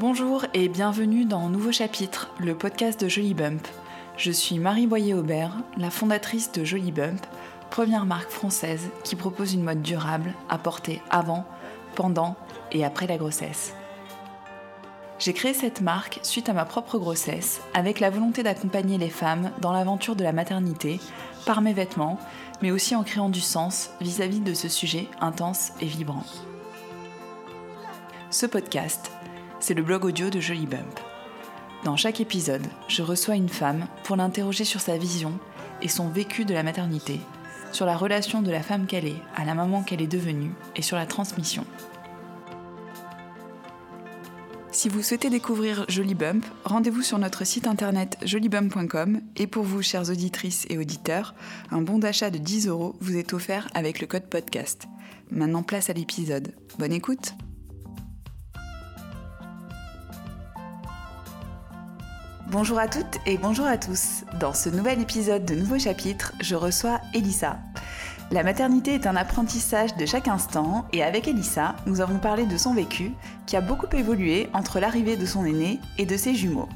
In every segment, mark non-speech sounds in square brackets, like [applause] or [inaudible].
Bonjour et bienvenue dans Nouveau Chapitre, le podcast de Jolly Bump. Je suis Marie Boyer-Aubert, la fondatrice de Jolly Bump, première marque française qui propose une mode durable à porter avant, pendant et après la grossesse. J'ai créé cette marque suite à ma propre grossesse, avec la volonté d'accompagner les femmes dans l'aventure de la maternité, par mes vêtements, mais aussi en créant du sens vis-à-vis de ce sujet intense et vibrant. Ce podcast, c'est le blog audio de Jolly Bump. Dans chaque épisode, je reçois une femme pour l'interroger sur sa vision et son vécu de la maternité, sur la relation de la femme qu'elle est à la maman qu'elle est devenue et sur la transmission. Si vous souhaitez découvrir Jolly Bump, rendez-vous sur notre site internet jolybump.com et pour vous, chères auditrices et auditeurs, un bon d'achat de 10 euros vous est offert avec le code podcast. Maintenant, place à l'épisode. Bonne écoute! Bonjour à toutes et bonjour à tous. Dans ce nouvel épisode de Nouveau Chapitre, je reçois Elissa. La maternité est un apprentissage de chaque instant et avec Elissa, nous avons parlé de son vécu qui a beaucoup évolué entre l'arrivée de son aîné et de ses jumeaux.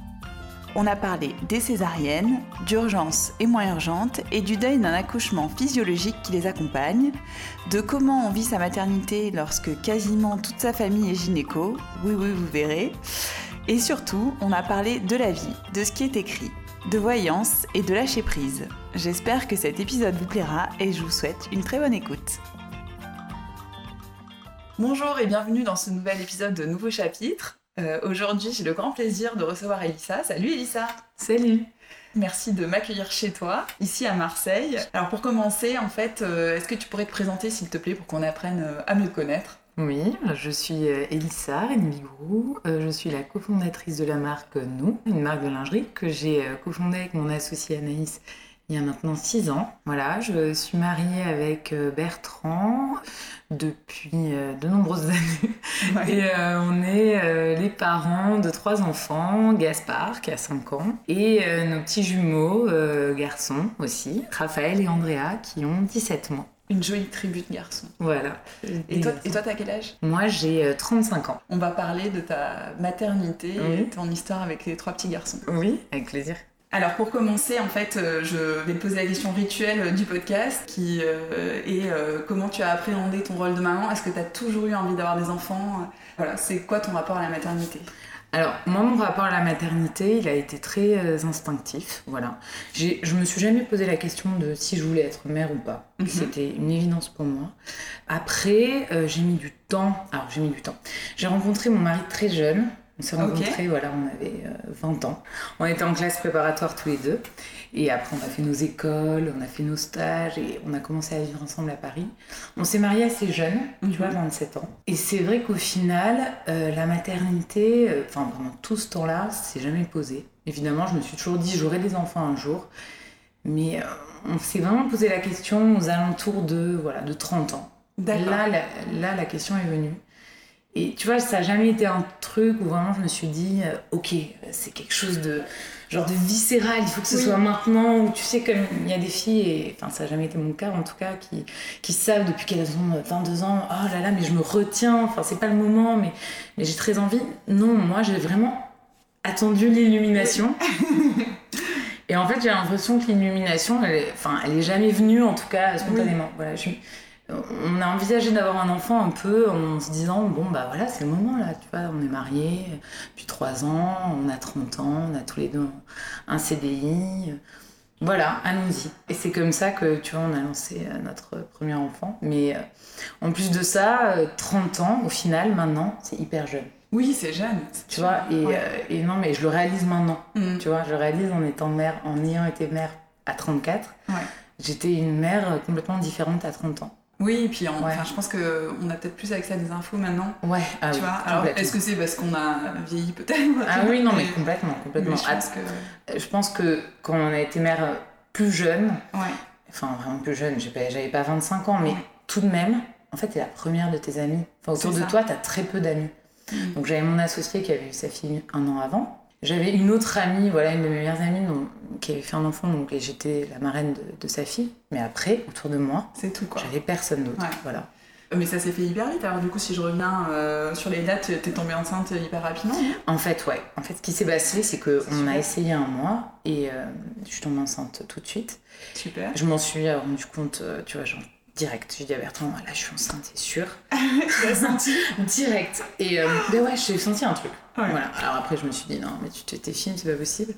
On a parlé des césariennes, d'urgence et moins urgente et du deuil d'un accouchement physiologique qui les accompagne, de comment on vit sa maternité lorsque quasiment toute sa famille est gynéco, oui oui vous verrez, et surtout, on a parlé de la vie, de ce qui est écrit, de voyance et de lâcher prise. J'espère que cet épisode vous plaira et je vous souhaite une très bonne écoute. Bonjour et bienvenue dans ce nouvel épisode de Nouveau Chapitre. Euh, aujourd'hui, j'ai le grand plaisir de recevoir Elissa. Salut Elissa Salut Merci de m'accueillir chez toi, ici à Marseille. Alors pour commencer, en fait, euh, est-ce que tu pourrais te présenter s'il te plaît pour qu'on apprenne euh, à mieux te connaître? Oui, je suis euh, Elissa Renbigrou, euh, je suis la cofondatrice de la marque Nous, une marque de lingerie que j'ai euh, cofondée avec mon associé Anaïs il y a maintenant 6 ans. Voilà, je suis mariée avec Bertrand depuis de nombreuses [laughs] années. Et on est les parents de trois enfants, Gaspard qui a 5 ans, et nos petits jumeaux garçons aussi, Raphaël et Andrea qui ont 17 mois. Une jolie tribu de garçons. Voilà. Et toi, et toi, t'as quel âge? Moi, j'ai 35 ans. On va parler de ta maternité et ton histoire avec les trois petits garçons. Oui, avec plaisir. Alors pour commencer, en fait, euh, je vais te poser la question rituelle euh, du podcast, qui euh, est comment tu as appréhendé ton rôle de maman? Est-ce que tu as toujours eu envie d'avoir des enfants? Voilà, c'est quoi ton rapport à la maternité? Alors, moi, mon rapport à la maternité, il a été très euh, instinctif. Voilà. Je me suis jamais posé la question de si je voulais être mère ou pas. Mhm. C'était une évidence pour moi. Après, euh, j'ai mis du temps. Alors, j'ai mis du temps. J'ai rencontré mon mari très jeune. On s'est rencontrés, voilà, on avait 20 euh, ans. On était en classe préparatoire tous les deux. Et après, on a fait nos écoles, on a fait nos stages et on a commencé à vivre ensemble à Paris. On s'est mariés assez jeunes, tu vois, 27 mhm. ans. Et c'est vrai qu'au final, euh, la maternité, euh, enfin, pendant tout ce temps-là, c'est jamais posé. Évidemment, je me suis toujours dit, j'aurai des enfants un jour. Mais on s'est vraiment posé la question aux alentours de, voilà, de 30 ans. Là, là, la question est venue. Et tu vois, ça n'a jamais été un truc où vraiment je me suis dit, euh, ok, c'est quelque chose de genre de viscéral, il faut que ce soit maintenant, ou tu sais, comme il y a des filles, et enfin, ça n'a jamais été mon cas en tout cas, qui, qui savent depuis qu'elles ont 22 ans, oh là là, mais je me retiens, enfin, c'est pas le moment, mais, mais j'ai très envie. Non, moi, j'ai vraiment attendu l'illumination. [laughs] et en fait, j'ai l'impression que l'illumination, elle, enfin, elle est jamais venue, en tout cas, spontanément. Voilà, je, on a envisagé d'avoir un enfant un peu en se disant bon bah voilà c'est le moment là tu vois on est mariés depuis 3 ans on a 30 ans on a tous les deux un CDI voilà allons-y. Et c'est comme ça que tu vois on a lancé euh, notre premier enfant. Mais euh, en plus de ça 30 euh, ans au final maintenant c'est hyper jeune. Oui c'est jeune. Tu vois et, non mais je le réalise maintenant. Mm. tu vois je le réalise en étant mère en ayant été mère à 34 j'étais une mère complètement différente à 30 ans oui, et puis enfin, je pense qu'on a peut-être plus accès à des infos maintenant. Ouais, ah tu vois Alors, est-ce que c'est parce qu'on a vieilli peut-être Ah oui, non, mais complètement, complètement. je, pense que... je pense que quand on a été mère plus jeune, ouais. enfin vraiment plus jeune, j'avais pas 25 ans, mais tout de même, en fait, t'es la première de tes amis. Enfin, autour de toi, t'as très peu d'amis. Mm. Donc j'avais mon associé qui avait eu sa fille un an avant. J'avais une autre amie, voilà, une de mes meilleures amies, qui avait fait un enfant, donc et j'étais la marraine de, sa fille. Mais après, autour de moi, c'est tout quoi. J'avais personne d'autre, voilà. Mais ça s'est fait hyper vite. Alors du coup, si je reviens sur les dates, t'es tombée enceinte hyper rapidement En fait, ouais. En fait, ce qui s'est passé, c'est qu'on a essayé un mois et je suis tombée enceinte tout de suite. Super. Je m'en suis rendu compte, tu vois, genre direct. J'ai dit à Bertrand, là, je suis enceinte, c'est sûr. [laughs] tu l'as senti [laughs] Direct. Et euh, ben ouais, j'ai senti un truc. Voilà. Alors après, je me suis dit, non, mais tu t'es fine, c'est pas possible.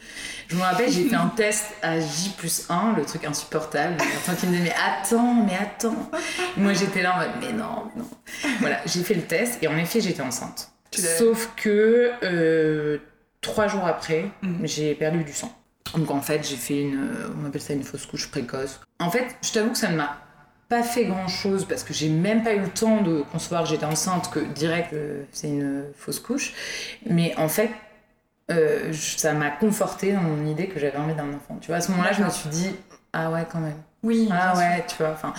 Je me rappelle, j'ai fait un [laughs] test à J plus 1, le truc insupportable. Bertrand qui me disait, mais attends, mais attends. moi, j'étais là en mode, mais non, non. Voilà, j'ai fait le test et en effet, j'étais enceinte. Sauf que euh, trois jours après, mhm. j'ai perdu du sang. Donc en fait, j'ai fait une, on appelle ça une fausse couche précoce. En fait, je t'avoue que ça ne m'a pas fait grand chose parce que j'ai même pas eu le temps de concevoir que j'étais enceinte, que direct euh, c'est une fausse couche. Mais en fait, euh, ça m'a conforté dans mon idée que j'avais envie d'un enfant. Tu vois, à ce moment-là, je me suis dit, ah ouais, quand même. Oui. Ah ouais, tu vois, enfin,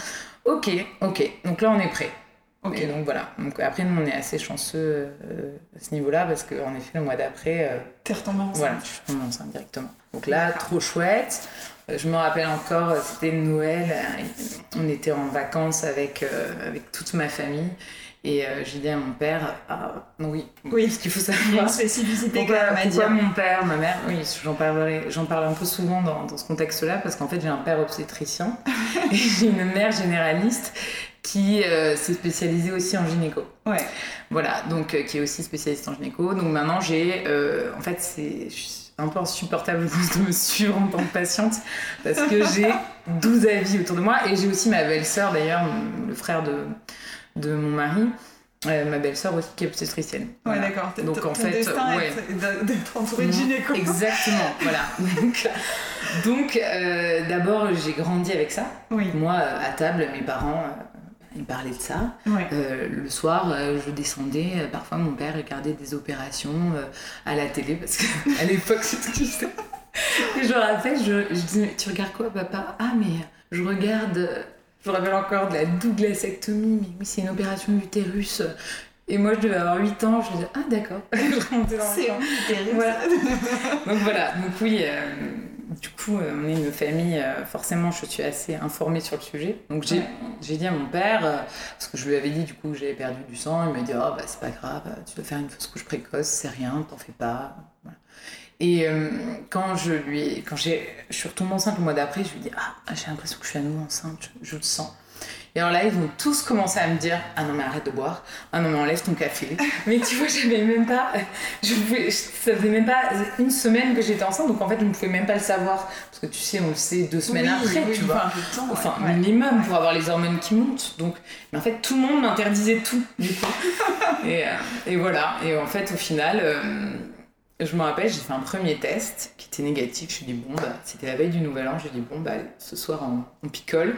ok, ok. Donc là, on est prêt. Ok, donc voilà. Donc après, nous, on est assez chanceux euh, à ce niveau-là parce qu'en effet, le mois d'après. T'es retombée enceinte Voilà, je suis retombée enceinte directement. Donc là, trop chouette. Je me rappelle encore, c'était Noël, on était en vacances avec, euh, avec toute ma famille. Et euh, j'ai dit à mon père, ah, oui, oui, ce qu'il faut savoir. spécificité pourquoi, pourquoi mon père, ma mère, oui, j'en parlerai, j'en parle un peu souvent dans, dans ce contexte-là parce qu'en fait j'ai un père obstétricien [laughs] et j'ai une mère généraliste qui euh, s'est spécialisée aussi en gynéco. Ouais. Voilà, donc qui est aussi spécialiste en gynéco. Donc maintenant j'ai, en fait c'est un peu insupportable [laughs] de me suivre en tant que patiente parce que j'ai 12 avis autour de moi et j'ai aussi ma belle-sœur d'ailleurs, le frère de, de mon mari. Euh, ma belle-sœur aussi qui est obstétricienne. Ouais, d'accord. Donc en fait, ouais. d'être entourée de gynéco. Exactement, [laughs] voilà. Donc, donc euh, d'abord, j'ai grandi avec ça. Oui. Moi, à table, mes parents, il parlait de ça. Euh, le soir, euh, je descendais. Euh, parfois, mon père regardait des opérations à la télé parce qu'à [laughs] l'époque, c'était ça. Et je me rappelle, je, je disais Tu regardes quoi, papa? Ah, mais je regarde. Je me rappelle encore de la douglasectomie, mais oui, c'est une opération d'utérus. Et moi, je devais avoir 8 ans. Je disais Ah, d'accord. [laughs] je remontais dans C'est. Voilà. Donc voilà. Donc oui du coup, euh, on est une famille, euh, forcément, je suis assez informée sur le sujet. Donc, j'ai dit à mon père, euh, parce que je lui avais dit du coup que j'avais perdu du sang, il m'a dit Oh, bah, c'est pas grave, tu dois faire une fausse couche précoce, c'est rien, t'en fais pas. Et quand je lui quand j'ai, je suis retombée enceinte le mois d'après, je lui ai dit Ah, j'ai l'impression que je suis à nouveau enceinte, je, je le sens. Et alors là, ils vont tous commencer à me dire Ah non, mais arrête de boire. Ah non, mais enlève ton café. mais tu vois, j'avais même pas. Je pouvais, ça faisait même pas une semaine que j'étais enceinte, donc en fait, je ne pouvais même pas le savoir. Parce que tu sais, on le sait deux semaines après, tu vois. enfin, minimum pour avoir les hormones qui montent. Donc, mais en fait, tout le monde m'interdisait tout, du coup. [laughs] et, euh, et, voilà. Et en fait, au final. Euh, je me rappelle, j'ai fait un premier test qui était négatif. Je me suis dit, bon, bah, c'était la veille du nouvel an. Je me suis dit, bon, bah, ce soir, on picole.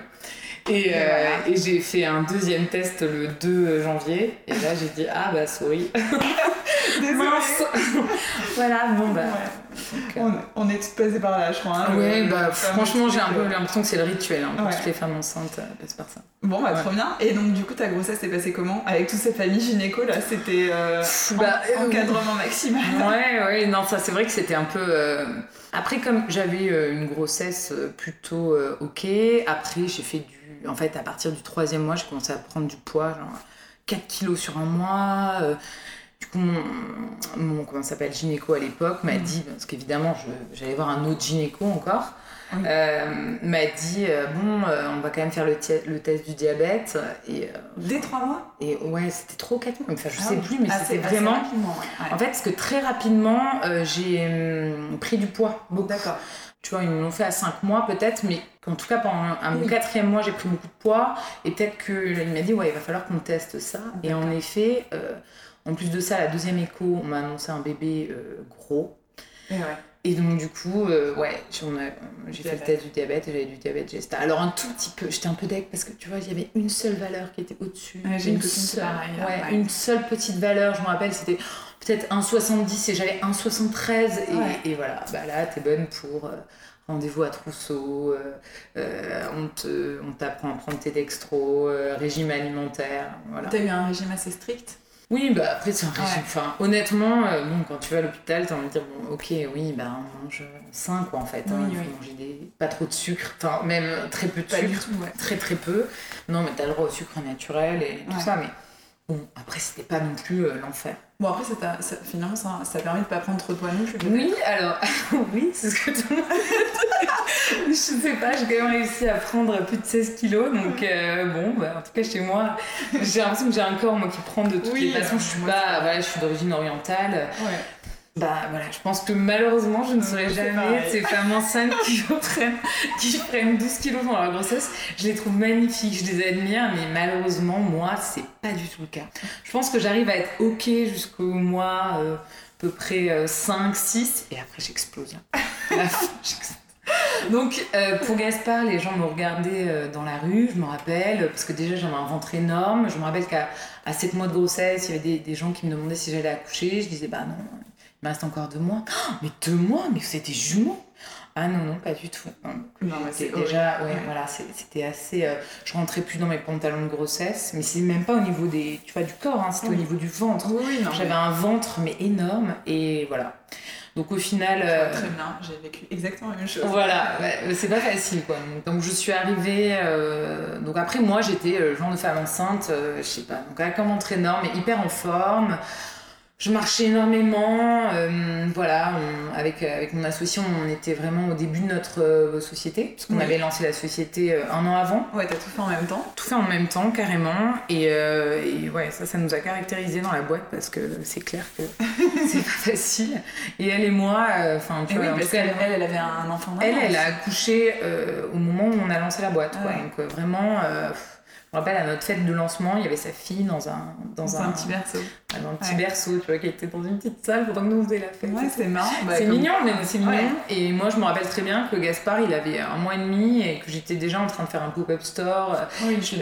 Et, euh, et j'ai fait un deuxième test le 2 janvier. Et là, j'ai dit Ah, bah, sorry. [laughs] Mince [laughs] Voilà, bon, bah. Euh, on, est toutes passées par là, je crois. Hein, ouais, bah, franchement, j'ai un peu l'impression que c'est le rituel. Hein, toutes les femmes enceintes euh, passent par ça. Bon, bah, trop bien. Et donc, du coup, ta grossesse s'est passée comment? Avec toute cette famille gynéco, là, c'était bah, encadrement maximal. [laughs] Ouais, ouais, non, ça, c'est vrai que c'était un peu. Après, comme j'avais une grossesse plutôt ok, après, j'ai fait du en fait, à partir du troisième mois, j'ai commencé à prendre du poids, genre 4 kilos sur un mois. Euh, du coup, mon, comment s'appelle, gynéco à l'époque m'a mm. dit, parce qu'évidemment, j'allais voir un autre gynéco encore, euh, m'a dit euh, bon on va quand même faire le, le test du diabète et dès trois mois? et ouais c'était trop quatre mois enfin je ah sais plus mais ah, c'était vraiment en fait parce que très rapidement j'ai hum, pris du poids d'accord. Tu vois, ils me l'ont fait à 5 mois peut-être, mais en tout cas pendant un, mon quatrième mois, j'ai pris beaucoup de poids. Et peut-être qu'il m'a dit, ouais, il va falloir qu'on teste ça. Et en effet, euh, en plus de ça, la deuxième écho, on m'a annoncé un bébé euh, gros. Et, ouais. et donc, du coup, euh, ouais, j'ai fait le test du diabète et j'avais du diabète gesta. Alors, un tout petit peu, j'étais un peu deck parce que tu vois, il y avait une seule valeur qui était au-dessus. j'ai une, seule, ouais, une seule petite valeur, je me rappelle, c'était peut-être 1,70 et j'avais 1,73 et, et, voilà, bah là t'es bonne pour euh, rendez-vous à trousseau, euh, euh, on t'apprend à prendre tes dextros, régime alimentaire, voilà. T'as eu un régime assez strict? Oui, bah après, c'est un régime. Enfin, honnêtement, euh, bon, quand tu vas à l'hôpital, t'as envie de dire, bon, ok, oui, bah on mange sain, quoi, en fait. hein, Oui, il faut oui. manger des... pas trop de sucre, enfin, même très peu de Pas du sucre. tout, ouais. Très, très peu. Non, mais t'as le droit au sucre naturel et tout ça, mais bon, après, c'était pas non plus euh, l'enfer. Bon, après, ça finalement, ça, ça permet de pas prendre trop de poids non plus. Oui, alors, [laughs] oui, c'est ce que tout le monde [laughs] Je sais pas, j'ai quand même réussi à prendre plus de 16 kilos, donc euh, bon, bah, en tout cas chez moi, j'ai l'impression que j'ai un corps moi qui prend de toutes Oui, les façons. Je suis pas, voilà, je suis d'origine orientale. Ouais. Bah voilà, je pense que malheureusement, je ne serai C'est jamais ces femmes enceintes qui [laughs] prennent, qui prennent 12 kilos pendant leur grossesse. Je les trouve magnifiques, je les admire, mais malheureusement, moi, c'est pas du tout le cas. Je pense que j'arrive à être ok jusqu'au mois euh, à peu près 5, 6, et après j'explose. hein. [laughs] J'explose. Donc euh, pour Gaspard, les gens me regardaient euh, dans la rue, je me rappelle, parce que déjà j'avais un ventre énorme. Je me rappelle qu'à à 7 mois de grossesse, il y avait des, des gens qui me demandaient si j'allais accoucher. Je disais bah non, il me reste encore deux mois. Oh, mais deux mois Mais c'était jumeau Ah non, non, pas du tout. Non, Non, mais c'est C'était déjà, ouais, Ouais. voilà, c'est- c'était assez. euh, je rentrais plus dans mes pantalons de grossesse, mais c'est même pas au niveau des, tu vois, du corps, hein, c'était au niveau du ventre. Oui. J'avais un ventre mais énorme et voilà. Donc au final, mais- euh, Très bien, j'ai vécu exactement la même chose. voilà, c'est pas facile quoi. Donc je suis arrivée. euh, donc après moi j'étais le genre de femme enceinte, je sais pas, donc avec un ventre énorme hyper en forme. Je marchais énormément, euh, voilà, on- avec, euh, avec mon associé, on était vraiment au début de notre euh, société, parce qu'on Oui. avait lancé la société euh, un an avant, Ouais, t'as tout fait en même temps. tout fait en même temps carrément, et, euh, et ouais, ça, ça nous a caractérisé dans la boîte, parce que c'est clair que [laughs] c'est pas facile. Et elle et moi, enfin, oui, en parce elle, elle avait un enfant elle, elle a accouché au moment où on a lancé la boîte. quoi. Ouais. Donc vraiment, euh, je me rappelle à notre fête de lancement, il y avait sa fille dans un, dans dans un petit berceau. dans un petit Ouais. berceau, tu vois, qui était dans une petite salle pendant que nous on faisait la fête. Ouais, c'est marrant. Bah, c'est comme- mignon, mais c'est mignon. Ouais. Et moi, je me rappelle très bien que Gaspard, il avait un mois et demi et que j'étais déjà en train de faire un pop-up store. Oui, Je.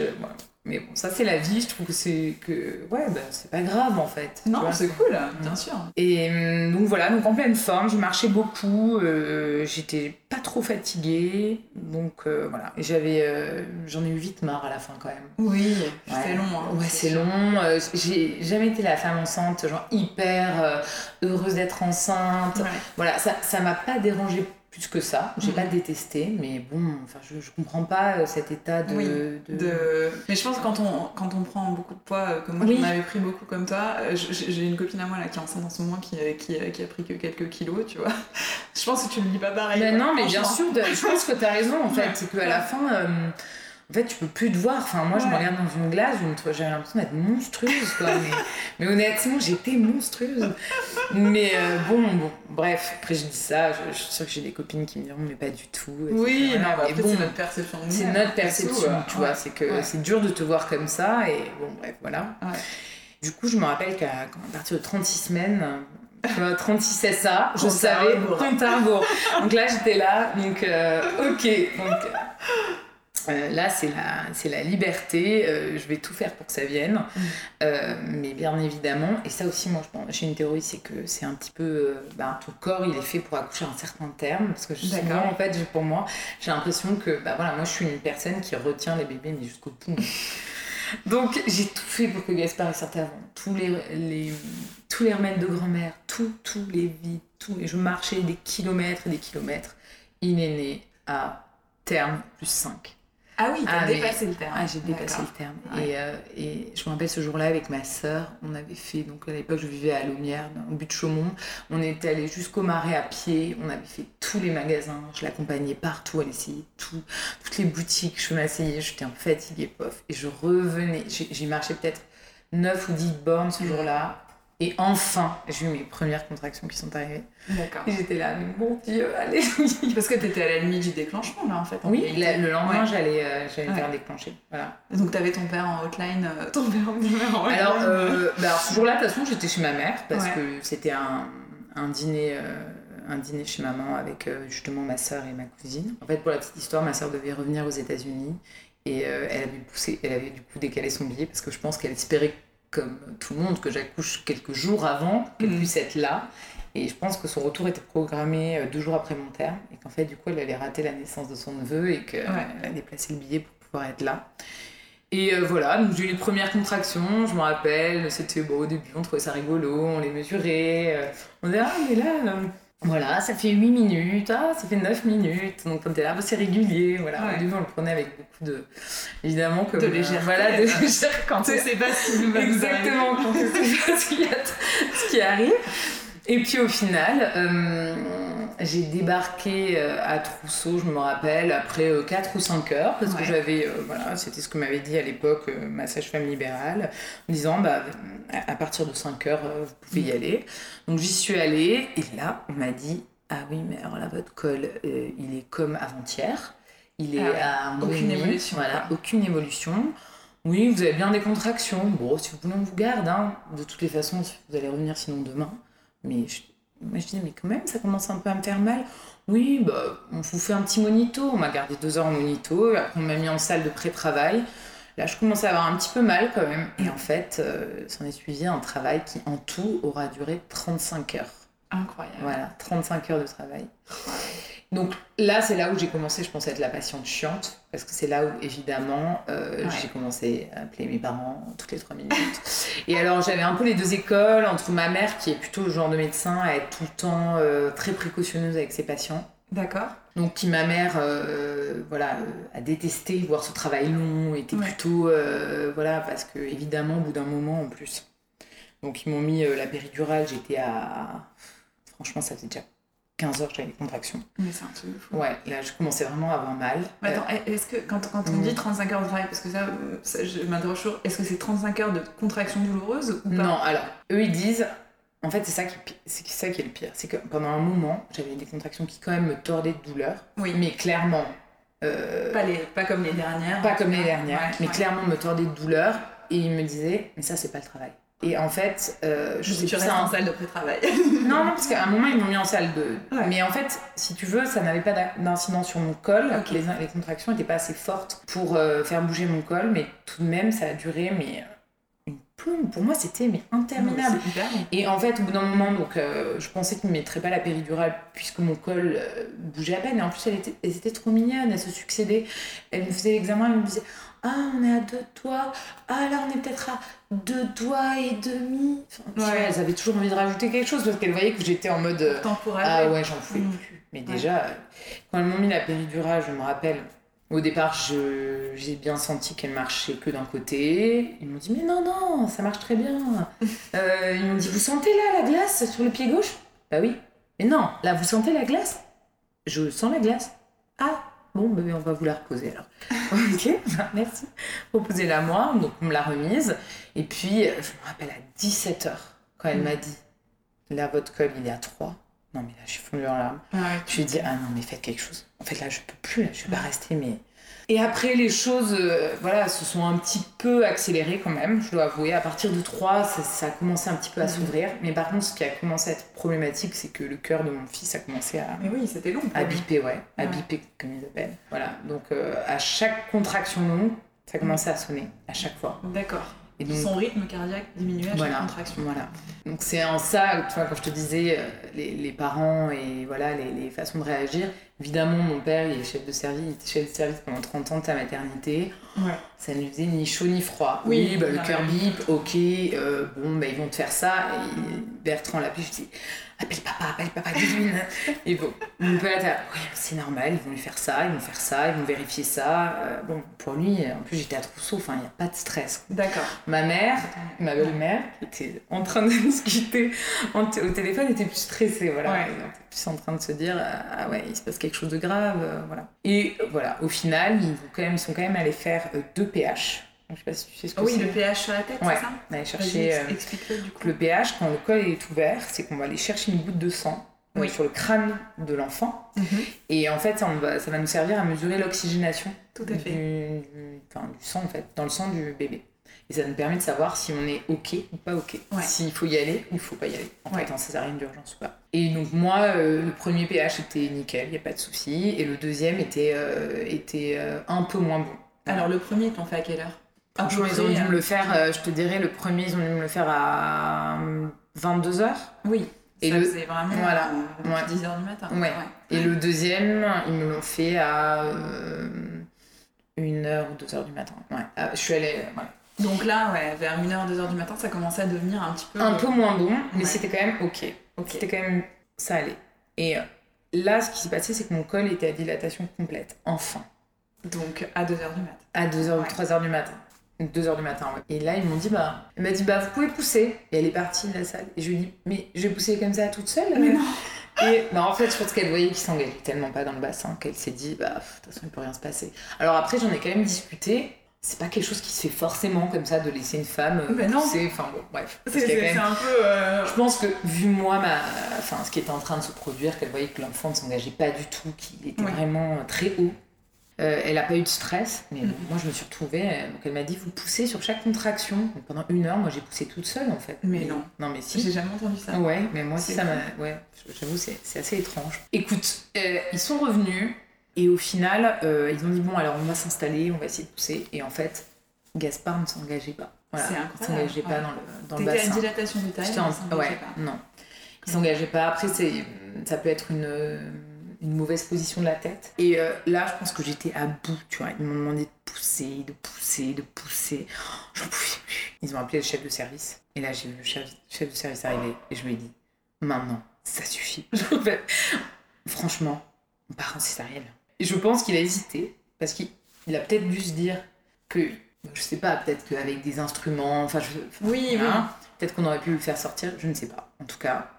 Mais bon, ça c'est la vie. Je trouve que c'est que ouais, bah, c'est pas grave en fait. Non, c'est cool, bien sûr. Et hum, donc voilà, donc en pleine forme, je marchais beaucoup, euh, j'étais pas trop fatiguée, donc euh, voilà. J'avais, euh, j'en ai eu vite marre à la fin quand même. Oui, Ouais. c'est long. Hein, Ouais, c'est long. j'ai jamais été la femme enceinte, genre hyper heureuse d'être enceinte. Ouais. Voilà, ça, ça m'a pas dérangé plus que ça. J'ai Mhm. pas détesté, mais bon, enfin, je, je comprends pas euh, cet état de. Oui, de- De... Mais je pense que quand on, quand on prend beaucoup de poids, euh, comme moi Oui. j'en avais pris beaucoup comme toi, euh, j'ai une copine à moi là, qui est enceinte en ce moment qui, euh, qui, euh, qui a pris que quelques kilos, tu vois. [laughs] Je pense que tu le dis pas pareil. Ben non, mais bien sûr, je pense que tu as raison en fait. C'est qu'à la fin, euh, en fait, tu peux plus te voir. Enfin, moi, je me regarde dans une glace, j'avais l'impression d'être monstrueuse, quoi. mais, mais honnêtement, j'étais monstrueuse. Mais euh, bon, bon, bref, après, je dis ça, je, je suis sûre que j'ai des copines qui me diront, mais pas du tout. Oui, non, bah, bon, c'est notre perception. c'est notre perception, euh, tu ouais. vois. C'est que Ouais. c'est dur de te voir comme ça, et bon, bref, voilà. Du coup, je me rappelle qu'à partir de 36 semaines, tu vois, 36 SA, je savais, compte à rebours. Donc là, j'étais là, donc euh, ok. Donc euh, là, c'est la, c'est la liberté, euh, je vais tout faire pour que ça vienne. Mm. Euh, mais bien évidemment, et ça aussi, moi, je pense, j'ai une théorie, c'est que c'est un petit peu. euh, ben, ton corps, il est fait pour accoucher à un certain terme. Parce que D'accord. en fait, pour moi, j'ai l'impression que, bah voilà, moi, je suis une personne qui retient les bébés, mais jusqu'au bout. [laughs] Donc j'ai tout fait pour que Gaspard sorte avant. Tous les, les, tous les remèdes de grand-mère, tout, tous les vides, tout. Et je marchais des kilomètres et des kilomètres. Il est né à terme plus 5. Ah oui, t'as Ah, mais- dépassé le terme. Ah, j'ai dépassé le terme. Ouais. Et, euh, et je me rappelle ce jour-là avec ma sœur, on avait fait, donc à l'époque je vivais à Lomière, au but de Chaumont. On était allé jusqu'au marais à pied, on avait fait tous les magasins, je l'accompagnais partout, elle essayait tout, toutes les boutiques, je m'asseyais, j'étais un fatiguée, pof. Et je revenais, j'ai j'ai marché peut-être 9 ou 10 bornes ce jour-là. Et enfin, j'ai eu mes premières contractions qui sont arrivées. D'accord. Et j'étais là, mais mon Dieu, allez [laughs] Parce que t'étais à la limite du déclenchement là en fait. en Oui, le, le lendemain, Ouais. j'allais euh, j'allais me Ouais. faire déclencher. Voilà. Donc t'avais ton père en hotline, euh, ton père en [laughs] hotline. Alors, euh, bah, alors, ce jour-là, de toute façon, j'étais chez ma mère parce Ouais. que c'était un, un dîner. euh, un dîner chez maman avec euh, justement ma soeur et ma cousine. En fait, pour la petite histoire, ma soeur devait revenir aux États-Unis et elle, avait poussé, elle avait du coup décalé son billet parce que je pense qu'elle espérait, comme tout le monde, que j'accouche quelques jours avant, qu'elle Mhm. puisse être là. Et je pense que son retour était programmé euh, deux jours après mon terme et qu'en fait, du coup, elle allait rater la naissance de son neveu et qu'elle Ouais. a déplacé le billet pour pouvoir être là. Et euh, voilà, donc j'ai eu les premières contractions, je me rappelle, c'était beau au début, on trouvait ça rigolo, on les mesurait, euh, on disait ah mais là, euh, voilà, ça fait 8 minutes, ah ça fait 9 minutes, donc on était là, bah, c'est régulier, voilà, Ouais. au début on le prenait avec beaucoup de, évidemment, comme, De légèreté, voilà, de [laughs] légèreté, quand Quand on sait pas nous Exactement, quand on sait pas ce qui, a- ce qui arrive. Et puis au final, euh, j'ai débarqué euh, à Trousseau, je me rappelle, après 4 ou 5 heures, parce que j'avais, euh, voilà, c'était ce que m'avait dit à l'époque euh, ma sage-femme libérale, en disant, bah, à partir de 5 heures, euh, vous pouvez y aller. Donc j'y suis allée, et là, on m'a dit, ah oui, mais alors là, votre col, euh, il est comme avant-hier. Il est Ah à un Aucune demi, évolution, Voilà, quoi. aucune évolution. Oui, vous avez bien des contractions. Bon, si vous voulez, on vous garde. Hein. De toutes les façons, vous allez revenir sinon demain. Mais je, moi, je disais, mais quand même, ça commence un peu à me faire mal. Oui, bah, on vous fait un petit monito. On m'a gardé deux heures en monito. Après, on m'a mis en salle de pré-travail. Là, je commençais à avoir un petit peu mal quand même. Et en fait, euh, s'en est suivi un travail qui, en tout, aura duré 35 heures. Incroyable. Voilà, 35 heures de travail. Donc là, c'est là où j'ai commencé, je pense, à être la patiente chiante, parce que c'est là où, évidemment, euh, Ouais. j'ai commencé à appeler mes parents toutes les 3 minutes. Et alors, j'avais un peu les deux écoles, entre ma mère, qui est plutôt le genre de médecin, à être tout le temps euh, très précautionneuse avec ses patients. D'accord. Donc, qui ma mère, euh, voilà, a détesté voir ce travail long, était Ouais. plutôt, voilà, parce que évidemment, au bout d'un moment, en plus. Donc, ils m'ont mis la péridurale, j'étais à, franchement, ça faisait déjà 15 heures j'avais des contractions. Mais c'est un truc de fou. Ouais, là, je commençais vraiment à avoir mal. Mais attends, est-ce que quand, quand on Mm. dit 35 heures de travail, parce que ça, euh, ça, je m'interroge toujours, est-ce que c'est 35 heures de contraction douloureuse ou pas? Non, alors, eux, ils disent. En fait, c'est ça, qui, c'est ça qui est le pire. C'est que pendant un moment, j'avais des contractions qui, quand même, me tordaient de douleur. Oui. Mais clairement. euh, Pas, les, pas comme les dernières. pas comme les dernières, Ouais, mais ouais. clairement me tordaient de douleur. Et ils me disaient, mais ça, c'est pas le travail. Et en fait, euh, je sais plus ça. en salle de pré-travail. [laughs] Non, non, parce qu'à un moment, ils m'ont mis en salle de. Ouais. Mais en fait, si tu veux, ça n'avait pas d'in- d'incidence sur mon col. Ok. Les, les contractions n'étaient pas assez fortes pour euh, faire bouger mon col, mais tout de même, ça a duré, mais Pour moi, c'était mais interminable. Et en fait, au bout d'un moment, donc, euh, je pensais qu'ils ne mettraient pas la péridurale puisque mon col euh, bougeait à peine. Et en plus, elle était, elles étaient trop mignonnes, elles se succédaient. Elles me faisaient l'examen, elles me disaient Ah, on est à deux doigts. Ah, là, on est peut-être à deux doigts et demi. Enfin, Ouais. vois, elles avaient toujours envie de rajouter quelque chose parce qu'elles voyaient que j'étais en mode. euh, Temporaire. ah ouais, j'en pouvais Mm. plus. Mais déjà, quand elles m'ont mis la péridurale, je me rappelle, au départ, j'ai bien senti qu'elle marchait que d'un côté. Ils m'ont dit, mais non, non, ça marche très bien. [laughs] Euh, ils m'ont dit, vous sentez là la glace sur le pied gauche? Bah oui. Mais non, là, vous sentez la glace? Je sens la glace. Ah, bon, bah, on va vous la reposer alors. [laughs] ok, [laughs] merci. Reposez-la moi, donc on me l'a remise. Et puis, euh, je me rappelle à 17h, quand elle Mm. m'a dit, là, votre col, il est à 3. Non, mais là, je suis fondue en larmes. Ouais, Je lui ai dit, ah non, mais faites quelque chose. En fait, là, je peux plus, là, je vais pas rester, mais. Et après, les choses, euh, voilà, se sont un petit peu accélérées quand même, je dois avouer. À partir de 3, ça, ça a commencé un petit peu à Mhm. s'ouvrir. Mais par contre, ce qui a commencé à être problématique, c'est que le cœur de mon fils a commencé à, Mais oui, c'était long. à biper, ouais. À Ouais. biper, comme ils appellent. Voilà. Donc, euh, à chaque contraction longue, ça commençait à sonner, à chaque fois. D'accord. Et donc, Son rythme cardiaque diminuait à chaque voilà, contraction. voilà. Donc c'est en ça, tu vois, quand je te disais euh, les, les parents et voilà les, les façons de réagir. Évidemment, mon père, il est chef de service, il était chef de service pendant 30 ans de ta maternité. Ouais. Ça ne lui faisait ni chaud ni froid. Oui, Oui, bah, le ouais. cœur bip, ok, euh, bon, bah, ils vont te faire ça. Et Bertrand l'appelle, je dis, appelle papa, appelle papa, dis-lui. Et bon, mon là, oui, c'est normal, ils vont lui faire ça, ils vont faire ça, ils vont vérifier ça. Euh, bon, pour lui, en plus, j'étais à Trousseau, enfin, il n'y a pas de stress. D'accord. Ma mère, ma belle-mère, qui était en train de [laughs] discuter au téléphone, était plus stressée. Voilà. Ouais. Plus en train de se dire Ah ouais, il se passe quelque chose de grave. euh, voilà. Et voilà, au final, ils, vont quand même, ils sont quand même allés faire euh, deux pH. Je sais pas si tu sais ce que Ah oui, le pH sur la tête, Ouais. c'est ça On allait Vas-y, chercher. euh, du coup. le pH, quand le col est ouvert, c'est qu'on va aller chercher une goutte de sang Oui. sur le crâne de l'enfant. Mhm. Et en fait, ça, on va, ça va nous servir à mesurer l'oxygénation du, du- enfin, du sang, en fait, dans le sang du bébé. Et ça nous permet de savoir si on est OK ou pas OK. Ouais. S'il faut y aller ou il faut pas y aller. En Ouais. fait, en césarienne d'urgence ou pas. Et donc, moi, euh, le premier pH était nickel, il n'y a pas de souci. Et le deuxième était, euh, était euh, un peu moins bon. Alors, le premier, t'ont fait à quelle heure? Peu Franchement, ils ont dû euh, me le faire, euh, je te dirais, le premier, ils ont dû me le faire à 22h. Oui. Et ça le- faisait vraiment voilà, euh, ouais. 10h du matin. Ouais. Et le deuxième, ils me l'ont fait à 1h ou 2h du matin. Ouais. Ah, je suis allée. ouais. Donc là, ouais, vers 1h, 2h du matin, ça commençait à devenir un petit peu. Un peu moins bon, mais Ouais. c'était quand même ok. Ok. C'était quand même. Ça allait. Et euh, là, ce qui s'est passé, c'est que mon col était à dilatation complète. Enfin. Donc à 2h du matin. À 2h ou Ouais. 3h du matin. 2h du matin, ouais. Et là, ils m'ont dit, bah. Elle m'a dit, bah, vous pouvez pousser. Et elle est partie de la salle. Et je lui ai dit, mais je vais pousser comme ça toute seule Mais non. Et non, en fait, je pense qu'elle voyait qu'il s'engageait tellement pas dans le bassin qu'elle s'est dit, bah, de toute façon, il peut rien se passer. Alors après, j'en ai quand même discuté. C'est pas quelque chose qui se fait forcément comme ça de laisser une femme euh, Mais non. pousser. Enfin bon, bref. C'est même- un peu. euh, Je pense que vu moi, ma... enfin, ce qui était en train de se produire, qu'elle voyait que l'enfant ne s'engageait pas du tout, qu'il était Oui. vraiment euh, très haut. Euh, elle n'a pas eu de stress, mais Mhm. moi je me suis retrouvée. euh, Donc elle m'a dit vous poussez sur chaque contraction. Donc pendant une heure, moi j'ai poussé toute seule en fait. Mais non. Non mais si. J'ai jamais entendu ça. Ouais, mais moi aussi ça m'a. Ouais, j'avoue, c'est c'est assez étrange. Écoute, euh, ils sont revenus et au final, ils ont dit bon, alors on va s'installer, on va essayer de pousser. Et en fait, Gaspard ne s'engageait pas. Voilà, C'est il incroyable, s'engageait pas ouais. dans le, dans le T'étais à bassin. une dilatation du taille. J'étais en- Ouais, non. Il s'engageait pas. Après, ça peut être une, une mauvaise position de la tête. Et euh, là, je pense que j'étais à bout, tu vois. Ils m'ont demandé de pousser, de pousser, de pousser. J'en pouvais plus. Ils ont appelé le chef de service. Et là, j'ai vu le chef, chef de service arriver. Et je lui ai dit, maintenant, ça suffit. [laughs] Franchement, on part en césarienne. Et je pense qu'il a hésité. Parce qu'il il a peut-être dû se dire que, je sais pas, peut-être qu'avec des instruments, enfin, je, Oui, oui. Hein Peut-être qu'on aurait pu le faire sortir, je ne sais pas. En tout cas,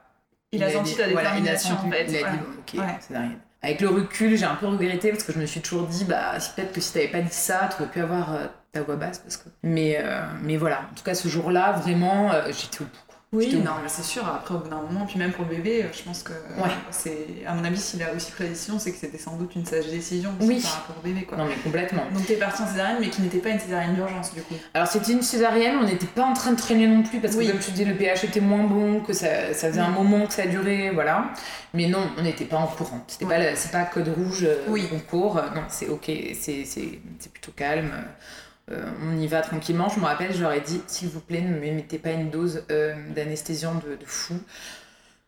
Il, a senti ta voilà, il a détermination senti- en fait. Il a Voilà. dit, ok, Ouais. c'est rien. Avec le recul, j'ai un peu regretté parce que je me suis toujours dit, bah, si- peut-être que si t'avais pas dit ça, tu aurais pu avoir euh, ta voix basse. Parce que... mais, euh, mais voilà, en tout cas, ce jour-là, vraiment, euh, j'étais au bout. Oui, non, mais c'est sûr. Après, au bout d'un moment, puis même pour le bébé, euh, je pense que Ouais. c'est, à mon avis, s'il a aussi pris la décision, c'est que c'était sans doute une sage décision aussi Oui. par rapport au bébé, quoi. Non, mais complètement. Donc t'es partie en césarienne, mais qui n'était pas une césarienne d'urgence du coup. Alors, c'était une césarienne, on n'était pas en train de traîner non plus parce que, Oui. comme tu dis, le pH était moins bon, que ça, ça faisait un Oui. moment que ça durait, voilà. Mais non, on n'était pas en courant. C'était Ouais. pas, c'est pas code rouge, euh, Oui. on court. Non, c'est ok, c'est, c'est, c'est plutôt calme. Euh, on y va tranquillement. Je me rappelle, je leur ai dit, s'il vous plaît, ne me mettez pas une dose euh, d'anesthésiant de, de fou.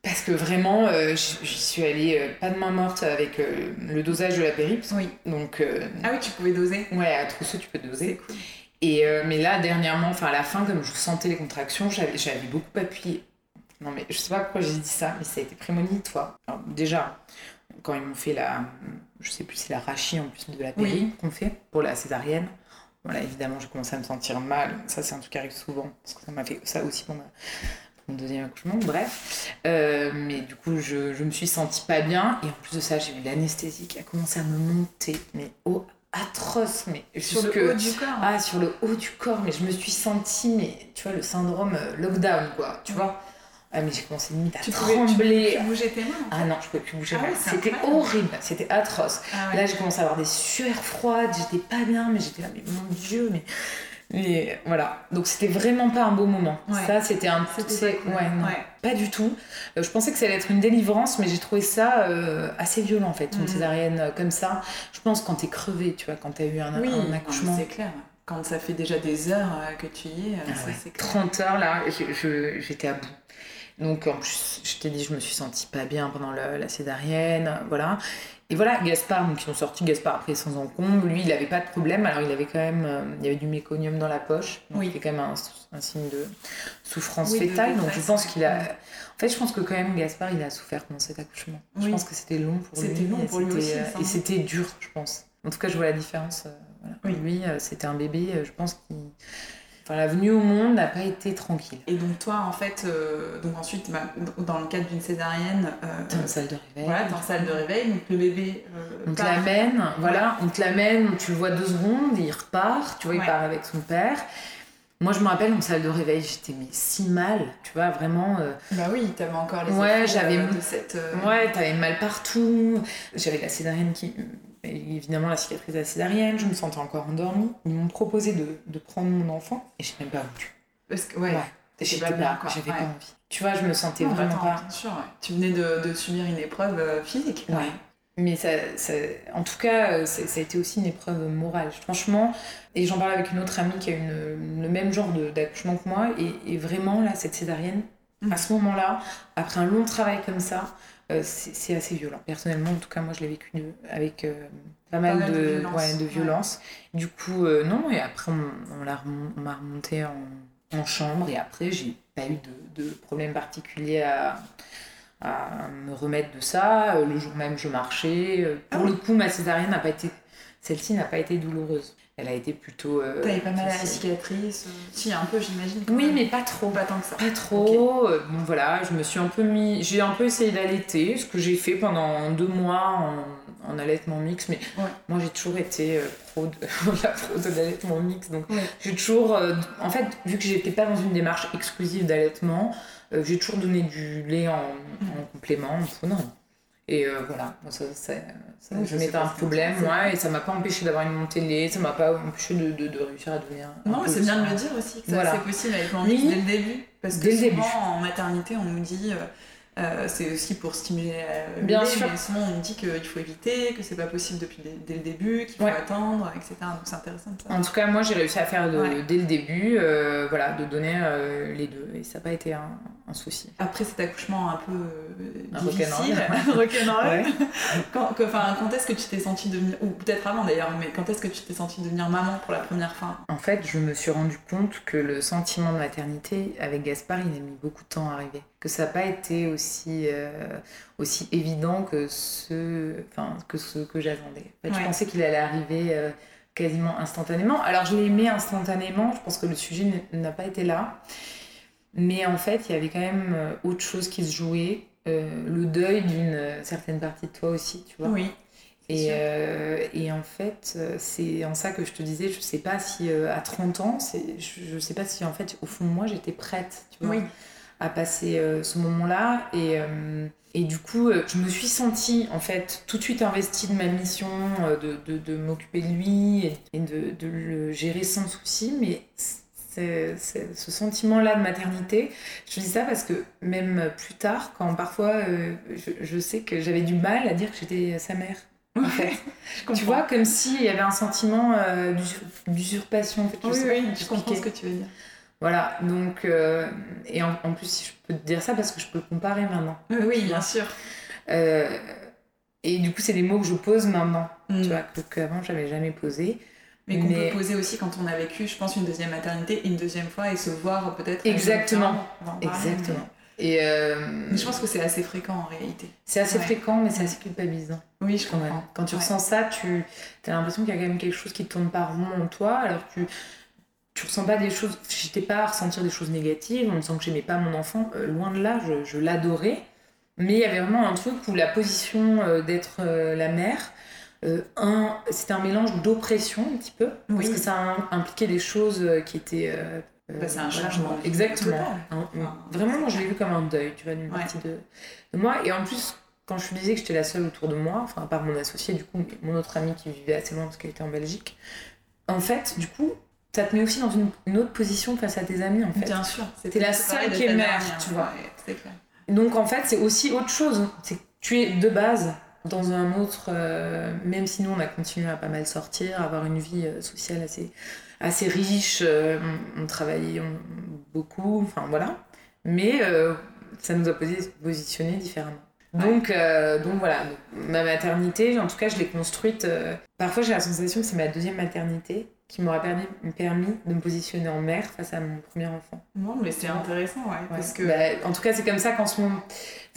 Parce que vraiment, euh, j'y suis allée euh, pas de main morte avec euh, le dosage de la périps. Oui. Donc, Ah oui, tu pouvais doser. ouais, à trousseau, tu peux C'est doser. cool. Et mais là, dernièrement, enfin à la fin, comme je sentais les contractions, j'avais beaucoup appuyé. Non mais je sais pas pourquoi j'ai dit ça, mais ça a été prémonitoire. Alors, déjà, quand ils m'ont fait la, je sais plus si la rachis en plus de la péri Oui. qu'on fait pour la césarienne. Voilà, évidemment, j'ai commencé à me sentir mal. Ça, c'est un truc qui arrive souvent parce que ça m'a fait ça aussi pour, ma- pour mon deuxième accouchement. Bref, Euh, mais du coup, je, je me suis sentie pas bien et en plus de ça, j'ai eu l'anesthésie qui a commencé à me monter, mais au atroce, mais Sur le haut du corps. ah, sur le haut du corps, mais je me suis sentie, mais tu vois, le syndrome euh, lockdown, quoi, tu vois. Ah, mais j'ai commencé limite à tu trembler. tu bougeais tes mains. en Ah non, je pouvais plus bouger. Ah ouais, c'était horrible, c'était atroce. Ah ouais. Là, j'ai commencé à avoir des sueurs froides, j'étais pas bien, mais j'étais là, mais mon Dieu, mais. Mais voilà, donc c'était vraiment pas un beau moment. Ouais. Ça, c'était un cool. Ouais, non, pas du tout. Euh, je pensais que ça allait être une délivrance, mais j'ai trouvé ça euh, assez violent en fait, une Mhm. césarienne euh, comme ça. Je pense quand t'es crevé, tu vois, quand t'as eu un, Oui, un accouchement. c'est clair. Quand ça fait déjà des heures que tu y es, Ah ça ouais, c'est clair. 30 heures là, j'étais à bout. Donc en plus, je t'ai dit, je me suis sentie pas bien pendant le- la césarienne, voilà. Et voilà, Gaspard, donc ils ont sorti Gaspard après sans encombre, lui il avait pas de problème, alors il avait quand même, euh, il y avait du méconium dans la poche, donc Oui. c'était quand même un, un signe de souffrance Oui, de fétale, donc je pense qu'il a... En fait, je pense que quand même Gaspard il a souffert pendant cet accouchement. Je Oui. pense que c'était long pour lui. C'était long pour lui aussi, euh, Et c'était dur, je pense. En tout cas, je vois la différence. euh, voilà. Lui, c'était un bébé, je pense qu'il... Enfin, la venue au monde n'a pas été tranquille. Et donc toi, en fait, euh, donc ensuite, bah, dans le cadre d'une césarienne, euh, T'es en salle de réveil. voilà, en salle de réveil, donc le bébé euh, On te l'amène, voilà, on te l'amène, tu le vois deux secondes, il repart, tu vois, il part avec son père. Moi, je me rappelle, en salle de réveil, j'étais mais si mal, tu vois, vraiment. euh, Bah oui, t'avais encore les Ouais, j'avais- euh, de cette. euh, Ouais, t'avais mal partout. J'avais la césarienne qui. Évidemment, la cicatrice de la césarienne, je me sentais encore endormie. Ils m'ont proposé de, de prendre mon enfant et j'ai même pas voulu. Parce que ouais, Ouais, J'étais pas bien, j'avais Ouais. pas envie. Tu vois, je me sentais Non, vraiment attends, pas. Bien sûr, ouais. Tu venais de, de subir une épreuve euh, physique. Ouais. Mais ça, ça- en tout cas, euh, ça, ça a été aussi une épreuve morale. Franchement, et j'en parlais avec une autre amie qui a eu le même genre d'accouchement que moi, et, et vraiment, là, cette césarienne, Mhm. à ce moment-là, après un long travail comme ça, c'est assez violent. Personnellement, en tout cas, moi, je l'ai vécu avec pas, mal, de, violence. de violence. Du coup, non, et après, on, on m'a remonté en, en, chambre, et après, j'ai pas eu de, de problème particulier à à me remettre de ça. Le jour même, je marchais. Pour ah le coup, ma césarienne n'a pas été, celle-ci n'a pas été douloureuse. Elle a été plutôt. Euh, T'avais pas mal à la cicatrice euh, Si, un peu, j'imagine. Oui, mais pas trop. Pas tant que ça. Pas trop. Euh, bon, voilà, je me suis un peu mis. J'ai un peu essayé d'allaiter, ce que j'ai fait pendant deux mois en, allaitement mix. Mais moi, j'ai toujours été pro de, [laughs] la pro de l'allaitement mix. Donc, j'ai toujours. en fait, vu que j'étais pas dans une démarche exclusive d'allaitement, j'ai toujours donné du lait en, en complément, en poudre. Et euh, voilà, ça, ça, ça un problème, moi, et ça m'a pas empêché d'avoir une montée de lait, ça m'a pas empêché de, de, de, réussir à devenir. Non, mais c'est bien de le dire aussi, que c'est possible avec l'envie dès le début. Parce que souvent, en maternité, on nous dit. Euh, euh, c'est aussi pour stimuler Bien sûr. mais souvent on dit qu'il faut éviter, que c'est pas possible depuis dès le début, qu'il faut attendre, etc. Donc c'est intéressant. Ça. En tout cas, moi j'ai réussi à faire dès le début, euh, voilà, de donner les deux, et ça n'a pas été un, un, souci. Après cet accouchement un peu difficile, [laughs] rock'n'roll, quand, est-ce que tu t'es sentie devenir, ou peut-être avant d'ailleurs, mais quand est-ce que tu t'es sentie devenir maman pour la première fois? En fait, je me suis rendu compte que le sentiment de maternité avec Gaspard, il a mis beaucoup de temps à arriver que ça n'a pas été aussi, euh, aussi évident que ce, enfin, que, ce que j'attendais. En fait, Je pensais qu'il allait arriver euh, quasiment instantanément. Alors je l'ai aimé instantanément, je pense que le sujet n'a pas été là. Mais en fait, il y avait quand même euh, autre chose qui se jouait, le deuil d'une certaine partie de toi aussi, tu vois. Oui. Et, et, en fait, c'est en ça que je te disais, je sais pas si à 30 ans, je, je sais pas si en fait, au fond de moi, j'étais prête, tu vois. Oui à passer euh, ce moment-là. Et, euh, et, du coup, euh, je me suis sentie en fait tout de suite investie de ma mission, de, de, de m'occuper de lui et, de, de, le gérer sans souci. Mais ce sentiment-là de maternité, je dis ça parce que même plus tard, quand parfois je, je, sais que j'avais du mal à dire que j'étais sa mère. En fait. [laughs] tu vois, comme s'il y avait un sentiment d'usurpation. En fait, oui, oui, je comprends ce que tu veux dire. Voilà, donc, euh, et en, plus, je peux te dire ça parce que je peux comparer maintenant. Oui, bien sûr. Euh, et du coup, c'est des mots que je pose maintenant, tu mm. vois, qu'avant, j'avais jamais posé. Mais qu'on peut poser aussi quand on a vécu, je pense, une deuxième maternité une deuxième fois et se voir peut-être. Exactement. Exactement. Et euh, Mais je pense que c'est assez fréquent en réalité. C'est assez fréquent, mais c'est assez culpabilisant. Oui, je comprends. Quand tu ressens ça, tu as l'impression qu'il y a quand même quelque chose qui tourne pas rond en toi, alors que tu tu ressens pas des choses. J'étais pas à ressentir des choses négatives en me disant que j'aimais pas mon enfant. Euh, loin de là, je, l'adorais. Mais il y avait vraiment un truc où la position euh, d'être euh, la mère, un, c'était un mélange d'oppression un petit peu. Parce que ça impliquait des choses qui étaient. Bah, c'est un changement. Exactement. vraiment, moi, je l'ai vu comme un deuil, tu vois, d'une partie de, de, moi. Et en plus, quand je disais que j'étais la seule autour de moi, enfin, à part mon associé, du coup, mon autre amie qui vivait assez loin parce qu'elle était en Belgique, en fait, du coup, ça te met aussi dans une, autre position face à tes amis en fait. Bien sûr. T'es la seule qui est mère, tu vois. clair. Donc en fait c'est aussi autre chose. C'est que tu es de base dans un autre, euh, même si nous on a continué à pas mal sortir, avoir une vie euh, sociale assez, assez riche, euh, on, travaillait beaucoup, enfin voilà. Mais ça nous a positionné différemment. Donc, donc voilà, ma maternité, en tout cas, je l'ai construite. parfois, j'ai la sensation que c'est ma deuxième maternité qui m'aurait permis, permis de me positionner en mère face à mon premier enfant. Non, mais c'est intéressant, ouais, Parce que... Bah, en tout cas, c'est comme ça qu'en ce moment,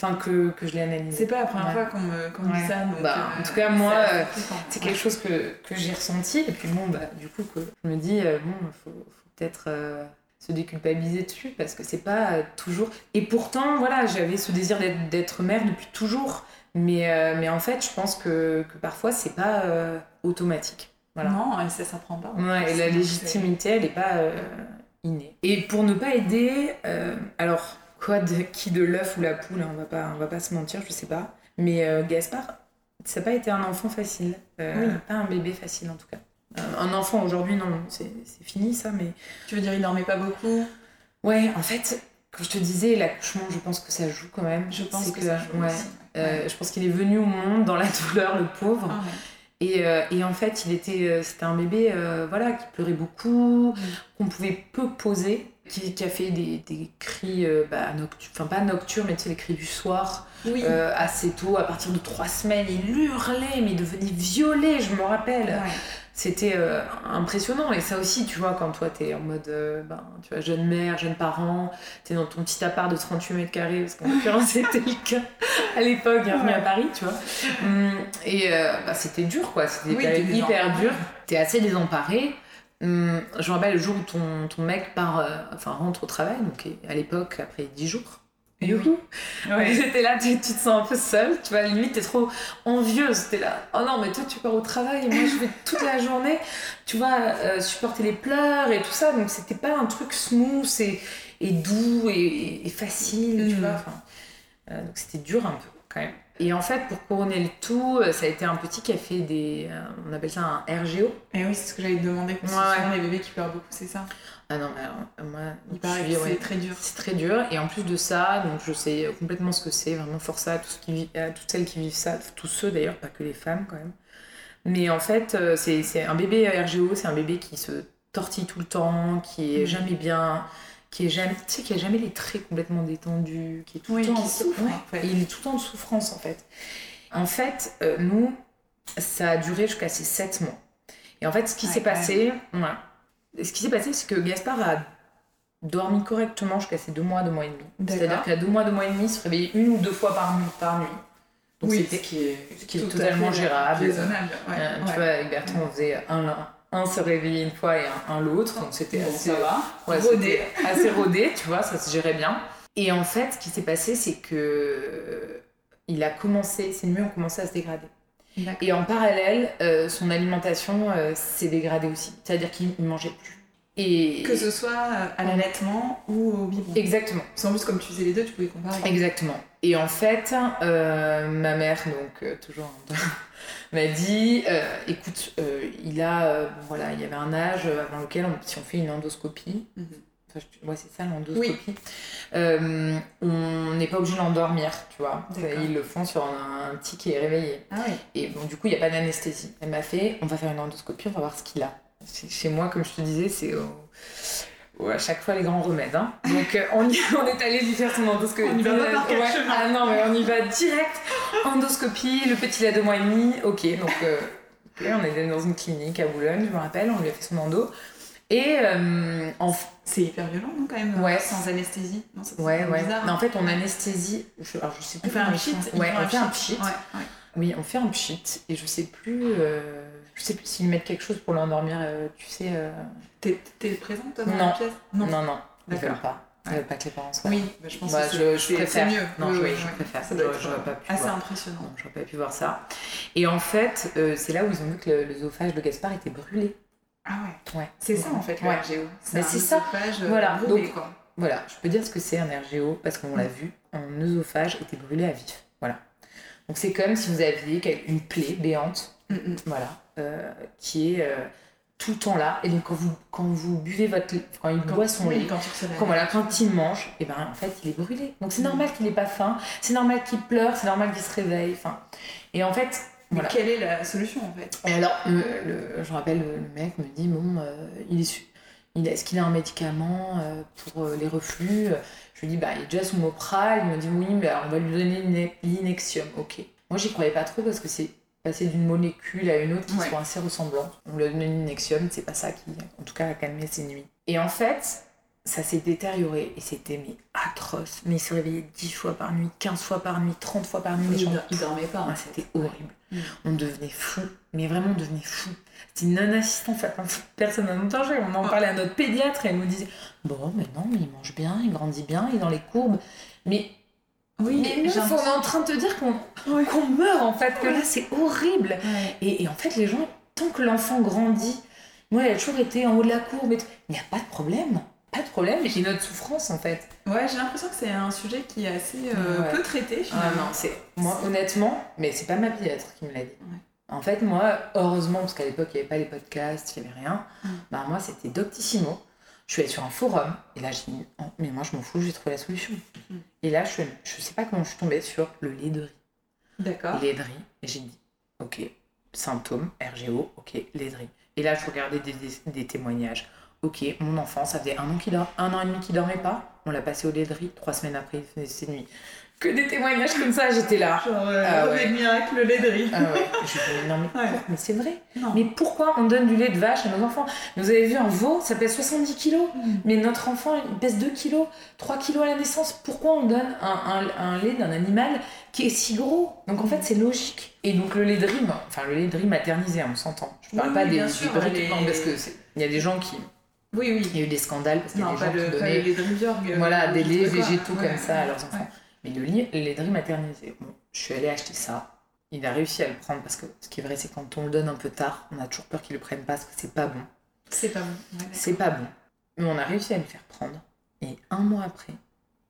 enfin, que, que je l'ai analysé. C'est pas la première fois qu'on me dit ça. bah, euh, en tout cas, moi, euh, c'est quelque chose que, que j'ai ressenti. Et puis bon, bah, du coup, que je me dis, euh, bon, il faut, faut peut-être se déculpabiliser dessus parce que c'est pas toujours. Et pourtant, voilà, j'avais ce désir d'être mère depuis toujours. Mais, mais en fait, je pense que, que parfois, c'est pas automatique. Non, et ça s'apprend pas. Ouais, et la légitimité, elle n'est pas euh, innée. Et pour ne pas aider, euh, alors, quoi, de, [laughs] qui de l'œuf ou la poule, hein, on va pas, on va pas se mentir, je sais pas. Mais euh, Gaspard, ça n'a pas été un enfant facile. Oui. Pas un bébé facile en tout cas. un enfant aujourd'hui, non, c'est fini ça, mais. Tu veux dire, il dormait pas beaucoup? Ouais, en fait, quand je te disais, l'accouchement, je pense que ça joue quand même. Je pense que, ça joue ouais, je pense qu'il est venu au monde dans la [laughs] douleur, le pauvre. Ah Et, euh, et, en fait, il était, euh, c'était un bébé euh, voilà, qui pleurait beaucoup, Mm. qu'on pouvait peu poser, qui, qui a fait des, des cris, bah, noctu- enfin pas nocturnes, mais tu sais, les cris du soir, Oui. assez tôt, à partir de trois semaines. Il hurlait, mais il devenait violet, je me rappelle. Ouais. C'était euh, impressionnant. Et ça aussi, tu vois, quand toi, t'es en mode, euh, ben, tu vois, jeune mère, jeune parent, t'es dans ton petit appart de 38 mètres carrés, parce qu'en [laughs] l'occurrence, c'était le cas à l'époque, bienvenue à Paris, tu vois. Hum, et euh, bah, c'était dur, quoi. C'était Oui, hyper dur. T'es assez désemparé. Hum, je me rappelle le jour où ton, ton mec part, enfin, rentre au travail, donc à l'époque, après 10 jours. Et Youhou. Ouais. [laughs] J'étais là, tu, tu te sens un peu seule, tu vois, limite t'es trop envieuse, t'es là, oh non mais toi tu pars au travail, et moi je vais toute la journée, tu vois, euh, supporter les pleurs et tout ça, donc c'était pas un truc smooth et, et doux et, et facile, tu Mm. vois, enfin, euh, donc c'était dur un peu quand même. Et en fait, pour couronner le tout, euh, ça a été un petit qui a fait des, euh, on appelle ça un RGO. Et oui, c'est ce que j'allais te demander, parce que Ouais, souvent les bébés qui pleurent beaucoup, c'est ça? Ah non, mais alors, moi, Il paraît ouais. c'est très dur. C'est très dur et en plus de ça, donc je sais complètement ce que c'est, vraiment force à, tout ce qui vit- à toutes celles qui vivent ça, tous ceux d'ailleurs, pas que les femmes quand même. Mais en fait, euh, c'est c'est un bébé RGO, c'est un bébé qui se tortille tout le temps, qui est Mhm. jamais bien, qui est jamais, tu sais, qui a jamais les traits complètement détendus, qui est tout Oui, le temps qui souffre, ouais, en fait. et il est tout le temps en souffrance en fait. En fait, euh, nous, ça a duré jusqu'à ces 7 mois. Et en fait, ce qui Ouais, s'est quand passé, ouais. Ce qui s'est passé, c'est que Gaspard a dormi correctement jusqu'à ces deux mois, deux mois et demi. C'est-à-dire qu'à deux mois, deux mois et demi, il se réveillait une ou deux fois par nuit. Par nuit. Donc oui, c'était ce qui est, ce qui est tout à totalement gérable. Raisonnable. Ouais. Euh, ouais. Tu vois, avec Bertrand, on faisait un, un se réveillait une fois et un, un l'autre. Donc c'était Bon, assez, ouais, Rodé. [laughs] assez rodé, tu vois, ça se gérait bien. Et en fait, ce qui s'est passé, c'est que il a commencé, ses nuits ont commencé à se dégrader. Et en parallèle, euh, son alimentation euh, s'est dégradée aussi. C'est-à-dire qu'il ne mangeait plus. Et... Que ce soit euh, à l'allaitement ou au biberon. Exactement. Qu'en plus, comme tu faisais les deux, tu pouvais comparer. Exactement. Et en fait, euh, ma mère, donc toujours, [laughs] m'a dit, écoute, il a, voilà, il y avait un âge avant lequel, on- si on fait une endoscopie, Mhm. Enfin, je- ouais, c'est ça l'endoscopie, euh, on n'est pas obligé de l'endormir, tu vois. Ils le font sur un, un petit qui est réveillé. Ah oui. Et bon, du coup, il n'y a pas d'anesthésie. Elle m'a fait, on va faire une endoscopie, on va voir ce qu'il a. Chez moi, comme je te disais, c'est au- au- à chaque fois les grands remèdes. hein. Donc, euh, on, y- on est allé lui faire son endoscopie. On y va pas par quatre Ouais. chemins. Ah non, mais on y va direct. Endoscopie, le petit il a deux mois et demi. Ok, donc euh, ok, on est dans une clinique à Boulogne, je me rappelle, on lui a fait son endo. Et euh, en f- C'est hyper violent, non, quand même Ouais. Sans anesthésie? Non, ça, Ouais, ouais. bizarre. Mais en fait, on anesthésie. Je, alors, je sais On plus fait un pchit. Ouais, on fait un pchit. Ouais, ouais. Oui, on fait un pchit. Et je sais plus. euh, je sais plus s'ils mettent quelque chose pour l'endormir, euh, tu sais. euh, T'es t'es présente dans Non. la pièce? Non, non, ils D'accord. veulent pas. Ils veulent pas que les parents soient. Oui, bah, je pense Bah, que c'est- je, je c'est- préfère. c'est mieux. Non, Oui, oui, oui, je préfère. Ça doit J'aurais être j'aurais pas pu assez voir. impressionnant. Non, j'aurais pas pu voir ça. Et en fait, c'est là où ils ont vu que le- l'œsophage de Gaspard était brûlé. Ah ouais. Ouais. C'est ça en fait Ouais. C'est ça. euh, Voilà, brûlé, donc- quoi. Voilà, je peux dire ce que c'est un RGO parce qu'on l'a vu, un œsophage était brûlé à vif. Voilà. Donc c'est comme si vous aviez une plaie béante, Mm, mm. voilà, euh, qui est euh, tout le temps là. Et donc quand vous, quand vous buvez votre quand il Quand- boit son oui, lait, quand voilà, quand il mange, et ben en fait il est brûlé. Donc c'est Mm. normal qu'il ait pas faim, c'est normal qu'il pleure, c'est normal qu'il se réveille. Enfin, et en fait, Mais voilà. quelle est la solution en fait? Et alors, le, le- je rappelle, le mec me dit bon, euh, il est, il, est-ce qu'il a un médicament euh, pour euh, les reflux? Je lui dis bah il est déjà sous Mopral. Il me dit oui, mais alors, on va lui donner l'ine- l'inexium. Ok. Moi j'y croyais pas trop parce que c'est passé d'une molécule à une autre qui Ouais. sont assez ressemblantes. On lui a donné l'inexium, c'est pas ça qui, en tout cas, a calmé ses nuits. Et en fait, ça s'est détérioré et c'était mais atroce. Mais il se réveillait 10 fois par nuit, 15 fois par nuit, 30 fois par nuit. il, j'en- dor- il dormait pas. C'était horrible. Mm. On devenait fou, mais vraiment on devenait fou. C'était une non-assistance, enfin, [laughs] personne n'a danger. On en Ah. parlait à notre pédiatre et elle nous disait Bon, mais non, mais il mange bien, il grandit bien, il est dans les courbes. Mais, Oui, mais j'ai meuf, on est en train de te dire qu'on meurt en fait, que là c'est horrible. Et, et en fait, les gens, tant que l'enfant grandit, moi, elle a toujours été en haut de la courbe. Il n'y a pas de problème. Pas de problème, et notre souffrance en fait. Ouais, j'ai l'impression que c'est un sujet qui est assez euh, Ouais. peu traité Ah finalement. non, c'est. Moi, honnêtement, mais c'est pas ma pédiatre qui me l'a dit. Ouais. En fait, moi, heureusement, parce qu'à l'époque, il n'y avait pas les podcasts, il n'y avait rien, Mm. bah, moi, c'était Doctissimo. Je suis allée sur un forum, et là, j'ai dit, Oh, mais moi, je m'en fous, j'ai trouvé la solution. Mm. Et là, je, je sais pas comment je suis tombée sur le lait de riz. D'accord. Le lait de riz, et j'ai dit, ok, symptômes, RGO, ok, laiterie. Et là, je regardais des, des, témoignages. Ok, mon enfant, ça faisait un an, dort, un an et demi qu'il dormait pas. On l'a passé au laiterie. Trois semaines après, il faisait ses nuits que des témoignages comme ça, j'étais là. Genre, euh, ah ouais. miracle, le lait de riz. Ah ouais. Je non, mais, mais c'est vrai. Mais pourquoi on donne du lait de vache à nos enfants? Vous avez vu un veau, ça pèse 70 kilos, mm. mais notre enfant, il pèse 2 kilos, 3 kilos à la naissance. Pourquoi on donne un, un, lait d'un animal qui est si gros? Donc en fait, c'est logique. Et donc le lait de riz, enfin le lait de riz maternisé, on s'entend. Je parle pas des, des sûr, parce qu'il y a des gens qui oui, oui. Il y a eu des scandales parce qu'il y a des gens le, qui donnaient lait de voilà, des laits végétaux comme ça à leurs enfants. Mais le lit, laiderie maternisée, bon, je suis allée acheter ça. Il a réussi à le prendre parce que ce qui est vrai, c'est quand on le donne un peu tard, on a toujours peur qu'il le prenne pas parce que c'est pas bon. C'est pas bon. c'est pas bon. Mais on a réussi à le faire prendre. Et un mois après,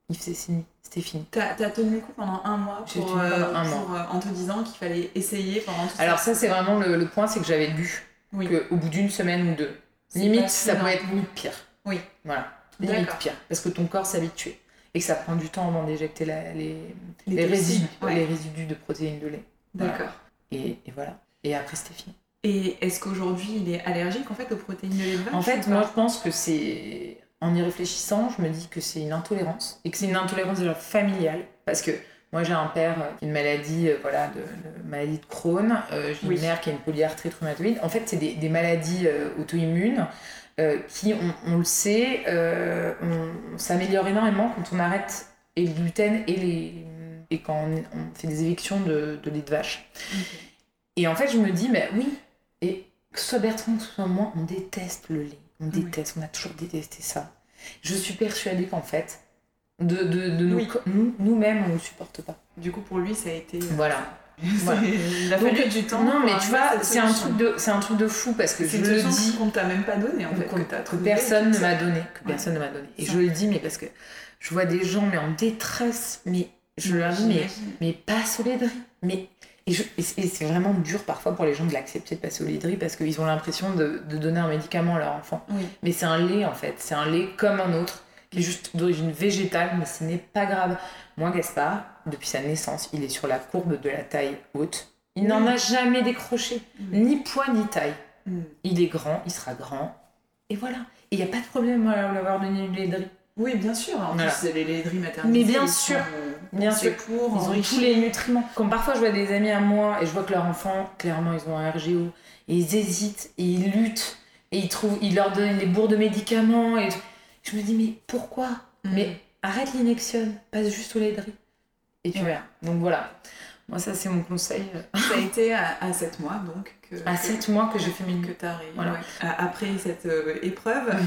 il faisait ses nuits. C'était fini. T'as as tenu le coup pendant un mois pour, euh, un mois. Euh, en te disant qu'il fallait essayer pendant tout Alors ça, c'est vraiment le, point, c'est que j'avais lu oui. qu'au bout d'une semaine ou deux, limite, ça peut être limite pire. Oui. Voilà. Limite pire. Parce que ton corps s'habitue et que ça prend du temps avant d'éjecter les, les, résidus, les résidus de protéines de lait. D'accord. Et, et, voilà. Et après, c'était fini. Et est-ce qu'aujourd'hui, il est allergique en fait aux protéines de lait de vache En fait, moi, je pense que c'est. En y réfléchissant, je me dis que c'est une intolérance. Et que c'est une intolérance déjà familiale. Parce que moi, j'ai un père qui a une maladie, euh, voilà, de, maladie de Crohn. Euh, j'ai une mère qui a une polyarthrite rhumatoïde. En fait, c'est des, des, maladies euh, auto-immunes euh, qui, on, le sait, euh, on, s'améliore énormément quand on arrête et le gluten et, les, et quand on, fait des évictions de, de lait de vache. Et en fait, je me dis, mais oui, et que ce soit Bertrand, que ce soit moi, on déteste le lait. On déteste, on a toujours détesté ça. Je suis persuadée qu'en fait, de, de, de nous, nous-mêmes, on ne supporte pas. Du coup, pour lui, ça a été. Euh, voilà. [laughs] Il a fallu du temps. Non, mais tu vois, c'est un truc de, c'est un truc de fou parce que je le dis. qu'on t'a même pas donné en fait, que, personne ne m'a donné, que personne ne m'a donné. Et je le dis, mais parce que je vois des gens mais en détresse, mais je leur dis mais mais pas solidaire, mais et, c'est vraiment dur parfois pour les gens de l'accepter de passer au lait parce qu'ils ont l'impression de, de, donner un médicament à leur enfant. Mais c'est un lait en fait, c'est un lait comme un autre qui est juste d'origine végétale, mais ce n'est pas grave. Moi, Gaspard, depuis sa naissance, il est sur la courbe de la taille haute. Il n'en a jamais décroché, mm. ni poids ni taille. Mm. Il est grand, il sera grand. Et voilà. Et il n'y a pas de problème à l'avoir donné une laiderie. Oui, bien sûr. En plus, c'est les laideries maternelles. Mais bien sûr, euh, bien sûr. Pour, ils ont tous les nutriments. Comme parfois, je vois des amis à moi et je vois que leur enfant, clairement, ils ont un RGO. Et ils hésitent et ils luttent. Et ils, trouvent, ils leur donnent des bourres de médicaments. Et je me dis, mais pourquoi mm. Mais arrête l'injection, passe juste aux laideries. Et tu vois. Donc voilà. Moi, ça, c'est mon conseil. [laughs] Ça a été à, 7 mois, donc. Que, à 7 mois que j'ai fait mes Que voilà. Après cette euh, épreuve. [laughs]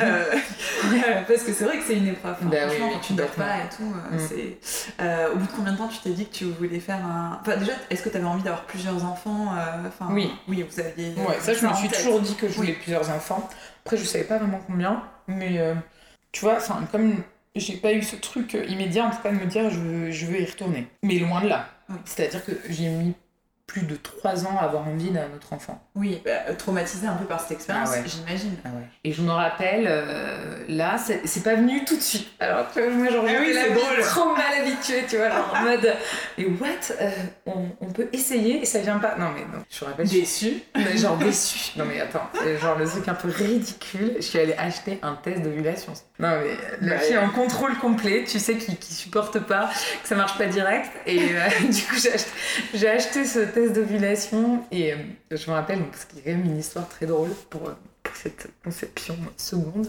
Mhm. Euh, parce que c'est vrai que c'est une épreuve. Hein. Bah franchement, quand tu dors pas et tout. Euh, mhm. c'est... au bout de combien de temps tu t'es dit que tu voulais faire un. Enfin, déjà, est-ce que tu avais envie d'avoir plusieurs enfants enfin, Oui. Oui, vous aviez. Ouais, ça, je me suis toujours dit que je voulais plusieurs enfants. Après, je savais pas vraiment combien. Mais tu vois, enfin, comme j'ai pas eu ce truc immédiat, en tout cas, de me dire je veux, je veux y retourner. Mais loin de là. C'est-à-dire que j'ai mis plus de 3 ans à avoir envie d'un autre enfant. Oui, bah, traumatisé un peu par cette expérience, ah j'imagine. Ah Et je me rappelle, euh, là, c'est pas venu tout de suite. Alors que moi, j'aurais ah oui, trop mal habituée, tu vois, en mode, et what euh, on, peut essayer et ça vient pas. Non, mais non, je me rappelle. Déçu mais Genre déçu. Non, mais attends, genre le truc un peu ridicule, je suis allée acheter un test d'ovulation. Non, mais la bah, fille en contrôle complet, tu sais, qui, qui supporte pas, que ça marche pas direct. Et euh, [laughs] du coup, j'ai acheté ce test d'ovulation. Et euh, je me rappelle, parce qu'il y a quand même une histoire très drôle pour, euh, pour cette conception seconde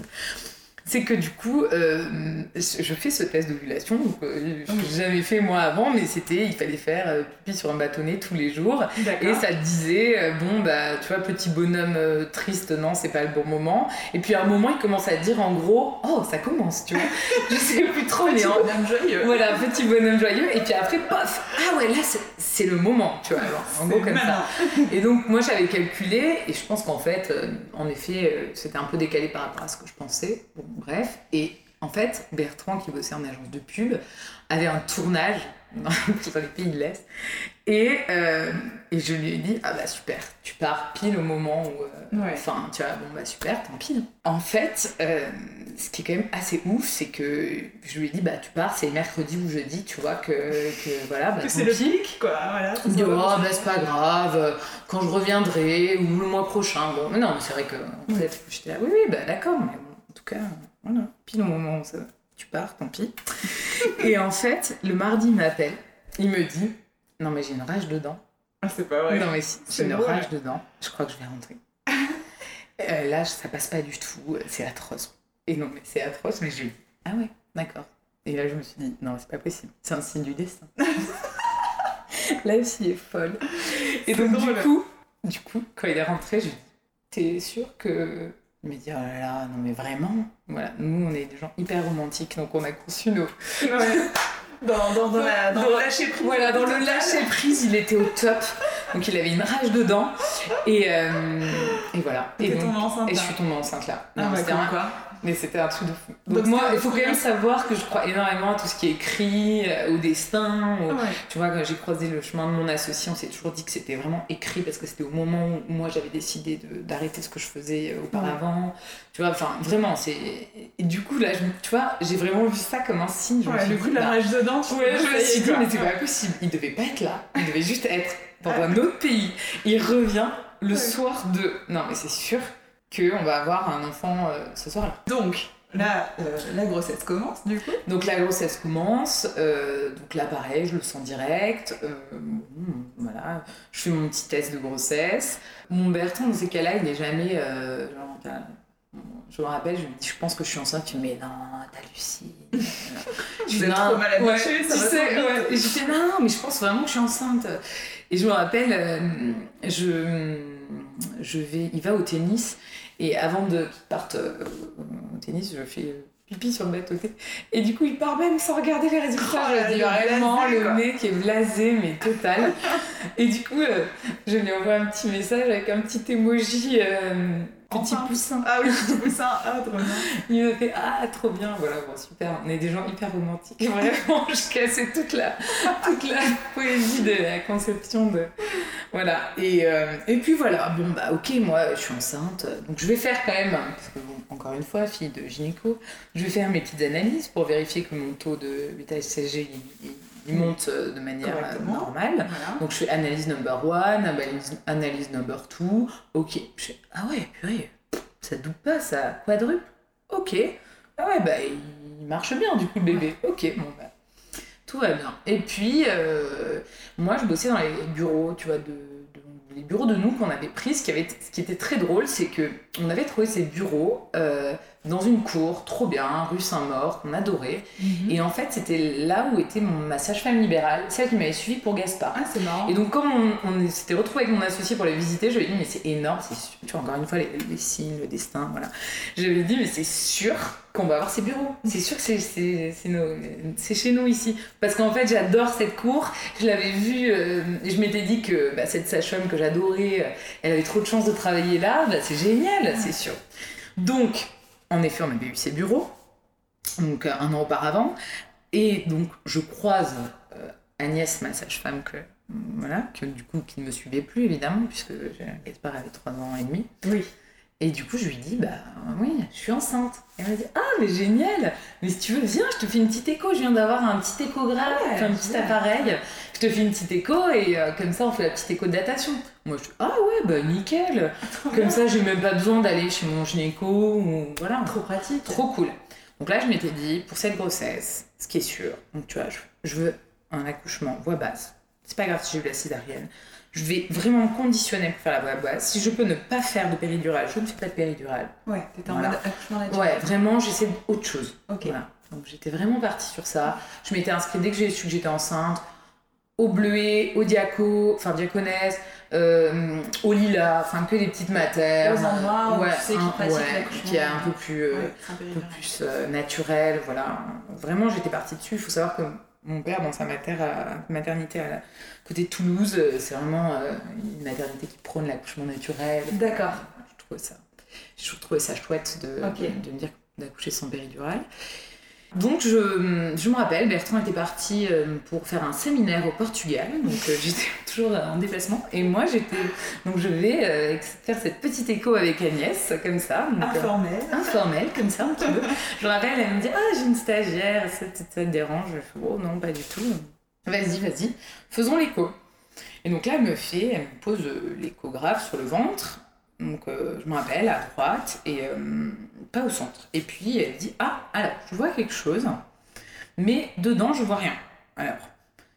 c'est que du coup, euh, je fais ce test d'ovulation. Euh, je n'avais fait moi avant, mais c'était, il fallait faire euh, pipi sur un bâtonnet tous les jours. Et ça disait, bon, bah, tu vois, petit bonhomme triste, non, c'est pas le bon moment. Et puis à un moment, il commence à dire en gros, oh, ça commence, tu vois. [laughs] je sais plus trop, mais. Petit bonhomme joyeux. Voilà, petit bonhomme joyeux. Et puis après, pof, ah ouais, là, c'est le moment, tu vois. en gros, comme ça. [laughs] Et donc, moi, j'avais calculé, et je pense qu'en fait, en effet, c'était un peu décalé par rapport à ce que je pensais. Bon, bref. Et en fait, Bertrand, qui bossait en agence de pub, avait un tournage [laughs] dans, les pays de l'Est. Et, euh, et, je lui ai dit, ah bah super, tu pars pile au moment où... Euh, enfin, tu vois, bon bah super, tant pis. En fait, euh, ce qui est quand même assez ouf, c'est que je lui ai dit, bah tu pars, c'est mercredi ou jeudi, tu vois, que, que voilà. Bah, c'est le pic, quoi, voilà. Il dit, oh, bah c'est pas grave, quand je reviendrai, ou le mois prochain. Bon, mais non, c'est vrai que, en fait, j'étais là, oui, oui, bah d'accord, mais bon, en tout cas, voilà. Puis le moment où ça, tu pars, tant pis. [laughs] Et en fait, le mardi, il m'appelle, il me dit, non mais j'ai une rage dedans. Ah, c'est pas vrai. Non mais si, j'ai une rage dedans, je crois que je vais rentrer. [laughs] Euh, là, ça passe pas du tout, c'est atroce. Et non, mais c'est atroce, mais j'ai dit, ah ouais, d'accord. Et là, je me suis dit, non, c'est pas possible, c'est un signe du destin. [laughs] la fille est folle. Et donc, du coup, du coup, quand il est rentré, j'ai dit, t'es sûr que. Il m'a dit, oh là là, non mais vraiment. Voilà, nous, on est des gens hyper romantiques, donc on a conçu nos. [laughs] Dans, dans, dans, la, dans, le lâcher prise. Voilà, dans le lâcher prise, il était au top. Donc il avait une rage dedans. Et, euh, et voilà. Et, donc, et je suis tombée enceinte là. Ah, bah, quoi mais c'était un truc de fou. Donc, moi, il faut quand même savoir que je crois énormément à tout ce qui est écrit, euh, au destin. Tu vois, quand j'ai croisé le chemin de mon associé, on s'est toujours dit que c'était vraiment écrit parce que c'était au moment où moi j'avais décidé d'arrêter ce que je faisais euh, auparavant. Tu vois, enfin, vraiment, c'est. Du coup, là, je, tu vois, j'ai vraiment vu ça comme un signe. Je le coup de la bah, rage dedans, tu ouais, je me suis dit, mais c'est pas possible. Il devait pas être là. Il devait juste être dans un autre pays. Il revient le soir de. Non, mais c'est sûr qu'on va avoir un enfant euh, ce soir-là. Donc, là, euh, la grossesse commence du coup Donc la grossesse commence, euh, donc là pareil, je le sens direct, voilà, je fais mon petit test de grossesse. Mon Bertrand, dans ces cas-là, il n'est jamais... Genre, je me rappelle, je me dis, je pense que je suis enceinte, tu me dis, mais non, t'hallucines. [laughs] je vais trop mal ça va sais, ouais. Et je dis, non, mais je pense vraiment que je suis enceinte. Et je me rappelle, je, je vais, il va au tennis et avant de qu'il parte euh, au tennis, je fais euh, pipi sur le bateau. Et du coup, il part même sans regarder les résultats. Oh, je dis vraiment, le mec est blasé, mais total. [laughs] et du coup, euh, je lui envoie un petit message avec un petit emoji. Petit poussin. Ah oui, petit poussin. Ah, trop bien. [laughs] Il me fait Ah, trop bien. Voilà, bon, super. On est des gens hyper romantiques. [laughs] Vraiment, je cassais toute la, toute la poésie de la conception de. Voilà. Et, euh, et puis voilà, bon, bah, ok, moi, je suis enceinte. Donc, je vais faire quand même, parce que, bon, encore une fois, fille de gynéco, je vais faire mes petites analyses pour vérifier que mon taux de bêta-HCG monte euh, de manière euh, normale. Donc, je fais analyse number one, analyse, analyse number two. Ok. Je fais Ah ouais, purée, ça double pas, ça quadruple. Ok. Ah ouais, bah, il marche bien, du coup, le bébé. Ok, bon, bah tout va bien. Et puis, euh, moi, je bossais dans les bureaux, tu vois, de, les bureaux de nous qu'on avait pris. Ce qui, avait, ce qui était très drôle, c'est que on avait trouvé ces bureaux euh, dans une cour, trop bien, rue Saint-Maur, qu'on adorait. Mhm. Et en fait, c'était là où était mon, ma sage-femme libérale, celle qui m'avait suivi pour Gaspard. Ah, c'est marrant. Et donc, comme on, s'était retrouvé avec mon associé pour les visiter, je lui ai dit, mais c'est énorme, c'est tu vois, encore une fois, les, signes, le destin, voilà. Je lui ai dit, mais c'est sûr qu'on va avoir ces bureaux. C'est sûr que c'est chez nous ici. Parce qu'en fait, j'adore cette cour. Je l'avais vue, euh, et je m'étais dit que bah, cette sage-femme que j'adorais, elle avait trop de chance de travailler là. Bah, c'est génial, c'est sûr. Donc, en effet, on avait eu ces bureaux, donc euh, un an auparavant, et donc je croise euh, Agnès, ma sage-femme, que voilà, que du coup qui ne me suivait plus évidemment, puisque Gaspard avait 3 ans et demi. Oui. Et du coup, je lui dis, bah oui, je suis enceinte. Et elle m'a dit, ah, mais génial Mais si tu veux, viens, je te fais une petite écho. Je viens d'avoir un petit échographe, un petit appareil. Je te fais une petite écho et euh, comme ça, on fait la petite écho de datation. Moi, je dis, ah ouais, bah nickel Comme ça, j'ai même pas besoin d'aller chez mon gynéco ou voilà. Trop pratique. Trop cool. Donc là, je m'étais dit, pour cette grossesse, ce qui est sûr, donc tu vois, je, veux un accouchement voix basse. C'est pas grave si j'ai eu la césarienne je vais vraiment me conditionner pour faire la voie basse. Si je peux ne pas faire de péridurale, je ne fais pas de péridurale. Ouais, t'étais en mode accouchement naturel. Ouais, vraiment, j'essaie autre chose. Ok. Donc j'étais vraiment partie sur ça. Je m'étais inscrite dès que j'ai su que j'étais enceinte, au bleuet, au diaco, enfin diaconesse, euh, au lilas, enfin que des petites matières. Aux endroits ouais, qui, ouais, qui est un peu plus, euh, un peu plus euh, naturel, voilà. Vraiment, j'étais partie dessus. Il faut savoir que mon père, dans sa maternité à côté de Toulouse, euh, c'est vraiment euh, une maternité qui prône l'accouchement naturel. D'accord. Je trouvais ça, je trouvais ça chouette de, de, me dire d'accoucher sans péridurale. Donc je, je me rappelle, Bertrand était parti euh, pour faire un séminaire au Portugal, donc euh, [laughs] j'étais toujours en déplacement, et moi j'étais, donc je vais euh, faire cette petite écho avec Agnès, comme ça. donc, euh, Informel. informel, comme ça, un petit peu. Je me rappelle, elle me dit Ah, j'ai une stagiaire, ça, ça, ça te dérange? Je fais Oh non, pas du tout. Vas-y, vas-y, faisons l'écho. Et donc là, elle me fait, elle me pose l'échographe sur le ventre. Donc euh, je me rappelle, à droite, et euh, pas au centre. Et puis elle dit Ah, alors, je vois quelque chose, mais dedans, je vois rien. Alors,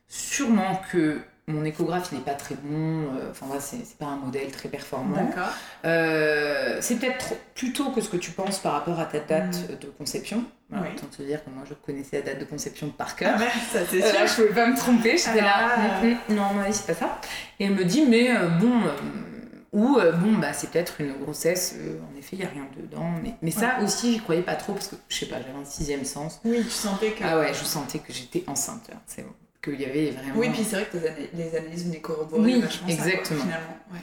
sûrement que mon échographe il n'est pas très bon, euh, enfin voilà, c'est pas un modèle très performant. D'accord. Euh, c'est peut-être plus tôt que ce que tu penses par rapport à ta date de conception. Voilà, Oui. Autant te dire que moi je connaissais la date de conception par cœur. Ah ouais, ça c'est Euh, sûr. je pouvais pas me tromper, j'étais là. Ah. Mm, mm, non, non, c'est pas ça. Et elle me dit, mais bon, ou euh, bon, bah c'est peut-être une grossesse, euh, en effet, il n'y a rien dedans. Mais, mais ça aussi, j'y croyais pas trop parce que je sais pas, j'avais un sixième sens. Oui, tu sentais que. Ah ouais, je sentais que j'étais enceinte, là, c'est bon. Qu'il y avait vraiment. Oui, puis c'est vrai que les analyses venaient corroborer Oui, vachement ça, quoi, exactement. finalement. Ouais.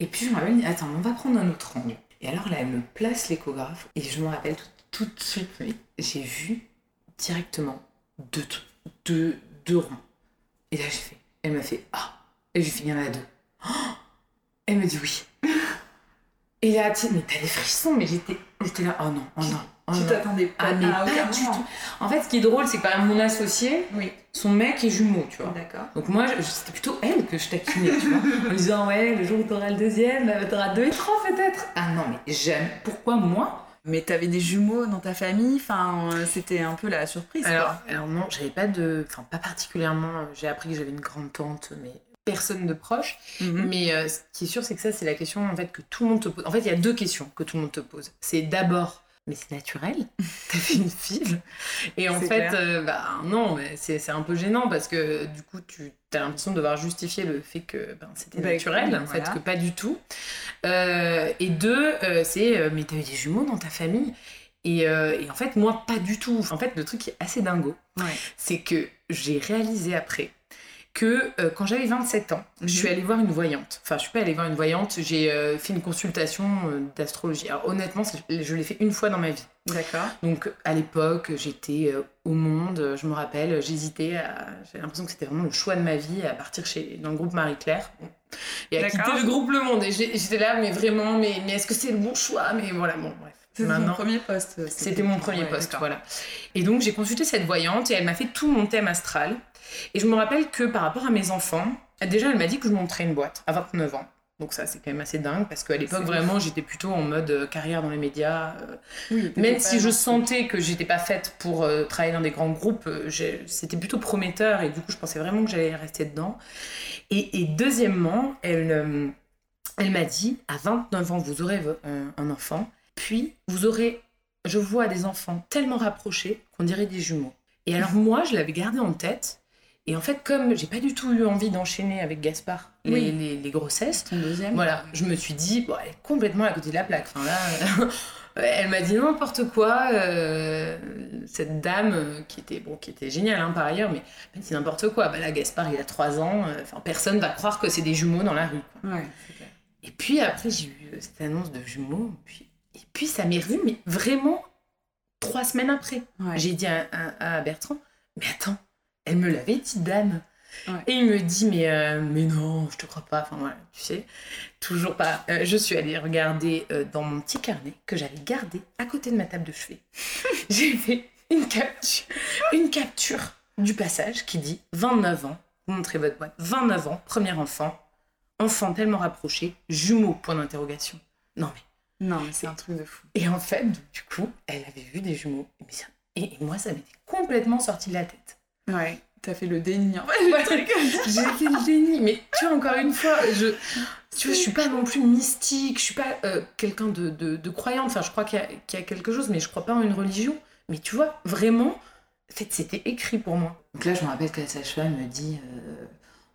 Et puis je me rappelle, attends, on va prendre un autre angle. Et alors là, elle me place l'échographe et je me rappelle tout, tout de suite, mais j'ai vu directement deux, deux, deux ronds. Et là, j'ai fait, elle m'a fait Ah Et j'ai fait, il y en a deux. Oh elle me dit oui. Et là, tu sais, mais t'as des frissons, mais j'étais j'étais là, oh non, oh non, oh Tu t'attendais pas Ah, mais pas du moment. tout. En fait, ce qui est drôle, c'est que par exemple, mon associé, Oui, son mec est jumeau, tu vois. d'accord. Donc moi, c'était plutôt elle que je taquinais, tu vois, [laughs] en disant ouais, le jour où t'auras le deuxième, euh, t'auras deux et trois peut-être. Ah non, mais jamais. Pourquoi moi? Mais t'avais des jumeaux dans ta famille, enfin, euh, c'était un peu la surprise. alors, quoi. alors non, j'avais pas de, enfin pas particulièrement. J'ai appris que j'avais une grande tante, mais personne de proche. Mhm. Mais euh, ce qui est sûr, c'est que ça, c'est la question en fait que tout le monde te pose. En fait, il y a deux questions que tout le monde te pose. C'est d'abord, mais c'est naturel, [laughs] t'as fait une fille. Et en fait, euh, bah non, mais c'est un peu gênant parce que du coup, tu as l'impression de devoir justifier le fait que ben, c'était Bah, naturel, oui, en fait, que pas du tout. Euh, et deux, c'est, mais t'as eu des jumeaux dans ta famille et, euh, et en fait, moi, pas du tout. En fait, le truc qui est assez dingo, Ouais. c'est que j'ai réalisé après que euh, quand j'avais 27 ans, je suis Mhm. allée voir une voyante. Enfin, je suis pas allée voir une voyante, j'ai euh, fait une consultation euh, d'astrologie. Alors honnêtement, je l'ai fait une fois dans ma vie. D'accord. Donc à l'époque, j'étais au monde, je me rappelle, j'hésitais, à... j'avais l'impression que c'était vraiment le choix de ma vie à partir chez... dans le groupe Marie-Claire. Et à quitter le groupe Le Monde. Et j'étais là, mais vraiment, mais, mais est-ce que c'est le bon choix? Mais voilà, bon, bref. C'était mon premier poste. c'était mon premier poste, voilà. Et donc j'ai consulté cette voyante et elle m'a fait tout mon thème astral. Et je me rappelle que par rapport à mes enfants, déjà elle m'a dit que je monterais une boîte à 29 ans. Donc ça c'est quand même assez dingue parce qu'à l'époque vraiment j'étais plutôt en mode euh, carrière dans les médias. euh, Oui, même si je sentais que j'étais pas faite pour euh, travailler dans des grands groupes, c'était plutôt prometteur et du coup je pensais vraiment que j'allais rester dedans. Et, et deuxièmement, elle, elle m'a dit à 29 ans vous aurez un enfant, puis vous aurez, je vois des enfants tellement rapprochés qu'on dirait des jumeaux. Et alors moi je l'avais gardé en tête. Et en fait, comme j'ai pas du tout eu envie d'enchaîner avec Gaspard les, Oui. les- les grossesses, deuxième. voilà, je me suis dit, bon, elle est complètement à côté de la plaque. Enfin, là, [laughs] elle m'a dit n'importe quoi. euh, cette dame euh, qui était, bon, qui était géniale hein, par ailleurs, mais elle m'a dit n'importe quoi. Bah, là, Gaspard, il a 3 ans. euh, Enfin, personne va croire que c'est des jumeaux dans la rue. Ouais, c'est clair. Et puis après, j'ai eu euh, cette annonce de jumeaux. Puis, et puis, ça m'est revenu, mais vraiment trois semaines après. Ouais. J'ai dit à, à- à Bertrand, mais attends, elle me l'avait dit, dame. Ouais. Et il me dit, mais, euh, mais non, je te crois pas. Enfin voilà, tu sais, toujours pas. Euh, je suis allée regarder euh, dans mon petit carnet que j'avais gardé à côté de ma table de chevet. [laughs] J'ai fait une capture, une capture du passage qui dit 29 ans, vous montrez votre boîte, 29 ans, premier enfant, enfant tellement rapproché, jumeaux, point d'interrogation. Non mais Non, mais c'est un truc de fou. et en fait, du coup, elle avait vu des jumeaux. Et, et moi, ça m'était complètement sorti de la tête. Ouais, t'as fait le déni. En fait. [laughs] J'ai fait le déni. Mais tu vois, encore une fois, je, tu vois, je suis pas non plus mystique, je suis pas euh, quelqu'un de, de, de croyante. Enfin, je crois qu'il y, a- qu'il y a quelque chose, mais je crois pas en une religion. Mais tu vois, vraiment, en fait, c'était écrit pour moi. Donc là, je me rappelle que la sage-femme me dit euh,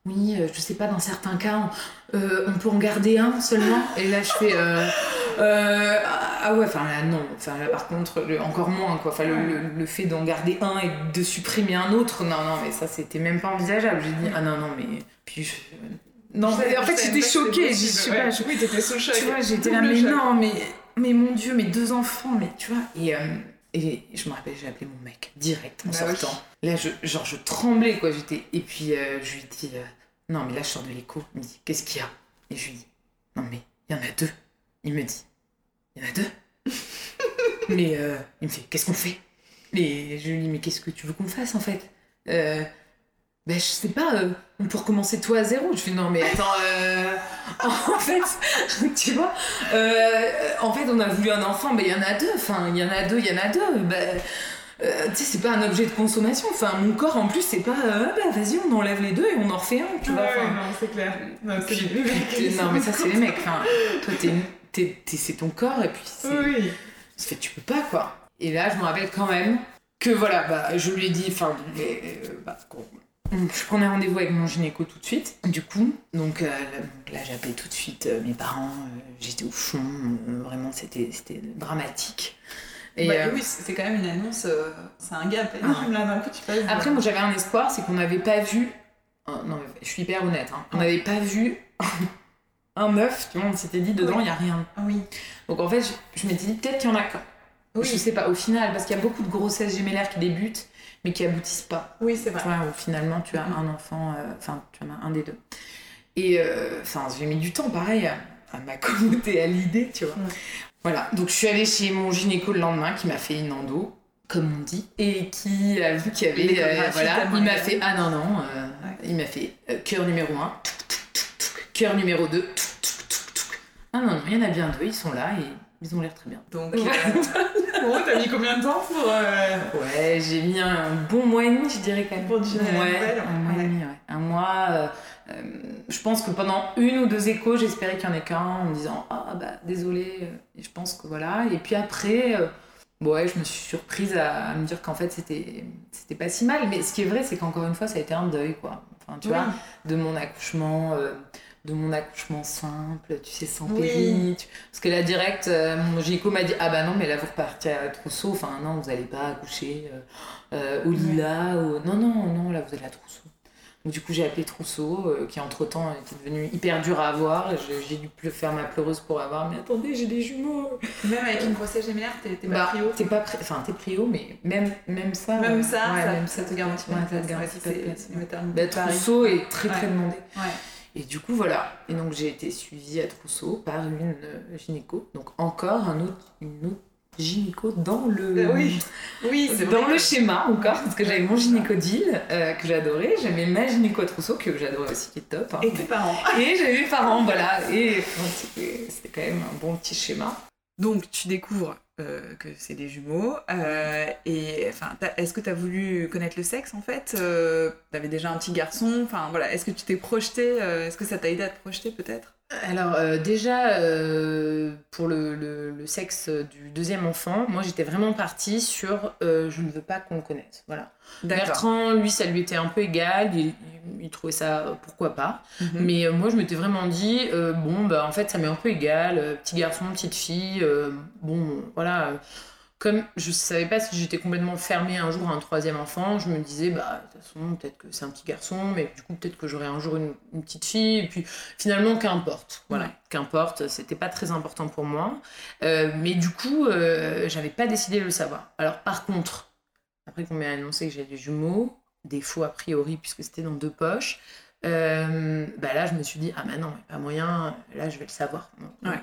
Oui, euh, je sais pas, dans certains cas, on, euh, on peut en garder un seulement. Et là, je fais euh, euh, Ah ouais, enfin là, non. Enfin là, par contre, le- encore moins, quoi. Enfin, le, le- le fait d'en garder un et de supprimer un autre, non, non, mais ça, c'était même pas envisageable. J'ai dit Ah non, non, mais. Puis je. Non, en fait, j'étais choquée. Je sais pas, je- Oui, t'étais sous choc. tu vois, j'étais là, mais non, mais, mais mon Dieu, mes deux enfants, mais tu vois. Et, euh, Et je me rappelle, j'ai appelé mon mec direct en Bah sortant. Là, je, genre, je tremblais, quoi. J'étais... Et puis, euh, je lui dis euh, Non, mais là, je sors de l'écho. Il me dit Qu'est-ce qu'il y a? Et je lui dis Non, mais il y en a deux. Il me dit Il y en a deux [laughs] Mais euh, il me fait Qu'est-ce qu'on fait? Et je lui dis Mais qu'est-ce que tu veux qu'on fasse, en fait? Euh, ben, je sais pas, euh, on peut recommencer toi à zéro. Je fais non, mais attends, euh, [laughs] en fait, [laughs] tu vois, euh, en fait, on a voulu un enfant, mais il y en a deux. Enfin, il y en a deux, il y en a deux. Ben, tu sais, c'est pas un objet de consommation. Enfin, mon corps, en plus, c'est pas, euh, bah, vas-y, on enlève les deux et on en refait un, tu vois. Ouais, non, c'est clair. Non, c'est puis- les mecs qui non, mais ça, c'est les mecs. Enfin, toi, t'es, t'es- t'es- c'est ton corps et puis c'est. Oui. Ça fait, tu peux pas, quoi. Et là, je me rappelle quand même que voilà, bah, je lui ai dit, enfin, euh, bah, je prenais rendez-vous avec mon gynéco tout de suite. Du coup, donc euh, là, appelé tout de suite euh, mes parents. euh, J'étais au fond, vraiment, c'était, c'était dramatique. Et Bah, euh, oui, c'est quand même une annonce, euh, c'est un gap énorme là d'un coup tu passes. de- après, moi, j'avais un espoir, c'est qu'on n'avait pas vu. oh, non, mais je suis hyper honnête. hein, on n'avait pas vu un œuf. Tu vois, on s'était dit dedans, il Oui. y a rien. Ah oui. Donc en fait, je, je m'étais dit peut-être qu'il y en a qu'un. Oui. Je sais pas, au final, parce qu'il y a beaucoup de grossesses gémellaires qui débutent, mais qui aboutissent pas. Oui, c'est vrai. où finalement, tu as un enfant, euh, enfin, tu en as un des deux. Et euh, enfin, j'ai mis du temps, pareil, à, m'accommoder à l'idée, tu vois. Voilà, donc je suis allée chez mon gynéco le lendemain, qui m'a fait une endo, comme on dit, et qui a vu qu'il y avait. euh, voilà, il m'a fait Ah non, non, euh, Ouais. il m'a fait euh, cœur numéro 1, cœur numéro 2, ah non, non, il y en a bien deux, ils sont là et ils ont l'air très bien. Donc, Ouais. euh, [laughs] bon, t'as mis combien de temps pour. euh, Ouais, j'ai mis un bon mois et demi, je dirais quand même. Pour ouais, un mois ouais. et demi, ouais. Un mois. euh, je pense que pendant une ou deux échos, j'espérais qu'il y en ait qu'un en me disant Ah bah désolé. Et je pense que voilà. Et puis après, bon, ouais, je me suis surprise à, à me dire qu'en fait c'était c'était pas si mal. Mais ce qui est vrai, c'est qu'encore une fois, ça a été un deuil, quoi. Enfin, tu oui. vois, de mon accouchement. De mon accouchement simple, tu sais, sans Oui. péri. tu- Parce que là, direct, euh, mon gynéco m'a dit Ah bah non, mais là, vous repartez à Trousseau. Enfin, non, vous allez pas accoucher euh, euh, au Lila. Ou... Non, non, non, là, vous allez à Trousseau. Donc, du coup, j'ai appelé Trousseau, euh, qui entre-temps était devenu hyper dur à avoir. J'ai dû faire ma pleureuse pour avoir. Mais attendez, j'ai des jumeaux. Même avec une grossesse gémellaire, t'es pas Bah, prio. T'es pas. Enfin, t'es prio, mais même, même ça. Même euh, ça, ouais, ça, même ça te garantit pas Ouais, de ça te place. garantit pas de place. Bah. Trousseau est très, très demandé. Ouais. Et du coup, voilà. Et donc, j'ai été suivie à Trousseau par une euh, gynéco. Donc, encore un autre, une autre gynéco dans le, Euh, oui. Oui, c'est dans vrai le schéma encore. Parce que j'avais mon gynéco d'île euh, que j'adorais. J'avais ma gynéco à Trousseau que j'adorais aussi, qui est top. hein. Et tes parents. Et j'avais mes parents, voilà. Et c'était quand même un bon petit schéma. Donc tu découvres euh, que c'est des jumeaux. euh, et enfin, est-ce que tu as voulu connaître le sexe en fait euh, T'avais déjà un petit garçon. Enfin voilà, est-ce que tu t'es projeté euh, Est-ce que ça t'a aidé à te projeter peut-être? Alors euh, déjà euh, pour le, le- le sexe du deuxième enfant, moi j'étais vraiment partie sur euh, je ne veux pas qu'on le connaisse. Voilà. Bertrand, lui, ça lui était un peu égal, il, trouvait ça pourquoi pas. Mhm. Mais moi je m'étais vraiment dit bon bah en fait ça m'est un peu égal, petit garçon, petite fille, bon voilà. Comme je savais pas si j'étais complètement fermée un jour à un troisième enfant, je me disais, bah, de toute façon, peut-être que c'est un petit garçon, mais du coup, peut-être que j'aurai un jour une, une petite fille, et puis finalement, qu'importe. Voilà, qu'importe, c'était pas très important pour moi. Euh, mais du coup, euh, j'avais pas décidé de le savoir. Alors, par contre, après qu'on m'ait annoncé que j'ai des jumeaux, des faux a priori, puisque c'était dans deux poches, euh, bah là, je me suis dit, ah bah non, pas moyen, là, je vais le savoir. Ouais.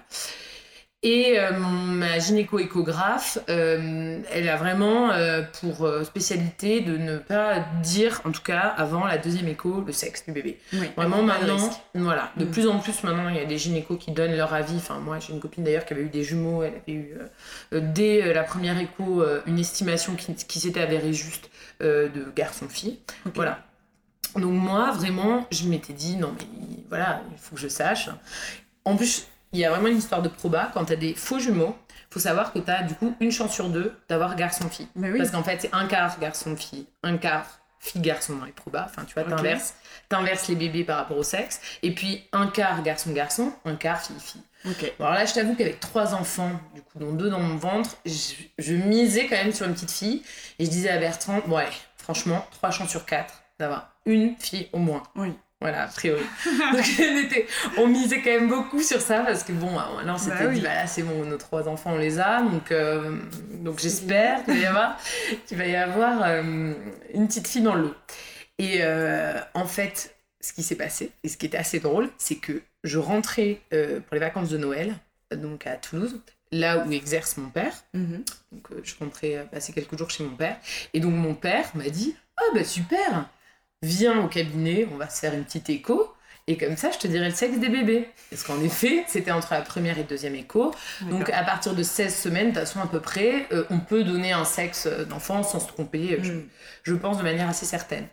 Et euh, ma gynéco-échographe, euh, elle a vraiment euh, pour spécialité de ne pas dire, en tout cas avant la deuxième écho, le sexe du bébé. Oui, Vraiment maintenant, voilà, de Mm. plus en plus maintenant, il y a des gynécos qui donnent leur avis. Enfin, moi, j'ai une copine d'ailleurs qui avait eu des jumeaux, elle avait eu dès la première écho une estimation qui, qui s'était avérée juste de garçon-fille. Voilà. Donc moi, vraiment, je m'étais dit, non mais voilà, il faut que je sache. En plus, il y a vraiment une histoire de proba. Quand tu as des faux jumeaux, faut savoir que tu as du coup une chance sur deux d'avoir garçon-fille. Oui. Parce qu'en fait, c'est un quart garçon-fille, un quart fille-garçon dans les probas. Enfin, tu vois, t'inverses, t'inverses les bébés par rapport au sexe. Et puis, un quart garçon-garçon, un quart fille-fille. Bon, alors là, je t'avoue qu'avec trois enfants, du coup, dont deux dans mon ventre, je, je misais quand même sur une petite fille. Et je disais à Bertrand, allez, franchement, trois chances sur quatre d'avoir une fille au moins. Oui. Voilà, a priori. [laughs] Donc on, était, on misait quand même beaucoup sur ça parce que bon, là on s'était Bah oui. dit, bah là c'est bon, nos trois enfants on les a, donc, euh, donc j'espère qu'il va y avoir, qu'il va y avoir euh, une petite fille dans le lot. Et euh, en fait, ce qui s'est passé, et ce qui était assez drôle, c'est que je rentrais pour les vacances de Noël, donc à Toulouse, là où exerce mon père. Mhm. Donc je rentrais passer quelques jours chez mon père. Et donc mon père m'a dit Ah bah super Viens au cabinet, on va se faire une petite écho. Et comme ça, je te dirai le sexe des bébés. Parce qu'en effet, c'était entre la première et deuxième écho. Donc à partir de 16 semaines, de toute façon à peu près, euh, on peut donner un sexe euh, d'enfant sans se tromper, euh, je, Mhm. je pense de manière assez certaine.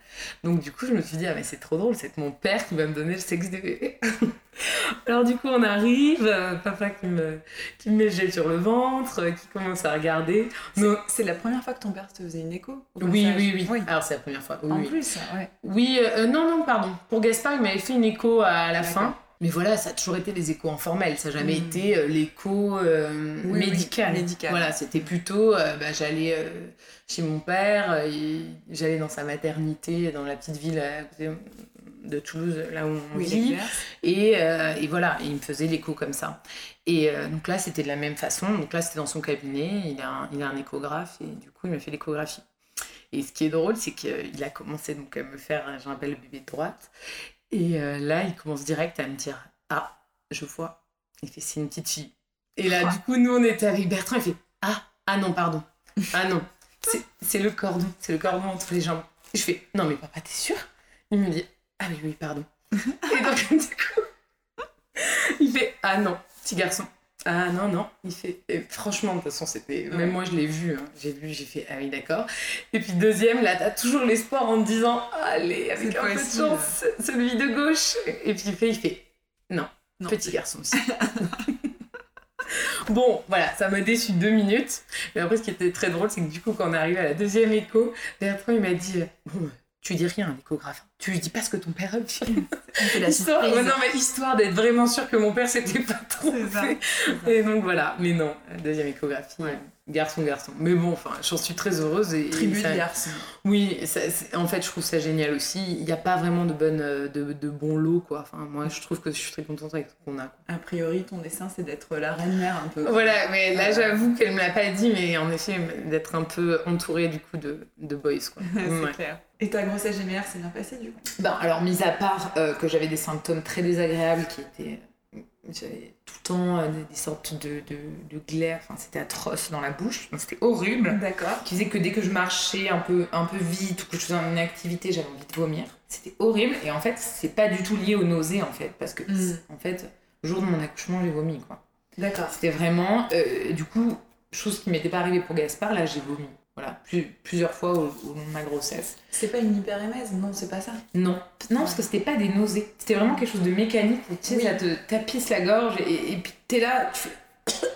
Donc du coup, je me suis dit, ah mais c'est trop drôle, c'est mon père qui va me donner le sexe des bébés. [laughs] [laughs] Alors du coup, on arrive, euh, papa qui me, qui me met le gel sur le ventre, euh, qui commence à regarder. Non, C'est la première fois que ton père te faisait une écho au oui, passage oui, oui, Alors c'est la première fois. Oui, En oui. plus, ouais. Oui, euh, non, non, pardon. Pour Gaspard, il m'avait fait une écho à la fin. Mais voilà, ça a toujours été des échos informels. Ça n'a jamais Mm. été l'écho Oui, oui, médical. médical. Voilà, c'était plutôt, bah, j'allais chez mon père, j'allais dans sa maternité, dans la petite ville à côté de Toulouse, là où on Oui, vit. Et, euh, et voilà, il me faisait l'écho comme ça. Et euh, donc là, c'était de la même façon. Donc là, c'était dans son cabinet. Il a, un, il a un échographe et du coup, il m'a fait l'échographie. Et ce qui est drôle, c'est qu'il a commencé donc à me faire, je rappelle, le bébé de droite. Et euh, là, il commence direct à me dire Ah, je vois. Il fait C'est une petite fille. Et là, du coup, nous, on était avec Bertrand. Il fait Ah, ah non, pardon. Ah non, c'est- c'est le cordon. C'est le cordon entre les jambes. Et je fais Non, mais papa, t'es sûr? Il me dit Ah, oui, oui, pardon. [laughs] Et donc, du coup, il fait Ah non, petit garçon. Ah non, non. Il fait et Franchement, de toute façon, c'était. Ouais. Même moi, je l'ai vu. hein. J'ai vu, j'ai fait Ah oui, d'accord. Et puis, deuxième, là, t'as toujours l'espoir en te disant Allez, avec un peu de chance, celui de gauche. Et puis, il fait, il fait Non, Non. petit garçon aussi. [laughs] Bon, voilà, ça m'a déçu deux minutes. Mais après, ce qui était très drôle, c'est que du coup, quand on est arrivé à la deuxième écho, Bertrand, il m'a dit Bon, tu dis rien à l'échographe. Tu lui dis pas ce que ton père a fait [laughs] la Histoire, surprise. ouais, non, mais histoire d'être vraiment sûr que mon père s'était pas C'est ça. trompé. Et donc voilà, mais non, deuxième échographie, Ouais. garçon, garçon. Mais bon, enfin, j'en suis très heureuse. Et, Tribu et ça- de garçons. Oui, ça- en fait, je trouve ça génial aussi. Il n'y a pas vraiment de, bonne, euh, de, de bons lots, quoi. Enfin, moi, je trouve que je suis très contente avec ce qu'on a. A priori, ton dessin, c'est d'être la reine-mère un peu. Voilà, mais là, j'avoue qu'elle me l'a pas dit, mais en effet, d'être un peu entourée du coup de, de boys, quoi. [laughs] c'est Ouais. clair. Et ta grossesse gémellaire s'est bien passée du coup? Ben, alors, mis à part euh, que j'avais des symptômes très désagréables qui étaient. J'avais tout le temps euh, des, des sortes de, de, enfin, c'était atroce dans la bouche, c'était horrible. D'accord. Qui faisait que dès que je marchais un peu, un peu vite ou que je faisais une activité, j'avais envie de vomir. C'était horrible et en fait, c'est pas du tout lié aux nausées en fait, parce que Mm. en fait, le jour de mon accouchement, j'ai vomi quoi. D'accord. C'était vraiment, euh, du coup, chose qui m'était pas arrivée pour Gaspard, là j'ai vomi. Voilà, plus- plusieurs fois au, au long de ma grossesse. C'est pas une hyperémèse Non, c'est pas ça. Non, non, parce que c'était pas des nausées. C'était vraiment quelque chose de mécanique. Tu sais, Oui. ça te tapisse la gorge et, et puis t'es là, tu fais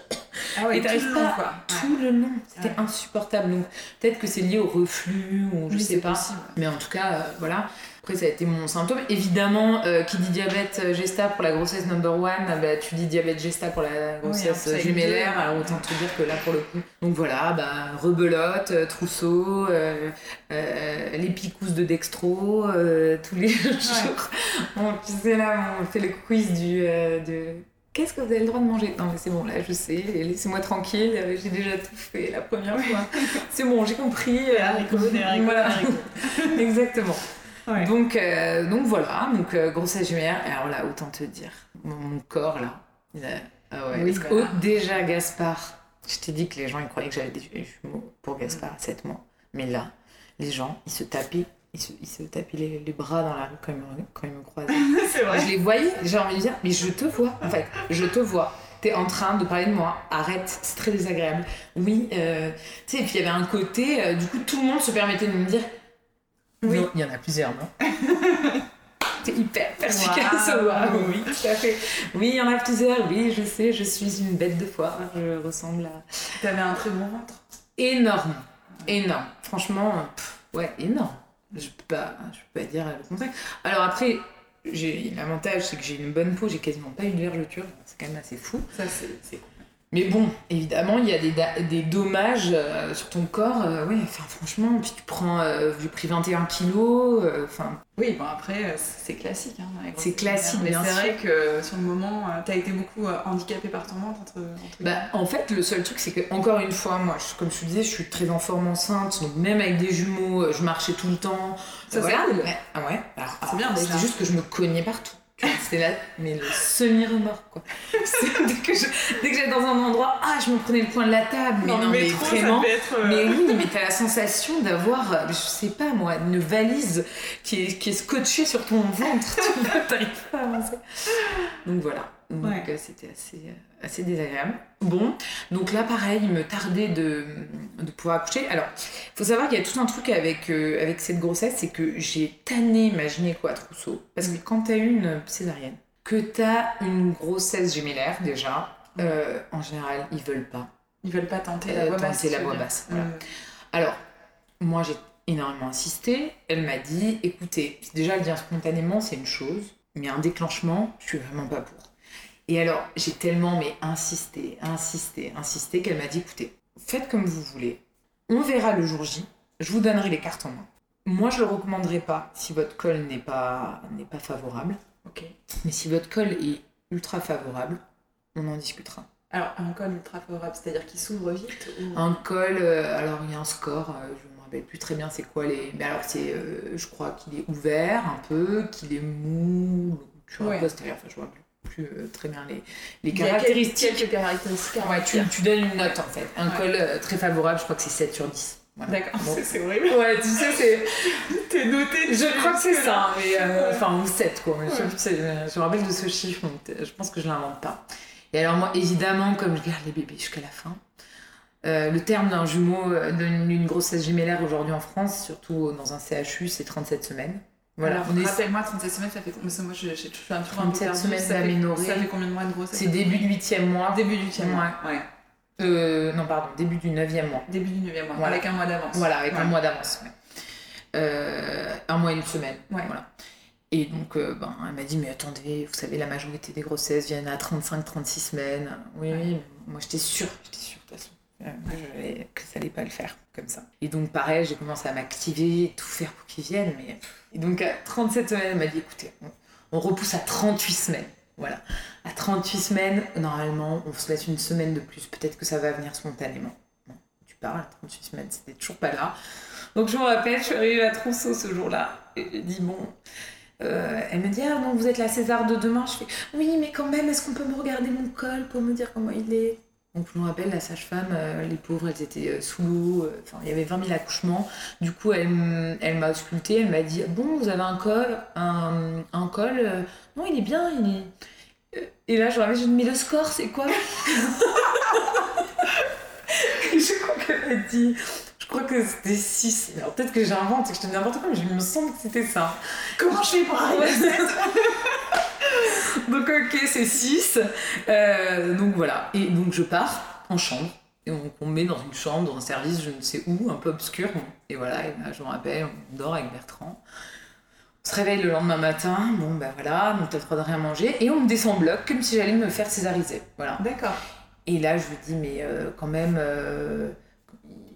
Ah Et t'arrives pas quoi. tout le long. C'était Ouais. insupportable. Donc peut-être que c'est lié au reflux ou je Oui, sais pas. possible. Mais en tout cas, euh, voilà. Après, ça a été mon symptôme. Évidemment, euh, qui dit diabète euh, gesta pour la grossesse number one, euh, bah, tu dis diabète gesta pour la grossesse ça euh. Alors autant te dire que là, pour le coup. Donc voilà, bah, rebelote, trousseau, euh, euh, les picousses de dextro, tous les [laughs] jours. Bon, tu sais, là, on fait le quiz du. de... Qu'est-ce que vous avez le droit de manger? Non, mais c'est bon, là, je sais, laissez-moi tranquille, j'ai déjà tout fait la première fois. C'est bon, j'ai compris. haricots, des haricots, voilà. [laughs] Exactement. Ouais. Donc, euh, donc voilà, donc euh, grossesse. Et alors là, autant te dire, mon, mon corps là, il a- ah ouais. Oui, Parce que, oh, déjà Gaspard, je t'ai dit que les gens ils croyaient que j'avais des jumeaux pour Gaspard à 7 mois. Mais là, les gens, ils se tapaient, ils se, ils se tapaient les, les bras dans la rue quand ils me, quand ils me croisaient. [laughs] je les voyais, j'ai envie de dire, mais je te vois, en fait, je te vois. T'es en train de parler de moi, arrête, c'est très désagréable. Oui, euh, tu sais, et puis il y avait un côté, euh, du coup, tout le monde se permettait de me dire, Oui. Non, il y en a plusieurs, non [laughs] T'es hyper perspicace, Waouh. waouh, oui, tout à fait. Oui, il y en a plusieurs, oui, je sais, je suis une bête de foire, je ressemble à... T'avais un très bon ventre. Énorme, énorme, franchement, pff, ouais, énorme. Je peux pas, je peux pas dire le contraire. Alors après, j'ai l'avantage, c'est que j'ai une bonne peau, j'ai quasiment pas eu de vergeture, c'est quand même assez fou. Ça, c'est c'est Mais bon, évidemment, il y a des, dommages euh, sur ton corps. euh, oui, enfin, franchement, puis tu prends. euh, j'ai pris 21 kilos. euh, Enfin, Oui, bon après, c'est classique. Hein, C'est classique, Mais c'est vrai que sur le moment, tu t'as été beaucoup handicapée par ton ventre. Entre, entre bah, en fait, le seul truc, c'est que, encore une fois, moi, je- comme je te disais, je suis très en forme enceinte. Donc, même avec des jumeaux, je marchais tout le temps. Ça, Voilà. c'est cool. Mais- ah ouais, alors, C'est bien. C'était juste que je me cognais partout. C'était là, mais le semi-remords, quoi. [laughs] C'est- dès que je- dès que j'allais dans un endroit, ah, je me prenais le coin de la table. Mais non, mais vraiment. être, euh, Mais oui, mais t'as la sensation d'avoir, euh, je sais pas moi, une valise qui est, qui est scotchée sur ton ventre. tu [laughs] T'arrives pas à avancer. Donc voilà. Donc Ouais. euh, c'était assez, euh, assez désagréable. Bon, donc là pareil, il me tardait de, de pouvoir accoucher. Alors, faut savoir qu'il y a tout un truc avec, euh, avec cette grossesse, c'est que j'ai tanné ma gynéco à trousseau. Parce que quand t'as une césarienne, que t'as une grossesse gémellaire déjà, euh, en général, ils veulent pas. Ils veulent pas tenter la Euh, voix basse. la voix basse, voilà. Alors, moi j'ai énormément insisté. Elle m'a dit écoutez, déjà le dire spontanément, c'est une chose, mais un déclenchement, je suis vraiment pas pour. Et alors, j'ai tellement mais insisté, insisté, insisté qu'elle m'a dit écoutez, faites comme vous voulez. On verra le jour J. Je vous donnerai les cartes en main. Moi, je le recommanderais pas si votre col n'est pas, n'est pas favorable. Ok. Mais si votre col est ultra favorable, on en discutera. Alors, un col ultra favorable, c'est-à-dire qu'il s'ouvre vite ou... Un col, euh, alors il y a un score, euh, je me rappelle plus très bien c'est quoi les. Mais alors c'est, euh, je crois qu'il est ouvert un peu, qu'il est mou, tu vois, Ouais. enfin je vois plus, plus, euh, très bien les, les Il y a caractéristiques. Quelques caractéristiques. Ouais, tu, tu donnes une note en fait. Un Ouais. col euh, très favorable, je crois que c'est 7 sur 10. Voilà. D'accord, Bon. [laughs] c'est- horrible. Ouais, tu sais, c'est. [laughs] T'es noté. Je crois que c'est ça, mais. euh, Ouais. Enfin, ou 7 quoi. Mais je- Ouais. c'est- je, me rappelle de ce chiffre, donc euh, je pense que je l'invente pas. Et alors, moi, évidemment, comme je garde les bébés jusqu'à la fin, euh, le terme d'un jumeau, euh, d'une d'une grossesse gémellaire aujourd'hui en France, surtout dans un CHU, c'est 37 semaines. Voilà, Alors, est- rappelle-moi, 37 semaines, ça fait combien moi, je, je, je suis un peu 37 perdue, semaines d'aménorrhée. Ça fait combien de mois de grossesse c'est début du 8e mois. Début du 8 mois. Ouais. Euh, non, pardon, début du 9e mois. Début du 9 mois. Voilà. Avec un mois d'avance. Voilà, avec Ouais. un mois d'avance. ouais. Euh, un mois et une semaine. Ouais. Voilà. Et donc, euh, ben, elle m'a dit, mais attendez, vous savez, la majorité des grossesses viennent à 35-36 semaines. Oui, oui, moi j'étais sûre, j'étais sûre de toute façon euh, que, ça allait pas le faire comme ça. Et donc, pareil, j'ai commencé à m'activer, tout faire pour qu'ils viennent. Mais... Et donc, à 37 semaines, elle m'a dit, écoutez, on, repousse à 38 semaines. Voilà. À 38 semaines, normalement, on se laisse une semaine de plus. Peut-être que ça va venir spontanément. Tu parles, à 38 semaines, c'était toujours pas là. Donc je me rappelle, je suis arrivée à Trousseau ce jour-là. Et j'ai dit, bon. euh, elle me dit, ah non, vous êtes la César de demain. Je fais, oui, mais quand même, est-ce qu'on peut me regarder mon col pour me dire comment il est? Donc je me rappelle, la sage-femme, euh, les pauvres, elles étaient euh, sous l'eau. euh, Enfin, il y avait 20 000 accouchements. Du coup, elle, elle m'a auscultée. Elle m'a dit, bon, vous avez un col, un, un col. euh, non, il est bien, il est. Et là, je me rappelle, j'ai dit, mais le score, c'est quoi? Je crois qu'elle m'a dit. Je crois que c'était 6. Alors peut-être que j'invente et que je te dis n'importe quoi, mais je me semble que c'était ça. Comment je fais pour arriver [laughs] [laughs] Donc ok, c'est 6. donc voilà. Et donc je pars en chambre. Et on, on me met dans une chambre, dans un service, je ne sais où, un peu obscur. Et voilà, et là, je me rappelle, on dort avec Bertrand. On se réveille le lendemain matin, bon ben voilà, donc t'as le droit de rien manger. Et on me descend en bloc comme si j'allais me faire césariser. Voilà. D'accord. Et là, je lui dis, mais euh, quand même, euh,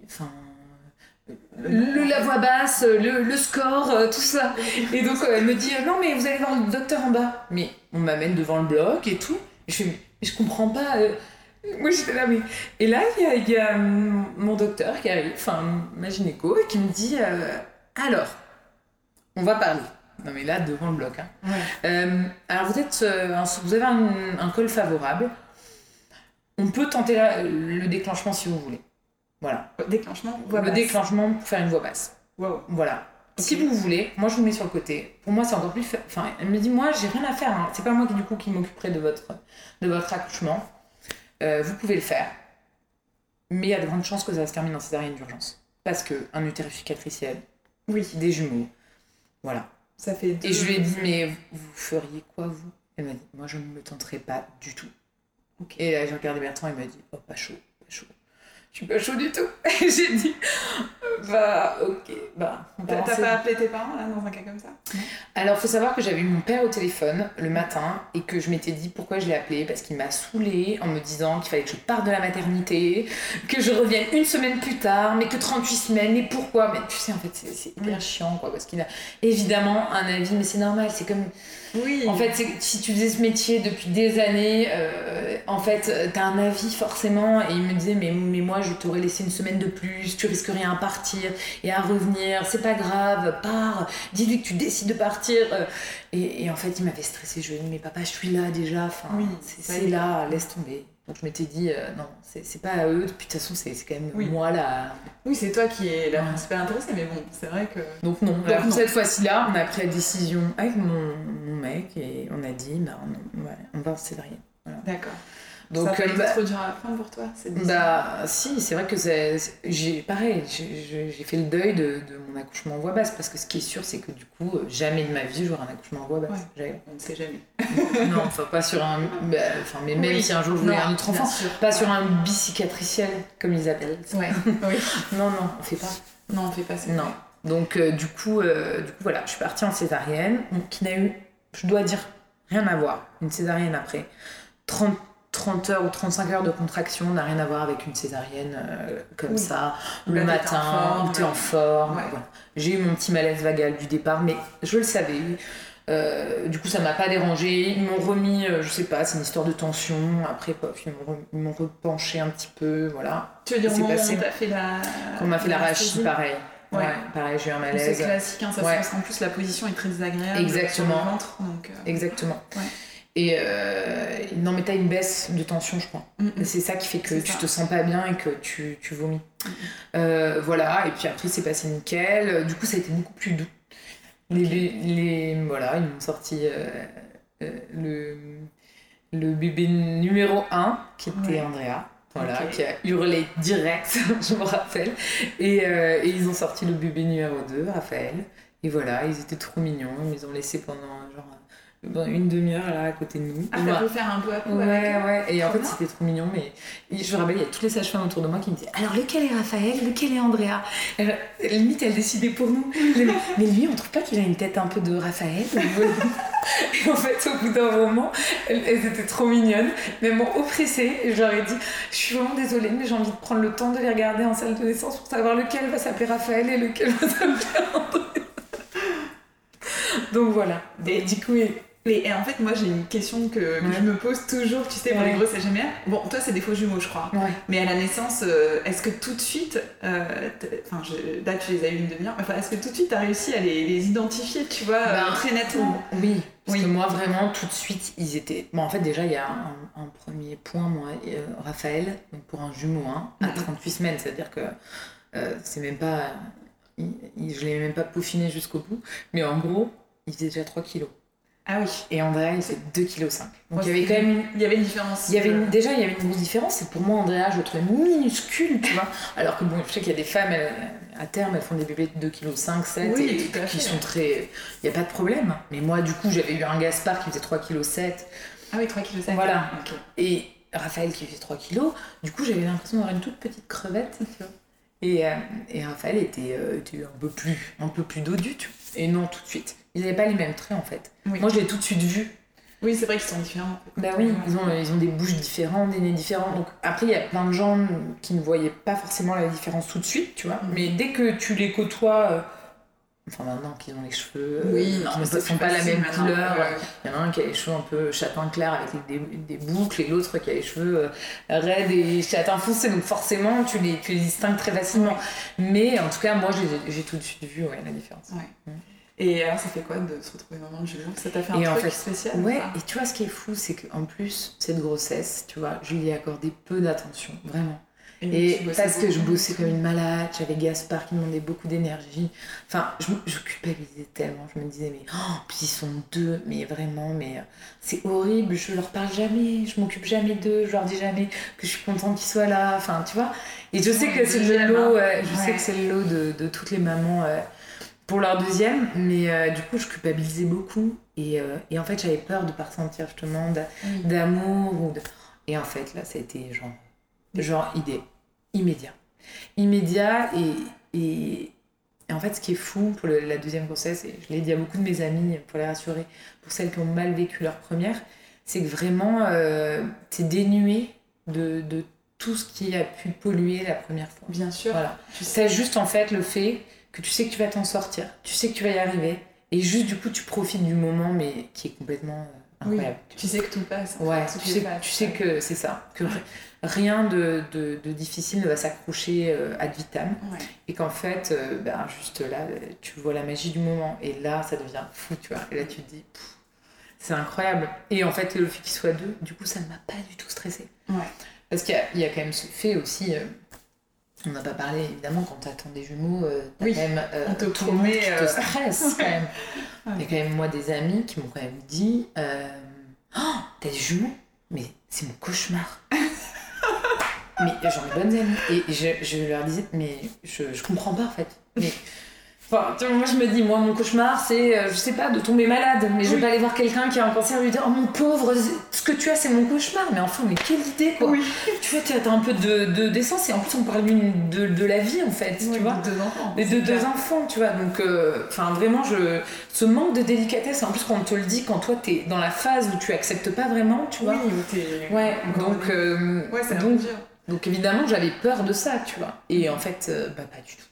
enfin, le, la voix basse, le, le score, euh, tout ça. Et donc, euh, elle me dit, euh, non, mais vous allez voir le docteur en bas. Mais on m'amène devant le bloc et tout. Et je fais, mais, je comprends pas. euh, moi, j'étais là, mais. Et là, il y a, y a, mon docteur qui arrive, enfin, ma gynéco, et qui me dit, euh, alors, on va parler. Non, mais là, devant le bloc. Hein. Ouais. Euh, alors, vous, êtes, euh, un- vous avez un, un col favorable. On peut tenter la- le déclenchement si vous voulez. Voilà. Déclenchement, voix le basse. déclenchement pour faire une voix basse. Wow. Voilà. Si vous voulez, moi je vous mets sur le côté. Pour moi, c'est encore plus. fa- Enfin, elle me dit, moi, j'ai rien à faire. hein. C'est pas moi qui du coup qui m'occuperai de votre, de votre accouchement. Euh, vous pouvez le faire. Mais il y a de grandes chances que ça se termine en césarienne d'urgence. Parce que un utérus cicatriciel, Oui, des jumeaux. Voilà. ça fait deux... Et je lui ai dit, mais vous, feriez quoi, vous? Elle m'a dit, moi, je ne me tenterai pas du tout. Ok. Et là, j'ai regardé Bertrand, il m'a dit, oh, pas chaud, pas chaud. Je suis pas chaud du tout. [laughs] J'ai dit, bah ok, bah. T'as pas appelé tes parents là, dans un cas comme ça? Alors faut savoir que j'avais eu mon père au téléphone le matin et que je m'étais dit pourquoi je l'ai appelé parce qu'il m'a saoulé en me disant qu'il fallait que je parte de la maternité, que je revienne une semaine plus tard, mais que 38 semaines, et pourquoi? Mais tu sais, en fait, c'est hyper chiant quoi, parce qu'il a évidemment un avis, mais c'est normal, c'est comme oui. En fait, si tu faisais ce métier depuis des années, euh, en fait, t'as un avis forcément. Et il me disait, mais, mais moi, je t'aurais laissé une semaine de plus, tu risques rien à partir et à revenir, c'est pas grave, pars, dis-lui que tu décides de partir. Euh, et, en fait, il m'avait stressé. Je lui ai dit, mais papa, je suis là déjà, enfin, c'est là, laisse tomber. Donc je m'étais dit, euh, non, c'est pas à eux, puis de toute façon, c'est quand même moi là. Oui, c'est toi qui es la principale intéressée, mais bon, c'est vrai que. Donc non, Donc, cette fois-ci-là, on a pris la décision avec mon, mec et on a dit, bah, on, ouais, on va en cédrier. D'accord. Donc, ça a été euh, trop dur à la fin pour toi Bah si, c'est vrai que j'ai pareil, j'ai fait le deuil de, de, mon accouchement en voix basse parce que ce qui est sûr, c'est que du coup, euh, jamais de ma vie j'aurai un accouchement en voix basse. on ne sait jamais. [laughs] non, enfin pas sur un, bah, enfin mais même si un jour je voulais un autre enfant, pas sur un bicicatriciel comme ils appellent. Ouais. oui. [laughs] non non, on fait pas. Non, on fait pas. ça. Non. Donc euh, du coup, du coup voilà, je suis partie en césarienne, qui n'a eu, je dois dire, rien à voir. Une césarienne après 30 30 heures ou 35 heures de contraction n'a rien à voir avec une césarienne euh, comme ça, le matin, où tu es en forme. J'ai eu mon petit malaise vagal du départ, mais je le savais. Euh, du coup, ça m'a pas dérangé. Ils m'ont remis, euh, je sais pas, c'est une histoire de tension. Après, ils m'ont repenché un petit peu, voilà. Tu veux dire, passé. on fait la. on m'a fait la rachie, pareil. Ouais. pareil, j'ai eu un malaise. C'est classique, hein, ça se passe qu'en plus la position est très désagréable. Exactement. ventre, donc, Exactement. Et euh, non, mais t'as une baisse de tension, je crois. Mm, mm. C'est ça qui fait que tu te sens pas bien et que tu, tu vomis. Mm, euh, voilà, et puis après, c'est passé nickel. Du coup, ça a été beaucoup plus doux. Les, les, voilà, ils m'ont sorti euh, le, le bébé numéro 1, qui était Andrea. Voilà, qui a hurlé direct, [laughs] je me rappelle. Et, et, ils ont sorti le bébé numéro 2, Raphaël. Et voilà, ils étaient trop mignons. Ils les ont laissés pendant genre une demi-heure là à côté de nous. Ah, t'as pu faire un peu à peu Ouais, ouais. Et en fait, c'était trop mignon. Mais je me rappelle, il y a toutes les sages-femmes autour de moi qui me disaient Alors, lequel est Raphaël? Lequel est Andrea? Elle, Limite, elle décidait pour nous. [laughs] mais lui, on trouve pas qu'il a une tête un peu de Raphaël [laughs] Et en fait, au bout d'un moment, elles, étaient trop mignonnes. Mais elles m'ont oppressée. Et je leur ai dit Je suis vraiment désolée, mais j'ai envie de prendre le temps de les regarder en salle de naissance pour savoir lequel va s'appeler Raphaël et lequel va s'appeler Andrea. Donc voilà. Et du coup, et, en fait, moi, j'ai une question que, je me pose toujours, tu sais, pour les grosses GMR. Bon, toi, c'est des faux jumeaux, je crois. Mais à la naissance, euh, est-ce que tout de suite, euh, enfin, là, tu les as eu une demi-heure, enfin, est-ce que tout de suite, tu as réussi à les, les, identifier, tu vois, ben, euh, très nettement? Oui. Parce que moi, vraiment, tout de suite, ils étaient. Bon, en fait, déjà, il y a un, premier point, moi, Raphaël, donc pour un jumeau, hein, à 38 semaines, c'est-à-dire que c'est même pas. je l'ai même pas peaufiné jusqu'au bout, mais en gros, il faisait déjà 3 kilos. Ah oui. Et Andrea, il fait 2,5 kg. Donc il y avait quand même une... Il y avait une différence. Il y avait Déjà, il y avait une grosse différence. C'est pour moi, Andrea, je le trouvais minuscule, tu vois. Alors que bon, je sais qu'il y a des femmes, à terme, elles font des bébés de 2,5 kg, 7 oui, et qui sont très. Il n'y a pas de problème. Mais moi, du coup, j'avais eu un Gaspard qui faisait 3,7 kg. Ah oui, 3,7 kg. Voilà. Et Raphaël qui faisait 3 kg. Du coup, j'avais l'impression d'avoir une toute petite crevette, tu vois. Et, euh, et Raphaël était, euh, était, un peu plus, un peu plus dodu, tu vois. Et non, tout de suite. Ils n'avaient pas les mêmes traits en fait. Moi, je l'ai tout de suite vu. Oui, c'est vrai qu'ils sont différents. Bah oui, ils ont, ils ont des bouches différentes, des nez différents. Donc après, il y a plein de gens qui ne voyaient pas forcément la différence tout de suite, tu vois. Mm. Mais dès que tu les côtoies, euh, enfin maintenant qu'ils ont les cheveux euh, oui, qui ne sont pas la même couleur, il y en a un qui a les cheveux un peu châtain clair avec des, des boucles et l'autre qui a les cheveux euh, raides et châtain foncé. Donc forcément, tu les, tu les distingues très facilement. Mais en tout cas, moi, j'ai tout de suite vu ouais, la différence. Ouais. Mm. Et alors, ça fait quoi de se retrouver maman de jumeaux Ça t'a fait un truc spécial Ouais, et tu vois, ce qui est fou, c'est qu'en plus, cette grossesse, tu vois, je lui ai accordé peu d'attention, vraiment. Et, parce que je bossais comme une malade, j'avais Gaspard qui demandait beaucoup d'énergie. Enfin, je, je, culpabilisais tellement. Je me disais, mais oh, puis ils sont deux, mais vraiment, mais euh, c'est horrible, je leur parle jamais, je m'occupe jamais d'eux, je leur dis jamais que je suis contente qu'ils soient là. Enfin, tu vois. Et je sais que c'est le lot, je sais que c'est le lot de, de, toutes les mamans pour leur deuxième, mais euh, du coup, je culpabilisais beaucoup. Et, euh, et en fait, j'avais peur de pas ressentir justement d'amour. Ou de... Et en fait, là, ça a été genre, genre idée. immédiat. Immédiat et, et, en fait, ce qui est fou pour la deuxième grossesse, et je l'ai dit à beaucoup de mes amis pour les rassurer, pour celles qui ont mal vécu leur première, c'est que vraiment, euh, t'es dénué de, de, tout ce qui a pu polluer la première fois. Bien sûr. Voilà. C'est juste en fait le fait que tu sais que tu vas t'en sortir, tu sais que tu vas y arriver, et juste du coup, tu profites du moment, mais qui est complètement euh, incroyable. tu sais que tout passe. Ouais, tu sais, tu sais que c'est ça, que rien de, de, de, difficile ne va s'accrocher euh, ad vitam, et qu'en fait, euh, ben, juste là, tu vois la magie du moment, et là, ça devient fou, tu vois. Et là, tu te dis, c'est incroyable. Et en fait, le fait qu'il soit deux, du coup, ça ne m'a pas du tout stressé. Ouais. Parce qu'il y, y, a quand même ce fait aussi. Euh, on n'a pas parlé évidemment quand tu attends des jumeaux, euh, oui, quand même euh, on te tout promet, le monde te stresse [laughs] quand même. Il y a quand même moi des amis qui m'ont quand même dit oh, t'as des jumeaux? Mais c'est mon cauchemar. [laughs] mais j'en ai bonnes amies et je, je, leur disais mais je, je comprends pas en fait. Mais Enfin, moi je me dis, moi mon cauchemar c'est, euh, je sais pas, de tomber malade, mais je vais pas aller voir quelqu'un qui a un cancer et lui dire, oh mon pauvre, ce que tu as c'est mon cauchemar, mais enfin, mais quelle idée quoi. Oui. Tu vois, tu as un peu de, de d'essence et en plus on parle de, de la vie en fait, oui, tu vois. De deux enfants. Et de deux enfants, tu vois. Donc, euh, enfin vraiment, je, ce manque de délicatesse, en plus quand on te le dit, quand toi t'es dans la phase où tu acceptes pas vraiment, tu vois. Oui, où t'es. Ouais, donc. Euh, ouais, donc, donc évidemment j'avais peur de ça, tu vois. Et en fait, bah pas du tout.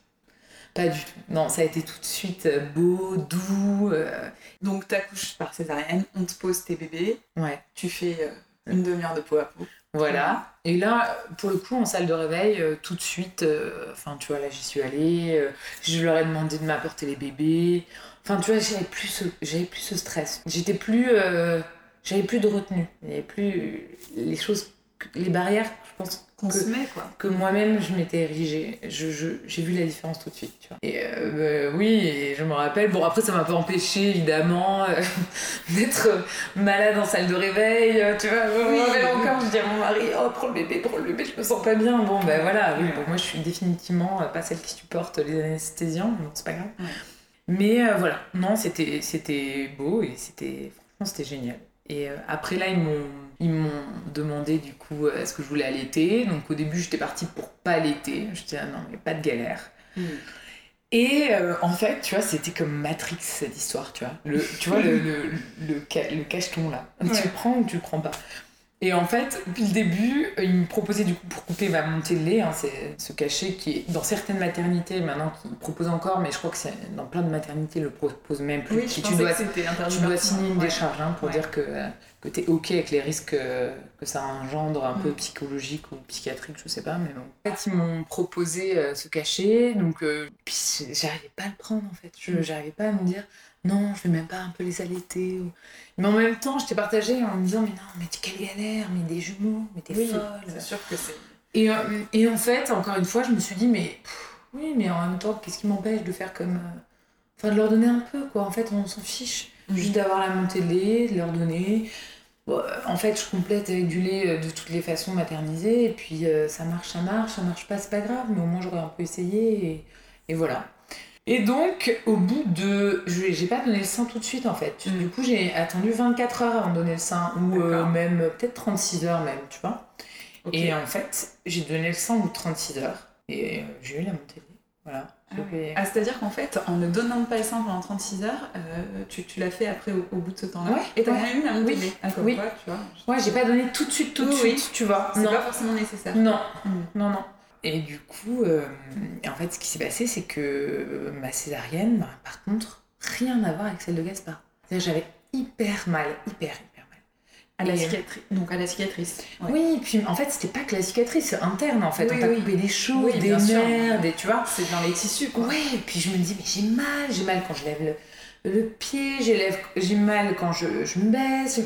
Pas du tout. Non, ça a été tout de suite euh, beau, doux. Euh... Donc, t'accouches par césarienne, on te pose tes bébés. Ouais. Tu fais euh, une demi-heure de peau à peau. Voilà. Et là, pour le coup, en salle de réveil, euh, tout de suite, enfin, tu vois, là, j'y suis allée. je leur ai demandé de m'apporter les bébés. Enfin, tu vois, j'avais plus ce, j'avais plus ce stress. J'étais plus. j'avais plus de retenue. Il n'y avait plus les choses. Les barrières, je pense qu'on se met quoi. Que moi-même je m'étais érigée. Je, je, j'ai vu la différence tout de suite, tu vois. Et euh, bah, oui, et je me rappelle. Bon, après, ça m'a pas empêché évidemment euh, [laughs] d'être malade en salle de réveil, euh, tu vois. Oui, oui. encore, je dis à mon mari, oh, prends le bébé, prends le bébé, je me sens pas bien. Bon, ben voilà, oui, bon, moi je suis définitivement pas celle qui supporte les anesthésiens, donc c'est pas grave. Ouais. Mais euh, voilà, non, c'était, c'était beau et c'était, franchement, c'était génial. Et après là, ils m'ont ils m'ont demandé du coup est-ce que je voulais allaiter. Donc au début j'étais partie pour pas allaiter. Je disais ah non mais pas de galère. Mm. Et euh, en fait tu vois c'était comme Matrix cette histoire tu vois. Le, tu vois le, le, le, le cacheton là. Ouais. Tu le prends ou tu le prends pas? Et en fait, depuis le début, ils me proposaient du coup pour couper ma montée de lait, hein, c'est ce cachet qui est dans certaines maternités maintenant qui propose encore, mais je crois que c'est dans plein de maternités le propose même plus. Oui, je tu dois, que tu dois signer une Ouais. décharge hein, pour Ouais. dire que, que tu es OK avec les risques que, que ça engendre un peu Mm. psychologiques ou psychiatriques, je sais pas, mais bon. En fait, ils m'ont proposé euh, ce cachet, donc euh, puis j'arrivais pas à le prendre en fait. Je Mm. J'arrivais pas à me dire non, je vais même pas un peu les allaiter. Ou... Mais en même temps, j'étais partagée en me disant mais non, mais quelle galère, mais des jumeaux, mais t'es Oui, folle. c'est sûr que c'est. Et, euh, et en fait, encore une fois, je me suis dit, mais pff, oui, mais en même temps, qu'est-ce qui m'empêche de faire comme. euh, Enfin, de leur donner un peu, quoi. En fait, on s'en fiche. Juste d'avoir la montée de lait, de leur donner. Bon, euh, en fait, je complète avec du lait de toutes les façons maternisé. Et puis, euh, ça marche, ça marche, ça marche pas, c'est pas grave. Mais au moins, j'aurais un peu essayé. Et, et voilà. Et donc, au bout de. je- J'ai pas donné le sein tout de suite, en fait. Mm. Du coup, j'ai attendu 24 heures avant de donner le sein. Ou euh, même euh, peut-être 36 heures, même, tu vois. Et en fait, j'ai donné le sang au bout de 36 heures. Et euh, j'ai eu la montée. Voilà. Ah Ah, c'est-à-dire qu'en fait, en ne donnant pas le sein pendant 36 heures, euh, tu, tu l'as fait après au, au bout de ce temps-là. Ouais, et t'as ouais. quand même eu la montée Oui. Ah, oui. quoi, tu vois. Ouais, j'ai pas donné tout de suite, tout de Oui, suite, tu vois. C'est pas forcément nécessaire. Non, Mm. non, non. Et du coup, euh, en fait, ce qui s'est passé, c'est que euh, ma césarienne, bah, par contre, rien à voir avec celle de Gaspard. C'est-à-dire, j'avais hyper mal, hyper, hyper mal. À la Et- cicatrice. Donc à la cicatrice. Ouais. Oui, puis en fait, c'était pas que la cicatrice, c'est interne en fait. Oui, On t'a oui. coupé des choses, Oui, des nerfs, des, tu vois. C'est dans les tissus, quoi. Ouais, et puis je me dis, mais j'ai mal, j'ai mal quand je lève le, le pied, j'ai mal quand je, je me baisse.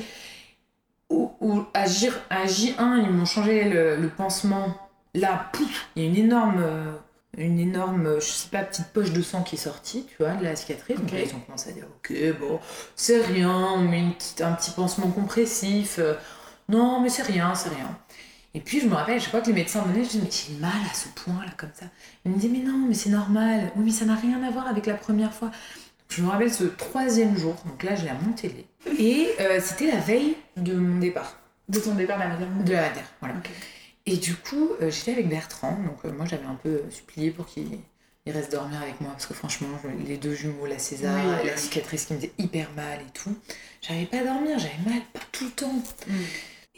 Ou, ou à, J, à J1, ils m'ont changé le, le pansement. Là, pouf, il y a une énorme, euh, une énorme, euh, je sais pas, petite poche de sang qui est sortie, tu vois, de la cicatrice. Donc là, ils ont commencé à dire, ok, bon, c'est rien, on met une petite- un petit pansement compressif. euh, non, mais c'est rien, c'est rien. Et puis je me rappelle, chaque fois que les médecins venaient, je disais, mais j'ai mal à ce point là, comme ça. Ils me disaient, mais non, mais c'est normal. Oui, mais ça n'a rien à voir avec la première fois. Je me rappelle ce troisième jour, donc là j'ai la lait. Et euh, c'était la veille de mon départ, De ton départ de la de la maternelle. Voilà. Ok. Et du coup, euh, j'étais avec Bertrand, donc euh, moi j'avais un peu supplié pour qu'il il reste dormir avec moi, parce que franchement, les deux jumeaux, la César, Oui, la cicatrice qui me faisait hyper mal et tout, j'arrivais pas à dormir, j'avais mal, pas tout le temps. Mm.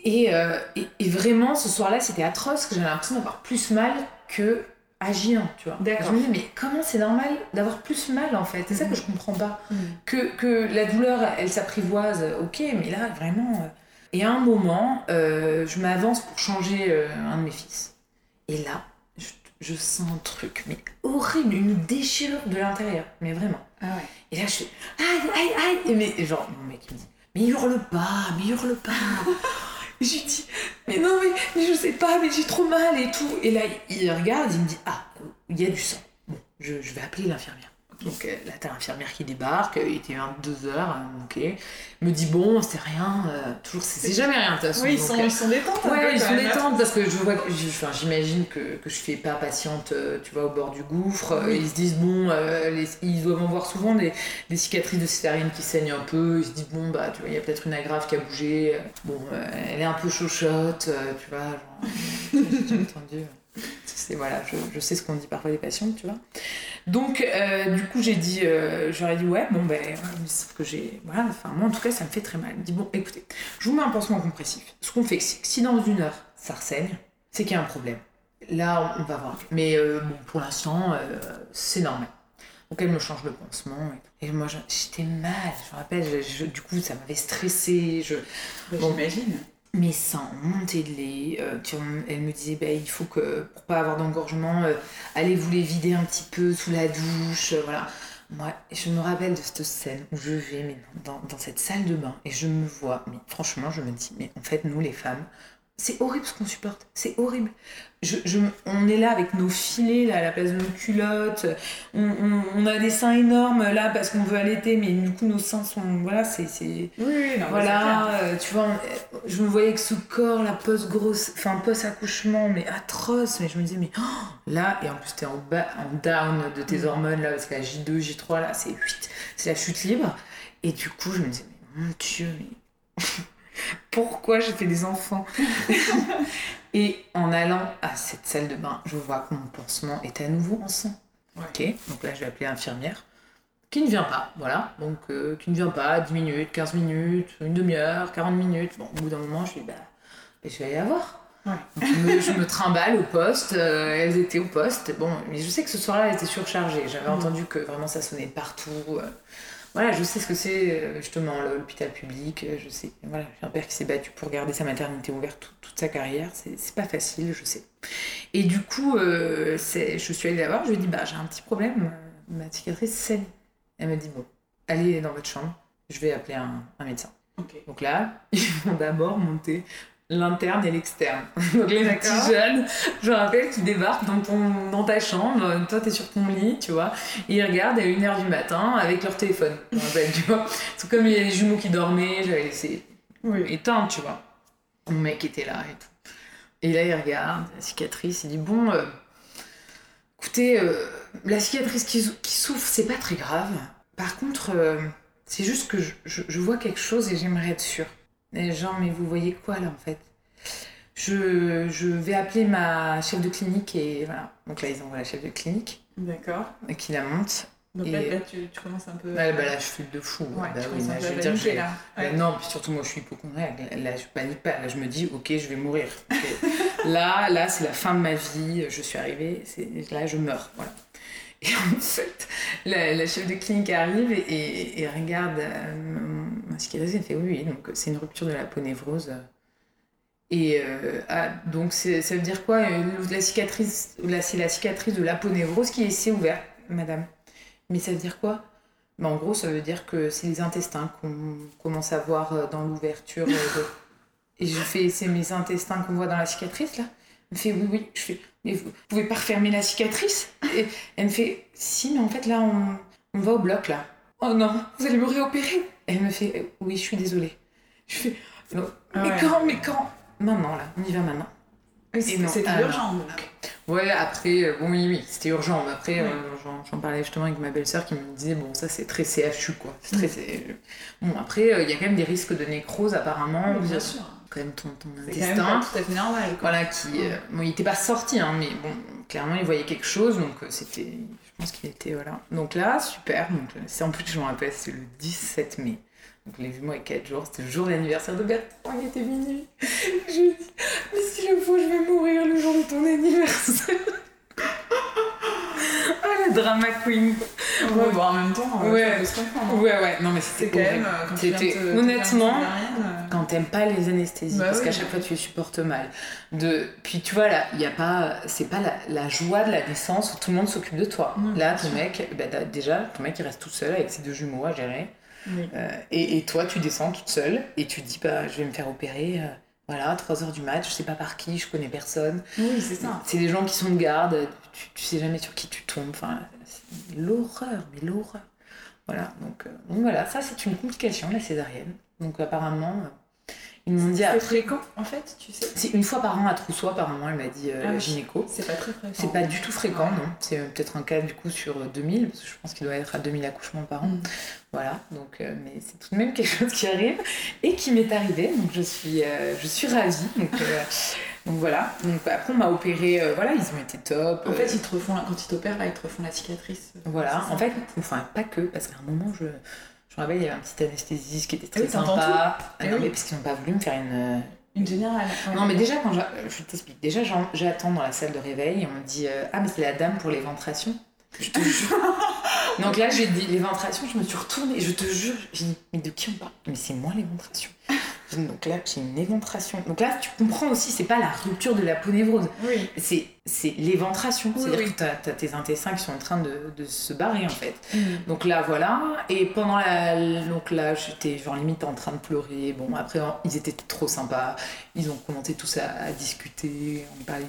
Et, euh, et, et vraiment, ce soir-là, c'était atroce, que j'avais l'impression d'avoir plus mal que agir, tu vois. D'accord. Je me dis, mais comment c'est normal d'avoir plus mal en fait? C'est ça Mhm. que je comprends pas que, que la douleur, elle s'apprivoise, ok, mais là, vraiment. Et à un moment, euh, je m'avance pour changer euh, un de mes fils. Et là, je, je sens un truc, mais horrible, une déchirure de l'intérieur, mais vraiment. Ah ouais. Et là, je fais aïe, aïe, aïe. Et mais genre, mon mec, il me dit, mais hurle pas, mais hurle pas. [laughs] Et je lui dis, mais non, mais, mais je sais pas, mais j'ai trop mal et tout. Et là, il regarde, il me dit, ah, il y a du sang. Bon, je, je vais appeler l'infirmière. Donc euh, là, t'as l'infirmière qui débarque, euh, il était 22h, ok. Me dit, bon, c'est rien, euh, toujours, c'est jamais rien de toute façon. Oui, ils Donc, sont, euh, ils sont détentes. un peu, Ouais, ils sont même, hein. détentes parce que je vois, j'imagine que, que je fais pas patiente, euh, tu vois, au bord du gouffre. Oui. Ils se disent, bon, euh, les- ils doivent en voir souvent des, des cicatrices de césarienne qui saignent un peu. Ils se disent, bon, bah, tu vois, il y a peut-être une agrafe qui a bougé. Bon, euh, elle est un peu chochotte, euh, tu vois, genre, [laughs] j'ai entendu. [laughs] C'est voilà, je, je sais ce qu'on dit parfois des patients, tu vois. Donc, euh, du coup, j'ai dit, euh, j'aurais dit, ouais, bon, ben, mais sauf que j'ai. Voilà, enfin, moi, en tout cas, ça me fait très mal. Me dit, bon, écoutez, je vous mets un pansement compressif. Ce qu'on fait, c'est que si dans une heure, ça ressaigne, c'est qu'il y a un problème. Là, on, va voir. Mais euh, bon, pour l'instant, euh, c'est normal. Donc, elle me change le pansement. Et, moi, je- j'étais mal. Je me rappelle, je- je- du coup, ça m'avait stressée. Je, Bah, Bon. J'imagine. Seins ont monté de lait. euh, elle me disait, bah, il faut que, pour pas avoir d'engorgement, euh, allez vous les vider un petit peu sous la douche. euh, voilà. Moi, je me rappelle de cette scène où je vais mais dans, dans cette salle de bain et je me vois, mais franchement, je me dis, mais en fait, nous les femmes, c'est horrible ce qu'on supporte, c'est horrible. Je, je- on est là avec nos filets là, à la place de nos culottes, on, on- on a des seins énormes là parce qu'on veut allaiter, mais du coup nos seins sont. Voilà, c'est. Oui, non, voilà, euh, tu vois, on- je me voyais avec ce corps, la post-grosse, enfin post-accouchement, mais atroce, mais je me disais, mais oh, là, et en plus t'es en, bas, en down de tes Mm. hormones, là, parce que la J2, J3, là, c'est 8, c'est la chute libre. Et du coup, je me disais, mais mon Dieu, mais [laughs] pourquoi j'ai fait des enfants? [laughs] Et en allant à cette salle de bain, je vois que mon pansement est à nouveau en sang. Ok, donc là, je vais appeler l'infirmière qui ne vient pas, voilà. Donc, euh, qui ne vient pas, 10 minutes, 15 minutes, une demi-heure, 40 minutes. Bon, au bout d'un moment, je dis, bah, je vais aller la voir. Ouais. Donc, je, me, je me trimballe au poste, euh, elles étaient au poste. Bon, mais je sais que ce soir-là, elles étaient surchargées. J'avais Mhm. entendu que vraiment ça sonnait partout. euh. Voilà, je sais ce que c'est, euh, justement, l'hôpital public. euh, Je sais, voilà, j'ai un père qui s'est battu pour garder sa maternité ouverte toute, toute sa carrière. C'est pas facile, je sais. Et du coup, euh, je suis allée la voir, je lui ai dit, bah, j'ai un petit problème, ma cicatrice saigne. Elle m'a dit, bon, allez dans votre chambre, je vais appeler un, un médecin. Donc là, [laughs] ils vont d'abord monter l'interne et l'externe. [laughs] Donc les petits jeunes, je me rappelle, qui débarquent dans, ton, dans ta chambre, toi t'es sur ton lit, tu vois, et ils regardent à 1h du matin avec leur téléphone. Je rappelle, tu vois. C'est comme il y a les jumeaux qui dormaient, j'avais laissé Oui. éteint, tu vois. Mon mec était là et tout. Et là, il regarde la cicatrice, il dit Bon, euh, écoutez, euh, la cicatrice qui, sou- qui souffre, c'est pas très grave. Par contre, euh, c'est juste que je, je- je vois quelque chose et j'aimerais être sûre. Genre, mais vous voyez quoi là en fait? Je, je vais appeler ma chef de clinique et voilà. Donc là, ils envoient la chef de clinique D'accord. et qui la monte. Donc Et- là, là, tu, tu commences un peu. Bah là, je fais de fou. Ouais, Bah oui, bah, je veux dire, là. Non, puis surtout moi je suis hypochondriaque. Là je panique pas. Là je me dis ok je vais mourir. Là là c'est la fin de ma vie. Je suis arrivée. Là je meurs. Voilà. Et en fait la, chef de clinique arrive et, regarde euh, ma cicatrice. Elle fait oui oui donc c'est une rupture de la peau névrose. Et euh, ah, donc ça veut dire quoi euh, La cicatrice là c'est la cicatrice de l'aponévrose qui est s'est ouverte, madame. Mais ça veut dire quoi? Bah, en gros, ça veut dire que c'est les intestins qu'on commence à voir dans l'ouverture. Et je fais, c'est mes intestins qu'on voit dans la cicatrice là? Elle me fait, oui, oui. Je fais, mais vous pouvez pas refermer la cicatrice Et elle me fait, si, mais en fait là, on, on va au bloc là. Oh non, vous allez me réopérer Elle me fait, euh, oui, je suis désolée. Je fais, non, mais Ah Ouais. quand, mais quand? Maintenant là, on y va maintenant. Oui, C'était ah, urgent donc. Ouais, après, euh, bon, oui, oui, c'était urgent. Mais après, Oui. euh, j'en- parlais justement avec ma belle-sœur qui me disait, bon, ça c'est très CHU, quoi. C'est très- c'est- Bon, après, euh, il y a quand même des risques de nécrose, apparemment. Oui, bien sûr. Quand même ton, ton C'est quand même intestin. tout à fait normal. Quoi. Voilà, qui. euh, bon, il était pas sorti, hein, mais bon, clairement, il voyait quelque chose, donc euh, c'était. Je pense qu'il était. Voilà. Donc là, super. Donc, euh, c'est en plus, je me rappelle, c'est le 17 mai. Donc les jumeaux avec 4 jours, c'était le jour d'anniversaire de Bertrand, il était minuit. [laughs] Je lui dis, mais si le faut, je vais mourir le jour de ton anniversaire. Ah, la drama queen. quoi. Ouais, bon, en même temps, Ouais. ça peut se comprendre. Ouais, ouais, non, mais c'était quand même, euh, quand tu te- honnêtement, euh, quand t'aimes pas les anesthésies, Bah parce oui. qu'à chaque fois tu les supportes mal. De... Puis tu vois, là, il y a pas, c'est pas la, la joie de la naissance où tout le monde s'occupe de toi. Non, là, ton sûr. mec, bah, déjà, ton mec il reste tout seul avec ses deux jumeaux à gérer. oui. Euh, et, et toi, tu descends toute seule et tu te dis, bah, je vais me faire opérer. euh, voilà, 3h du match, je sais pas par qui, je connais personne. Oui, c'est ça. C'est des gens qui sont de garde, tu, tu sais jamais sur qui tu tombes. Enfin, c'est l'horreur, mais l'horreur. Voilà, donc, euh, donc voilà, ça c'est une complication, la césarienne. Donc apparemment, ils m'ont dit C'est fréquent, en fait, tu sais. C'est une fois par an à Trousseau, apparemment, elle m'a dit euh, Ah la gynéco. C'est pas très fréquent. C'est pas du tout fréquent, non. C'est euh, peut-être un cas du coup sur euh, 2000, parce que je pense qu'il doit être à 2000 accouchements par an. Mm. Voilà, donc, euh, mais c'est tout de même [laughs] quelque chose qui arrive et qui m'est arrivé, donc je suis, euh, je suis ravie. Donc, euh, [laughs] donc voilà, donc après on m'a opéré, euh, voilà, ils ont été top. En euh, fait, ils te refont, la- quand ils t'opèrent, là, ils te refont la cicatrice. voilà, en fait, enfin pas que, parce qu'à un moment, je, je me rappelle, il y avait un petit anesthésiste qui était très Oui, sympa. Ah non, oui. mais parce qu'ils n'ont pas voulu me faire une, Une générale. ouais. Non, mais déjà, quand j'a- je t'explique, déjà, j'attends dans la salle de réveil et on me dit euh, Ah, mais c'est la dame pour l'éventrations. Je te jure. [laughs] Donc là, j'ai dit l'éventration, je me suis retournée, je te jure, j'ai dit Mais de qui on parle? Mais c'est moi l'éventration. Donc là, j'ai une éventration. Donc là, tu comprends aussi, c'est pas la rupture de la peau névrose, Oui. c'est c'est l'éventration. Oui, C'est-à-dire oui. que t'as as tes intestins qui sont en train de, de se barrer en fait. Mm. Donc là, voilà. Et pendant la. Donc là, j'étais genre limite en train de pleurer. Bon, après, ils étaient trop sympas. Ils ont commencé tous à, à discuter. On parlait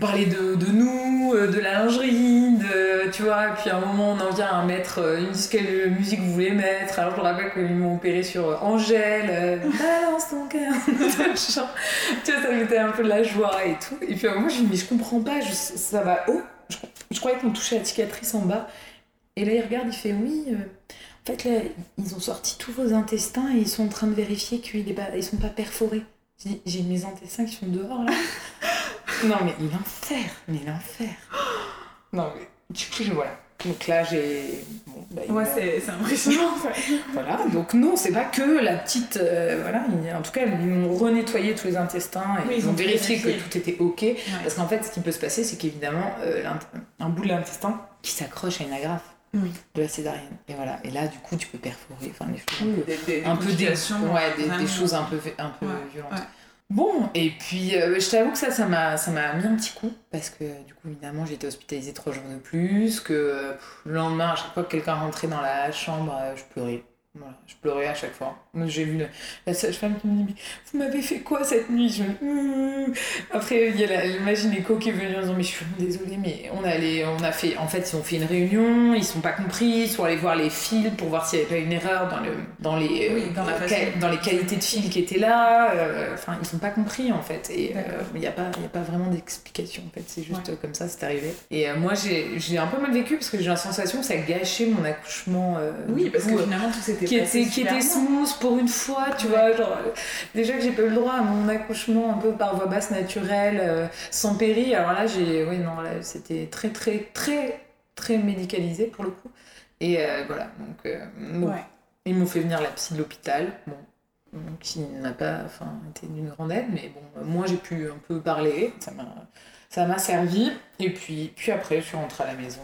parlait de, de nous, euh, de la lingerie, de, tu vois, puis à un moment on en vient à mettre, euh, disent quelle musique vous voulez mettre, alors je rappelle qu'ils m'ont opéré sur euh, Angèle, balance ton cœur, [laughs] tu vois, ça mettait un peu de la joie et tout, et puis à un moment je me dis mais je comprends pas, ça va haut, je, je croyais qu'on touchait la cicatrice en bas, et là il regarde, il fait oui, en fait là ils ont sorti tous vos intestins et ils sont en train de vérifier qu'ils ne sont pas perforés. J'ai mes intestins qui sont dehors là. Non mais l'enfer, mais l'enfer. [gasps] Non mais du coup voilà. Donc là j'ai. Bon, bah, Ouais, c'est c'est impressionnant. voilà, donc non, c'est pas que la petite. euh, voilà, en tout cas, ils m'ont renettoyé tous les intestins et Oui, ils ont vérifié que tout était ok. Ouais. Parce qu'en fait, ce qui peut se passer, c'est qu'évidemment, euh, un bout de l'intestin qui s'accroche à une agrafe Oui. de la césarienne. Et voilà, et là, du coup, tu peux perforer, enfin, des choses un peu des, des, un peu des, ouais, des, choses un peu, un peu Ouais, violentes. ouais. Bon, et puis euh, je t'avoue que ça, ça m'a, ça m'a mis un petit coup, parce que du coup, évidemment, été hospitalisée trois jours de plus, que le lendemain, à chaque fois que quelqu'un rentrait dans la chambre, euh, je pleurais. Voilà, je pleurais à chaque fois. J'ai vu la sage-femme qui me dit Vous m'avez fait quoi cette nuit? Je me- Après, il y a la, ma gynéco qui est venue en disant Mais je suis désolée, mais on, allait, on a fait. En fait, ils ont fait une réunion, ils sont pas compris, ils sont allés voir les fils pour voir s'il n'y avait pas une erreur dans, le, dans, les, Oui, dans la euh, dans les qualités de fils qui étaient là. euh, Enfin, ils sont pas compris en fait. Et euh, il n'y a, pas- y a pas vraiment d'explication en fait. C'est juste Ouais. euh, comme ça, c'est arrivé. Et euh, moi, j'ai un peu mal vécu parce que j'ai la sensation que ça a gâché mon accouchement. euh, Oui, parce coup, que finalement, tout s'était qui était, qui était smooth pour une fois, tu Ouais. vois. Genre, déjà que j'ai pas eu le droit à mon accouchement un peu par voie basse naturelle, euh, sans péri. Alors là, j'ai. Oui, non, là, c'était très, très, très, très médicalisé pour le coup. Et euh, voilà, donc. euh, bon, Ouais. Ils m'ont fait venir la psy de l'hôpital. Bon. Qui n'a pas enfin, été d'une grande aide, mais bon, euh, moi j'ai pu un peu parler, ça m'a, ça m'a servi. Et puis, puis après, je suis rentrée à la maison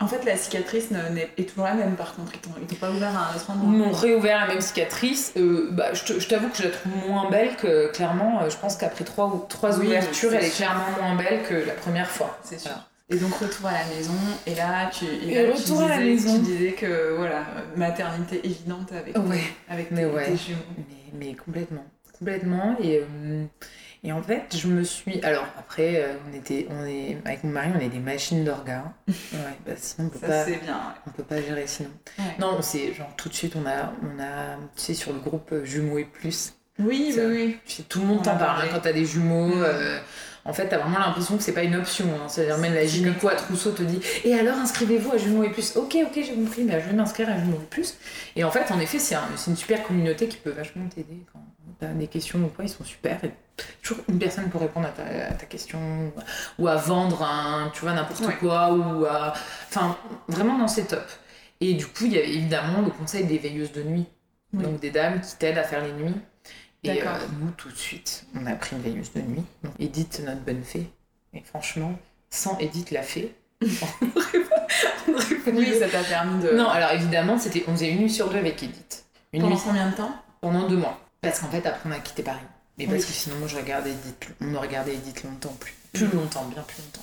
En fait, la cicatrice est toujours la même, par contre. Ils t'ont pas ouvert à un autre Ils m'ont réouvert la même cicatrice. Euh, bah, je, t'avoue que je la trouve moins belle que clairement. euh, je pense qu'après trois, ou- trois Oui, ouvertures, elle est sûr. clairement moins belle que la première fois. C'est sûr. Voilà. Et donc, retour à la maison. Et là, tu, et Et là, tu retour à la disais- maison. Tu disais que, voilà, maternité évidente avec, Ouais, avec mais tes, ouais. tes jumeaux. mais, mais complètement. Complètement. Et, euh, et en fait, je me suis. Alors, après, euh, on était, on est, avec mon mari, on est des machines d'orgas. [laughs] Ouais, bah, sinon, on peut Ça, pas. bien. On peut pas gérer sinon. Ouais. Non, on s'est, genre, tout de suite, on a, on a, tu sais, sur le groupe euh, Jumeaux et Plus, Oui, oui, oui. Tu sais, tout le monde On t'en en parle. hein, quand t'as des jumeaux, Mm. euh, en fait, t'as vraiment l'impression que c'est pas une option. hein. C'est-à-dire, même la gynéco à Trousseau te dit Et alors, inscrivez-vous à Jumeaux et Plus? Ok, ok, j'ai compris, bah, je vais m'inscrire à Jumeaux et Plus. Et en fait, en effet, c'est un- une super communauté qui peut vachement t'aider quand, t'as des questions ou quoi, ils sont super. Et toujours une personne pour répondre à ta, question ou à vendre un, tu vois, n'importe quoi ou à... Enfin, vraiment, non, c'est top. Et du coup, il y a évidemment le conseil des veilleuses de nuit. Donc des dames qui t'aident à faire les nuits. Et euh, nous, tout de suite, on a pris une veilleuse de nuit. Donc, Edith, notre bonne fée. Et franchement, sans Edith la fée, [laughs] oui, ça t'a permis de. Non, alors évidemment, c'était on faisait une nuit sur deux avec Edith. Une Pendant combien de temps? Pendant deux mois. Parce qu'en fait, après, on a quitté Paris. Mais parce que sinon, moi, je regardais Edith, on a regardé Edith longtemps, plus, plus mm. longtemps, bien plus longtemps.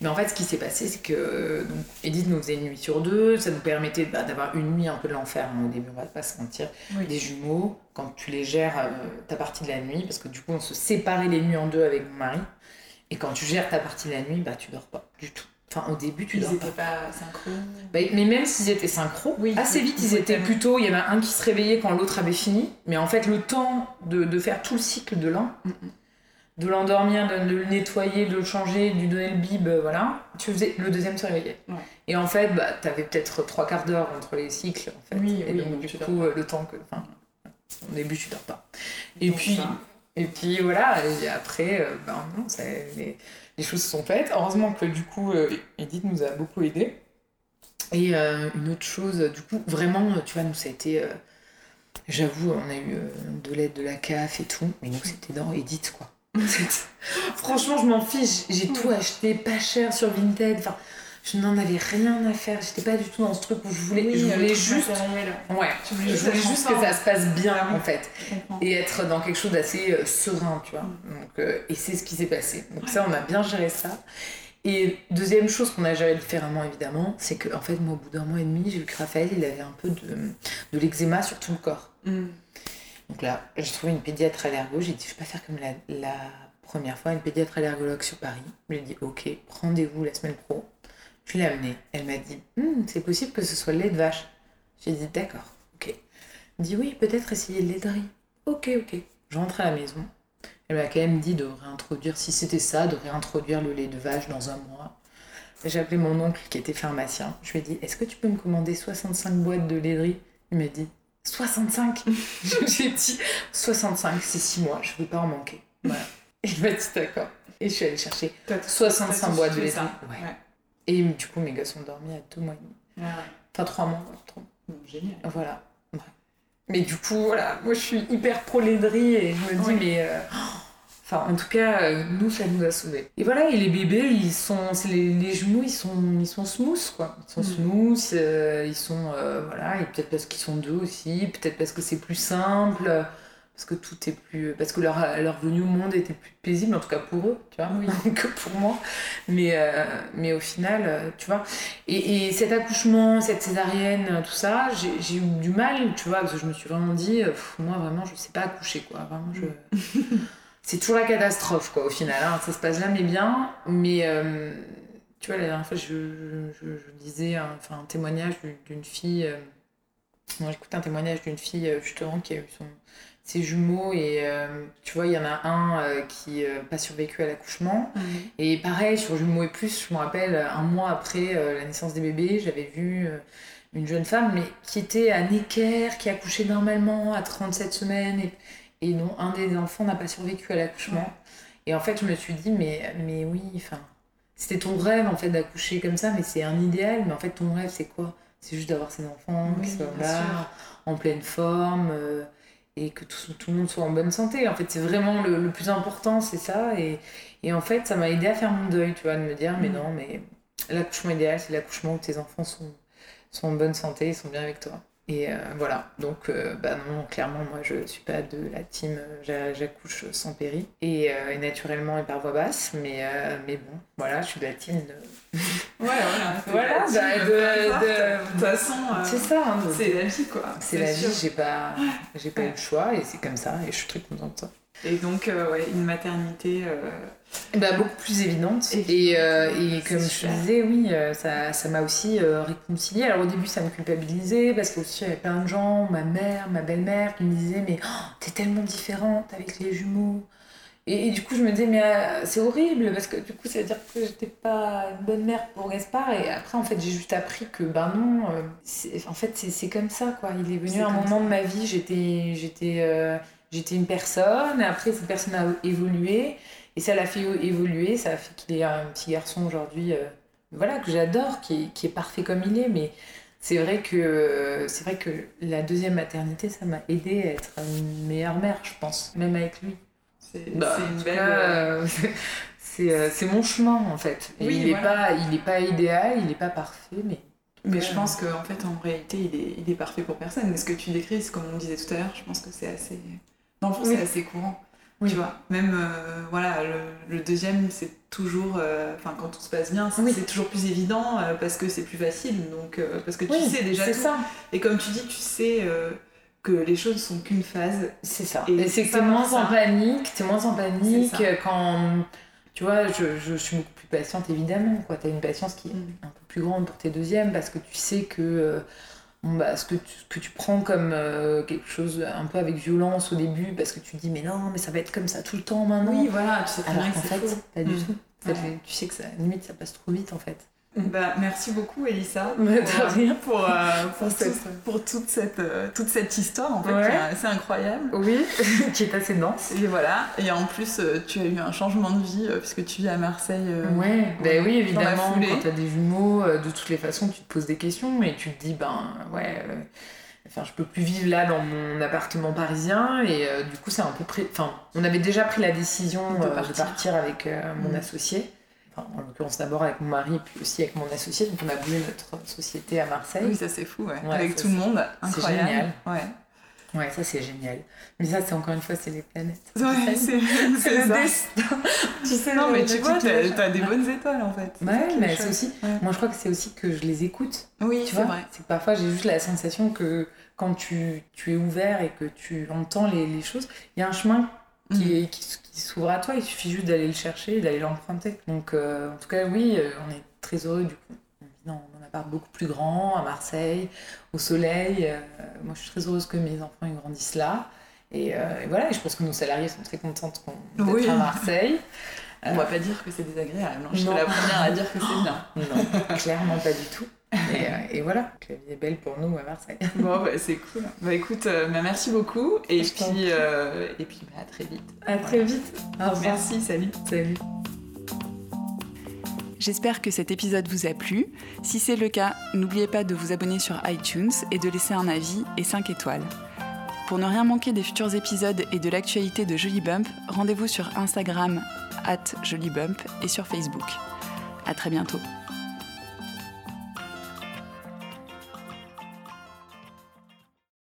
Mais en fait, ce qui s'est passé, c'est que donc, Edith nous faisait une nuit sur deux, ça nous permettait bah, d'avoir une nuit un peu de l'enfer hein, au début, on va pas se mentir. Des jumeaux, quand tu les gères euh, ta partie de la nuit, parce que du coup, on se séparait les nuits en deux avec mon mari. Et quand tu gères ta partie de la nuit, bah, tu dors pas du tout. Enfin, au début, tu ils dors pas. synchro bah, Mais même s'ils étaient synchro, assez vite, ils étaient plutôt. Il y en a un qui se réveillait quand l'autre avait fini. Mais en fait, le temps de, de faire tout le cycle de l'un, mm, mm. de l'endormir, de, le nettoyer, de le changer, de lui donner le bib, euh, voilà, tu faisais, le deuxième se réveillait. Et en fait, bah, tu avais peut-être trois quarts d'heure entre les cycles. En fait. Oui, et donc, du coup, euh, le temps que. Enfin, au début, tu dors pas. Et puis. Et puis voilà, et après, ben non, les, les, choses se sont faites. Heureusement que du coup, euh, Edith nous a beaucoup aidé. Et euh, une autre chose, du coup, vraiment, tu vois, nous, ça a été. J'avoue, on a eu de l'aide de la CAF et tout, mais nous, c'était dans Edith, quoi. [laughs] Franchement, je m'en fiche, j'ai tout acheté pas cher sur Vinted. Enfin, je n'en avais rien à faire. J'étais pas du tout dans ce truc où je voulais, je voulais juste, ouais, je voulais juste, que ça se passe bien en fait, et être dans quelque chose d'assez euh, serein, tu vois. Mm. Donc, euh, et c'est ce qui s'est passé. Donc ça, on a bien géré ça. Et deuxième chose qu'on a géré différemment évidemment, c'est que en fait moi au bout d'un mois et demi, j'ai vu que Raphaël il avait un peu de, de l'eczéma sur tout le corps. Mm. Donc là, j'ai trouvé une pédiatre allergo. J'ai dit je vais pas faire comme la, la première fois, une pédiatre allergologue sur Paris. Je lui ai dit ok, rendez-vous la semaine pro. Je l'ai amenée. Elle m'a dit hmm, c'est possible que ce soit le lait de vache. J'ai dit d'accord, ok. Elle dit oui, peut-être essayer le lait de riz. Ok, ok. Je rentre à la maison. Elle m'a quand même dit de réintroduire, si c'était ça, de réintroduire le lait de vache dans un mois. J'ai appelé mon oncle qui était pharmacien. Je lui ai dit Est-ce que tu peux me commander 65 boîtes de lait de riz? Il m'a dit 65 [laughs] J'ai dit 65, c'est 6 mois, je ne peux pas en manquer. Voilà. Il m'a dit D'accord. Et je suis allée chercher 65 boîtes de lait de riz. Ouais. Et du coup, mes gars sont dormis à deux mois et demi. Ah enfin, trois mois. Trois... Génial. Voilà. Mais du coup, voilà, moi je suis hyper pro laiderie et je me dis, mais. Euh, enfin, en tout cas, euh, nous, ça nous a sauvés. Et voilà, et les bébés, ils sont. Les, les, jumeaux, ils sont, ils sont smooth, quoi. Ils sont mm. smooth, euh, ils sont. voilà, et peut-être parce qu'ils sont deux aussi, peut-être parce que c'est plus simple parce que tout est plus parce que leur, leur venue au monde était plus paisible en tout cas pour eux tu vois [laughs] que pour moi. Mais euh, mais au final euh, tu vois. Et, et, cet accouchement cette césarienne tout ça j'ai eu du mal tu vois parce que je me suis vraiment dit euh, moi vraiment je sais pas accoucher quoi. Vraiment je [laughs] c'est toujours la catastrophe quoi au final hein. ça se passe jamais bien mais tu vois la dernière fois je, je, je disais enfin un témoignage d'une fille moi j'écoutais un témoignage d'une fille justement qui a eu son ses jumeaux et euh, tu vois il y en a un euh, qui n'a euh, pas survécu à l'accouchement. Et pareil sur jumeaux et plus je me rappelle un mois après la naissance des bébés j'avais vu une jeune femme mais qui était à Necker qui accouchait normalement à 37 semaines. Et, et non un des enfants n'a pas survécu à l'accouchement. Et en fait je me suis dit mais mais oui enfin c'était ton rêve en fait d'accoucher comme ça mais c'est un idéal. Mais en fait ton rêve c'est quoi? C'est juste d'avoir ses enfants qui soient là en pleine forme et que tout, tout, le monde soit en bonne santé. En fait, c'est vraiment le, le, plus important, c'est ça. Et, et, en fait, ça m'a aidé à faire mon deuil, tu vois, de me dire, mais mm. non, mais l'accouchement idéal, c'est l'accouchement où tes enfants sont, sont en bonne santé, ils sont bien avec toi. Et euh, voilà, donc euh, bah non, clairement, moi je suis pas de la team euh, j'accouche sans péri. Et, et, naturellement et par voix basse, mais, mais bon, voilà, je suis de la team de. [laughs] Ouais, voilà, [laughs] voilà bah, de, de, toute façon, c'est ça, hein, c'est la vie quoi. C'est la vie, j'ai pas, j'ai pas eu le choix et c'est comme ça et je suis très contente. De ça. Et donc, ouais, une maternité bah, beaucoup plus évidente. Et, euh, et comme je disais, oui, euh, ça, ça m'a aussi euh, réconcilié. Alors au début, ça me culpabilisait parce qu'aussi, il y avait plein de gens, ma mère, ma belle-mère, qui me disaient Mais oh, t'es tellement différente avec les jumeaux. Et, du coup, je me disais Mais c'est horrible parce que du coup, ça veut dire que j'étais pas une bonne mère pour Gaspard. Et après, en fait, j'ai juste appris que ben non, en fait, c'est comme ça, quoi. Il est venu un moment de ma vie, j'étais. j'étais j'étais une personne, après cette personne a évolué, et ça l'a fait évoluer, ça a fait qu'il est un petit garçon aujourd'hui, euh, voilà, que j'adore, qui, qui, est parfait comme il est, mais c'est vrai que c'est vrai que la deuxième maternité, ça m'a aidé à être une meilleure mère, je pense, même avec lui. C'est bah, une belle. [laughs] Euh, c'est mon chemin en fait. Oui, il n'est pas, il est pas idéal, il n'est pas parfait, mais mais je pense qu'en fait, en réalité, il est, il est parfait pour personne. Mais ce que tu décris, comme on disait tout à l'heure, je pense que c'est assez. Dans le fond, c'est assez courant. Tu vois, même euh, voilà, le, deuxième, c'est toujours. Euh, enfin, quand tout se passe bien, c'est toujours plus évident euh, parce que c'est plus facile. Donc, parce que tu sais déjà tout. Ça. Et comme tu dis, tu sais que les choses sont qu'une phase. C'est ça. Et, c'est que t'es moins en panique, t'es moins en panique quand tu vois, je, je, suis beaucoup plus patiente évidemment. Tu as une patience qui est mm. un peu plus grande pour tes deuxièmes parce que tu sais que bah, ce que tu, que tu prends comme euh, quelque chose un peu avec violence au début parce que tu te dis mais non, mais ça va être comme ça tout le temps maintenant. Oui, voilà, tu sais très Alors qu'en fait, pas du mm. tout. tu sais que ça, limite ça passe trop vite en fait. Bah, merci beaucoup Elissa pour, rien. pour, euh, [laughs] pour, pour, toute, cette, euh, toute cette histoire en fait, c'est incroyable. Oui, [laughs] qui est assez dense. Et voilà, et en plus euh, tu as eu un changement de vie puisque tu vis à Marseille. ouais, ben oui évidemment, quand tu as des jumeaux, de toutes les façons tu te poses des questions et tu te dis ben ouais... Enfin, je peux plus vivre là dans mon appartement parisien et du coup c'est un peu près enfin on avait déjà pris la décision de partir, avec mon mm. associé en l'occurrence d'abord avec mon mari, puis aussi avec mon associé. Donc on a bougé notre société à Marseille. Oui, ça c'est fou, ouais. avec tout le monde. C'est génial. Ouais. Ouais, ça c'est génial. Mais ça, c'est encore une fois, c'est les planètes. Ouais, [laughs] c'est le destin. [laughs] tu sais, non, mais tu vois, t'as as des [laughs] bonnes étoiles en fait. Ouais, mais c'est aussi. Moi, je crois que c'est aussi que je les écoute. Oui, c'est vrai. C'est que parfois, j'ai juste la sensation que quand tu, tu, es ouvert et que tu entends les, les choses, il y a un chemin qui, mm. qui, s'ouvre à toi. Il suffit juste d'aller le chercher et d'aller l'emprunter. Donc, euh, en tout cas, oui, euh, on est très heureux du coup. Non, on a un appart beaucoup plus grand à Marseille, au soleil. Euh, moi, je suis très heureuse que mes enfants ils grandissent là. Et, voilà, et je pense que nos salariés sont très contentes d'être oui. à Marseille. On va pas dire que c'est désagréable. Hein. Je suis la première à dire que c'est bien. Non, clairement pas du tout. Et, euh, [laughs] et, voilà, la vie est belle pour nous à Marseille. [laughs] Bon, bah, c'est cool. Bah écoute, euh, bah, merci beaucoup. Et puis, euh, et puis bah, à très vite. À très vite. Merci, salut. Salut. J'espère que cet épisode vous a plu. Si c'est le cas, n'oubliez pas de vous abonner sur iTunes et de laisser un avis et 5 étoiles. Pour ne rien manquer des futurs épisodes et de l'actualité de Jolie Bump, rendez-vous sur Instagram at Jolie Bump et sur Facebook. À très bientôt.